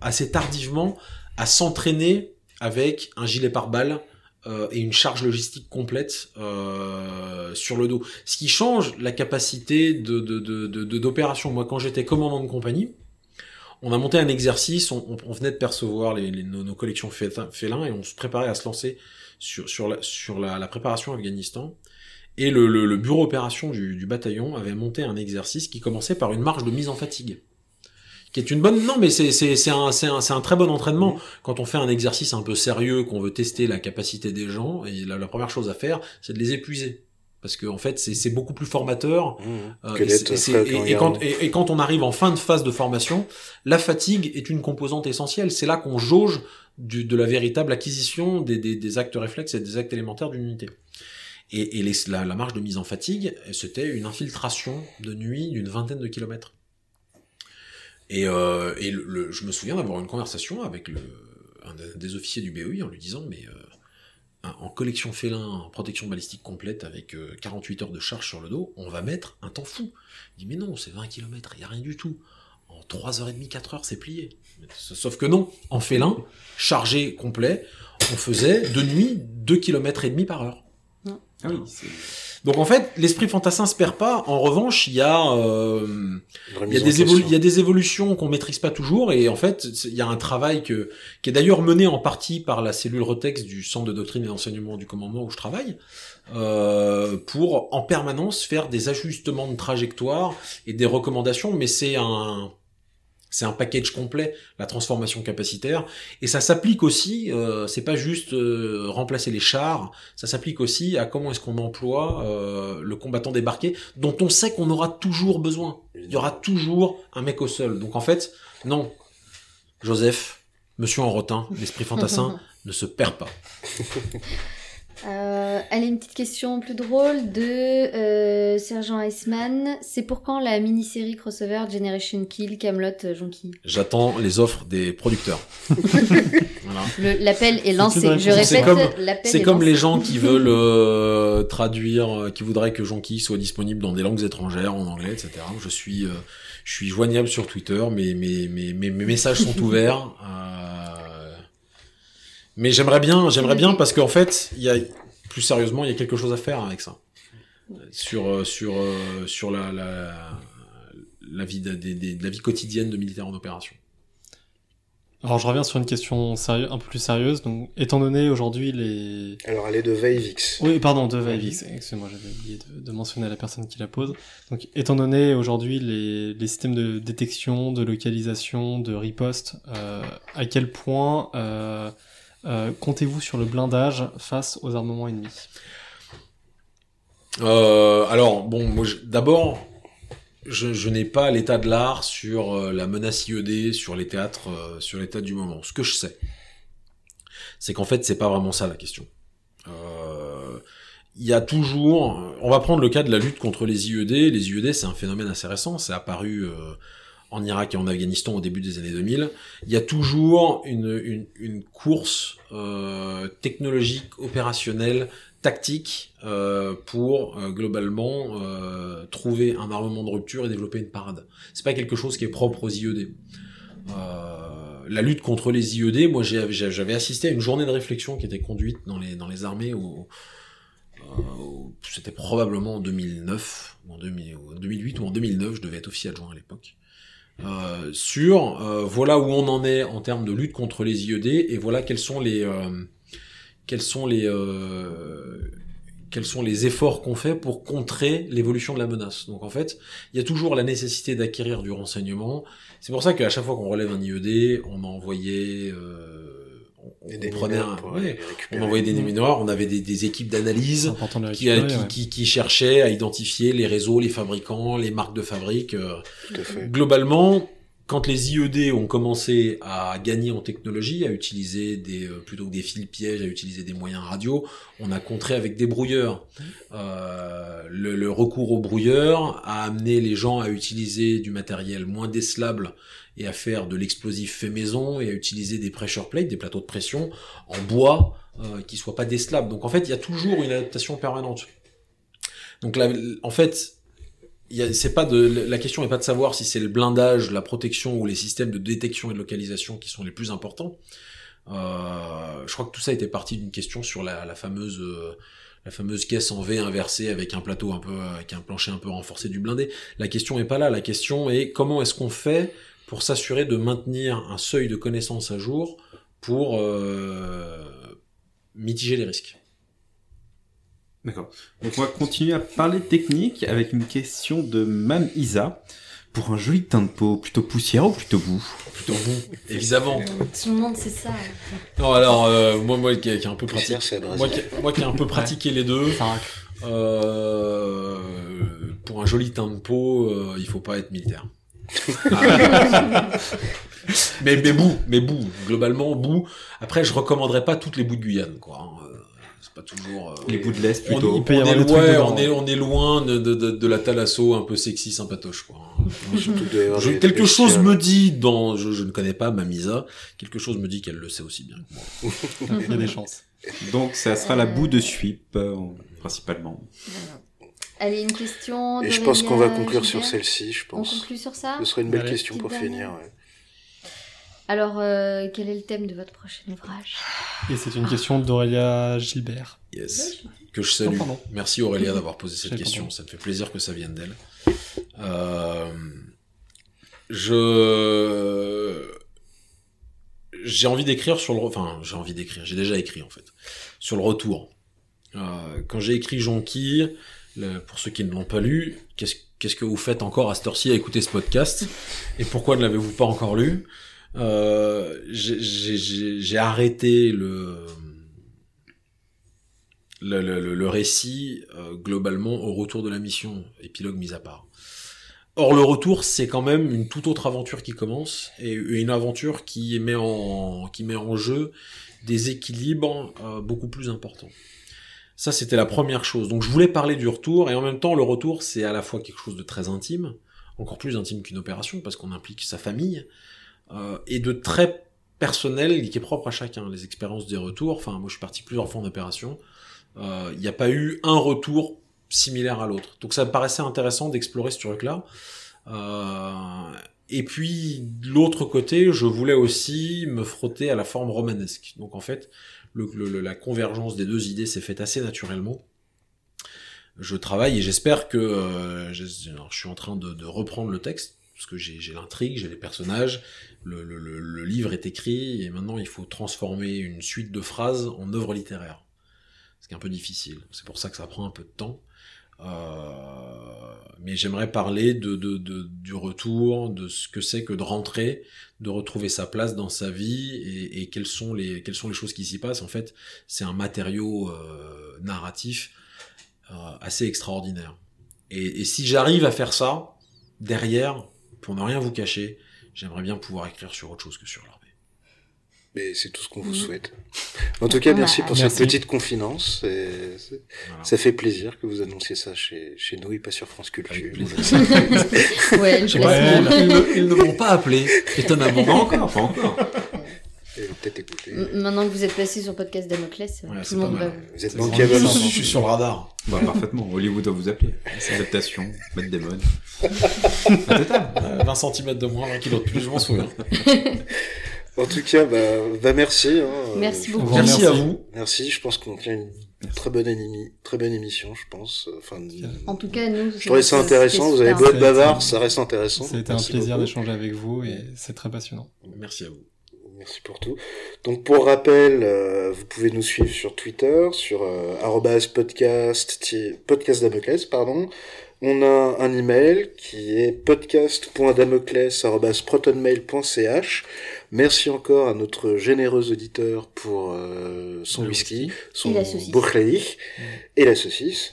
B: assez tardivement à s'entraîner avec un gilet pare-balles euh, et une charge logistique complète euh, sur le dos. Ce qui change la capacité de, de, de, d'opération. Moi, quand j'étais commandant de compagnie, on a monté un exercice, on, on venait de percevoir les, les, nos, collections félins et on se préparait à se lancer sur, la, préparation Afghanistan. Et le, le, le bureau opération du, bataillon avait monté un exercice qui commençait par une marche de mise en fatigue. Qui est une bonne. Non, mais c'est, c'est, c'est, un, c'est, un, c'est un très bon entraînement. Quand on fait un exercice un peu sérieux, qu'on veut tester la capacité des gens, et la, la première chose à faire, c'est de les épuiser. Parce que en fait c'est beaucoup plus formateur
A: mmh,
B: euh, et, et, et, quand, et, quand, on arrive en fin de phase de formation la fatigue est une composante essentielle. C'est là qu'on jauge du, de la véritable acquisition des, des, des, actes réflexes et des actes élémentaires d'une unité. Et, les, la, la, marge de mise en fatigue c'était une infiltration de nuit d'une vingtaine de kilomètres et, euh, et le, le, je me souviens d'avoir une conversation avec le, un des officiers du BOI en lui disant mais euh, en collection félin, en protection balistique complète avec 48 heures de charge sur le dos, on va mettre un temps fou. Il dit mais non, c'est 20 km, il n'y a rien du tout. En 3h30, 4h, c'est plié. Sauf que non, en félin, chargé complet, on faisait de nuit 2 km et demi par heure.
C: Ah oui,
B: donc en fait, l'esprit fantassin se perd pas. En revanche, il y a, euh, il y a des il y a des évolutions qu'on maîtrise pas toujours, et en fait, il y a un travail que, qui est d'ailleurs mené en partie par la cellule Retex du Centre de doctrine et d'enseignement du commandement où je travaille, euh, pour en permanence faire des ajustements de trajectoire et des recommandations. Mais c'est un c'est un package complet, la transformation capacitaire, et ça s'applique aussi. Euh, c'est pas juste euh, remplacer les chars, ça s'applique aussi à comment est-ce qu'on emploie euh, le combattant débarqué, dont on sait qu'on aura toujours besoin. Il y aura toujours un mec au sol. Donc en fait, non, Joseph, Monsieur Enrotin, l'esprit fantassin, ne se perd pas.
D: Euh, allez, une petite question plus drôle de euh, Sergent Iceman. C'est pour quand la mini-série crossover Generation Kill Camelot euh, Jonky
B: J'attends les offres des producteurs.
D: voilà. L'appel est lancé. Je répète, l'appel
B: C'est comme lancé. les gens qui veulent euh, traduire, euh, qui voudraient que Jonky soit disponible dans des langues étrangères, en anglais, etc. Je suis, euh, je suis joignable sur Twitter. Mes, mes, mes, mes, mes messages sont ouverts. Mais j'aimerais bien, j'aimerais bien parce qu'en fait, il y a plus sérieusement, il y a quelque chose à faire avec ça. Sur euh, sur euh, sur la la, la vie de, de- de- de la vie quotidienne de militaires en opération.
E: Alors je reviens sur une question sérieux, un peu plus sérieuse. Donc, étant donné aujourd'hui les...
A: Alors, elle est de Veivix.
E: Oui, pardon, de Vaivix. Excusez-moi, j'avais oublié de, de mentionner la personne qui la pose. Donc, étant donné aujourd'hui les, les systèmes de détection, de localisation, de riposte, euh, à quel point euh, euh, comptez-vous sur le blindage face aux armements ennemis?
B: Euh, alors bon, d'abord, je, n'ai pas l'état de l'art sur euh, la menace IED, sur les théâtres, sur l'état du moment. Ce que je sais, c'est qu'en fait, c'est pas vraiment ça la question. Il y a toujours, on va prendre le cas de la lutte contre les IED. Les IED, c'est un phénomène assez récent. C'est apparu en Irak et en Afghanistan au début des années 2000. Il y a toujours une, une, une course euh, technologique, opérationnelle, tactique euh, pour euh, globalement euh, trouver un armement de rupture et développer une parade. C'est pas quelque chose qui est propre aux IED. Euh, la lutte contre les IED, moi j'avais assisté à une journée de réflexion qui était conduite dans les dans les armées au, euh, c'était probablement en 2009 ou en 2000 ou en 2008 ou en 2009, je devais être officier adjoint à l'époque. Euh, sur euh, voilà où on en est en termes de lutte contre les IED et voilà quels sont les euh, quels sont les euh, quels sont les efforts qu'on fait pour contrer l'évolution de la menace. Donc en fait, il y a toujours la nécessité d'acquérir du renseignement. C'est pour ça qu'à chaque fois qu'on relève un IED, on a envoyé, euh, on,
A: Des
B: prenait
A: démineurs
B: un,
A: pour
B: ouais,
A: les
B: on envoyait des démineurs, on avait des, des équipes d'analyse
E: les
B: qui,
E: récupérer,
B: qui,
E: ouais.
B: qui, qui cherchaient à identifier les réseaux, les fabricants, les marques de fabrique. euh,
A: Tout à fait.
B: Globalement, quand les IED ont commencé à gagner en technologie, à utiliser des euh, plutôt que des fils pièges, à utiliser des moyens radio, on a contré avec des brouilleurs. Euh, le, le recours aux brouilleurs a amené les gens à utiliser du matériel moins décelable et à faire de l'explosif fait maison et à utiliser des pressure plates, des plateaux de pression en bois euh, qui soient pas décelables. Donc en fait, il y a toujours une adaptation permanente. Donc là, en fait, c'est pas la question n'est pas de savoir si c'est le blindage, la protection ou les systèmes de détection et de localisation qui sont les plus importants. Euh, je crois que tout ça était parti d'une question sur la, la fameuse euh, la fameuse caisse en V inversée avec un plateau un peu avec un plancher un peu renforcé du blindé. La question est pas là, la question est comment est-ce qu'on fait pour s'assurer de maintenir un seuil de connaissance à jour pour euh, mitiger les risques.
C: D'accord. Donc on va continuer à parler technique avec une question de Mam Isa. Pour un joli teint de peau, plutôt poussière ou plutôt boue?
B: Plutôt vous, évidemment.
D: Tout le monde sait ça.
B: Non, alors euh, moi, moi qui, qui ai un peu pratiqué,
A: c'est
B: moi qui, moi qui ai un peu pratiqué les deux, euh, pour un joli teint de peau, euh, il faut pas être militaire. mais mais bout, mais bout, globalement bout. Après, je recommanderais pas toutes les bouts de Guyane, quoi. hein. Euh, C'est pas toujours. euh,
C: Les bouts de l'Est plutôt.
B: on est, ouais, on est
E: ouais.
B: on est loin de, de, de, de la thalasso un peu sexy sympatoche, quoi. Je-
A: des-
B: quelque chose me dit dans, je, je ne connais pas Mamisa, quelque chose me dit qu'elle le sait aussi bien que moi.
E: Il y a des chances.
C: Donc ça sera la boue de Suip, euh, principalement.
D: Voilà. Allez, une question.
A: Et je pense qu'on va conclure sur celle-ci, je
D: On
A: pense.
D: conclut sur ça
A: Ce serait une belle question pour finir. ouais.
D: Alors, euh, quel est le thème de votre prochain ouvrage?
E: Et c'est une question d'Aurélia Gilbert.
B: Yes. Que je salue.
E: Non.
B: Merci Aurélia d'avoir posé cette question.
E: pardon.
B: Ça me fait plaisir que ça vienne d'elle. Euh, je j'ai envie d'écrire sur le enfin j'ai envie d'écrire j'ai déjà écrit en fait sur le retour Euh, quand j'ai écrit Jonquille pour ceux qui ne l'ont pas lu qu'est-ce que vous faites encore à cette heure-ci à écouter ce podcast? Et pourquoi ne l'avez-vous pas encore lu? Euh, j'ai- arrêté le récit euh, globalement au retour de la mission, épilogue mis à part. Or le retour, c'est quand même une toute autre aventure qui commence et une aventure qui met en qui met en jeu des équilibres euh, beaucoup plus importants. Ça, c'était la première chose. Donc je voulais parler du retour et en même temps, le retour, c'est à la fois quelque chose de très intime, encore plus intime qu'une opération parce qu'on implique sa famille euh, et de très personnel qui est propre à chacun. Les expériences des retours. Enfin, moi, je suis parti plusieurs fois en opération euh, il n'y a pas eu un retour similaire à l'autre. Donc ça me paraissait intéressant d'explorer ce truc-là. Euh, et puis de l'autre côté, je voulais aussi me frotter à la forme romanesque. Donc en fait, la convergence des deux idées s'est faite assez naturellement. Je travaille et j'espère que euh, je, suis en train de, reprendre le texte parce que j'ai l'intrigue, j'ai les personnages, le- le livre est écrit et maintenant il faut transformer une suite de phrases en œuvre littéraire. Ce qui est un peu difficile. C'est pour ça que ça prend un peu de temps. Euh, mais j'aimerais parler de, du retour, de ce que c'est que de rentrer, de retrouver sa place dans sa vie et, quelles sont les choses qui s'y passent. En fait, c'est un matériau euh, narratif euh, assez extraordinaire. Et, et si j'arrive à faire ça, derrière, pour ne rien vous cacher, j'aimerais bien pouvoir écrire sur autre chose que sur l'armée.
A: Mais c'est tout ce qu'on vous
D: Mhm.
A: souhaite. En tout cas, merci pour
E: Merci.
A: cette petite confidence. et c'est-
B: Voilà.
A: Ça fait plaisir que vous annonciez ça chez, chez nous et pas sur France Culture.
D: Ouais,
B: Je ils, ne- ils ne m'ont pas appelé, étonnamment.
C: Pas encore, pas encore.
A: Peut-être écouter.
D: Maintenant que vous êtes passé sur podcast Damoclès,
B: Ouais, c'est
D: tout le monde va vous.
A: Vous êtes
B: C'est
A: bankable.
B: vraiment- je suis sur le radar.
C: Bah, parfaitement. Hollywood doit vous appeler. Adaptation, mettre des modes. La totale.
B: Euh, 20 cm de moins, 20 kg de plus, je m'en souviens.
A: En tout cas, bah, bah merci. Hein,
D: Merci beaucoup.
B: Merci
E: Merci.
B: à vous.
A: Merci, je pense qu'on tient une très bonne, émi- très bonne émission, je pense. Enfin,
D: En tout cas, nous.
A: je trouvais ça intéressant. Vous avez beau être bavard, ça reste intéressant.
E: C'était un
A: Merci
E: plaisir d'échanger avec vous et c'est très passionnant.
B: Merci à vous.
A: Merci pour tout. Donc pour rappel, euh, vous pouvez nous suivre sur Twitter, sur euh, podcast Damoclès, pardon. On a un email qui est podcast.damoclès.protonmail.ch. Merci encore à notre généreux auditeur pour euh, son
B: Le
A: whisky, son
D: Et.
A: Buchleich et la saucisse.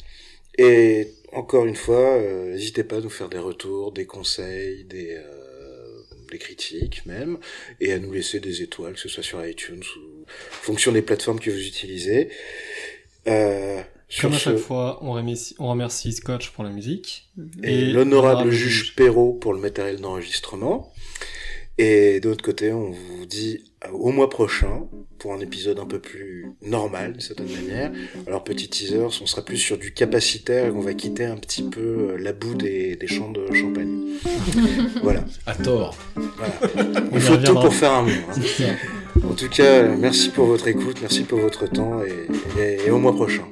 A: Et encore une fois, euh, n'hésitez pas à nous faire des retours, des conseils, des, euh, des critiques même, et à nous laisser des étoiles, que ce soit sur iTunes ou en fonction des plateformes que vous utilisez. Euh,
E: Comme à
A: ce-
E: chaque fois, on remercie, on remercie Scotch pour la musique.
A: et, l'honorable juge Perrault pour le matériel d'enregistrement. Et de l'autre côté, on vous dit au mois prochain pour un épisode un peu plus normal d'une certaine manière. Alors petit teaser, on sera plus sur du capacitaire et on va quitter un petit peu euh, la boue des, des champs de champagne. voilà,
B: À tort.
A: voilà. Il faut tout pour faire un mur. hein. En tout cas, euh, merci pour votre écoute, merci pour votre temps et, et- et au mois prochain.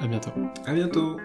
E: À bientôt.
C: À bientôt.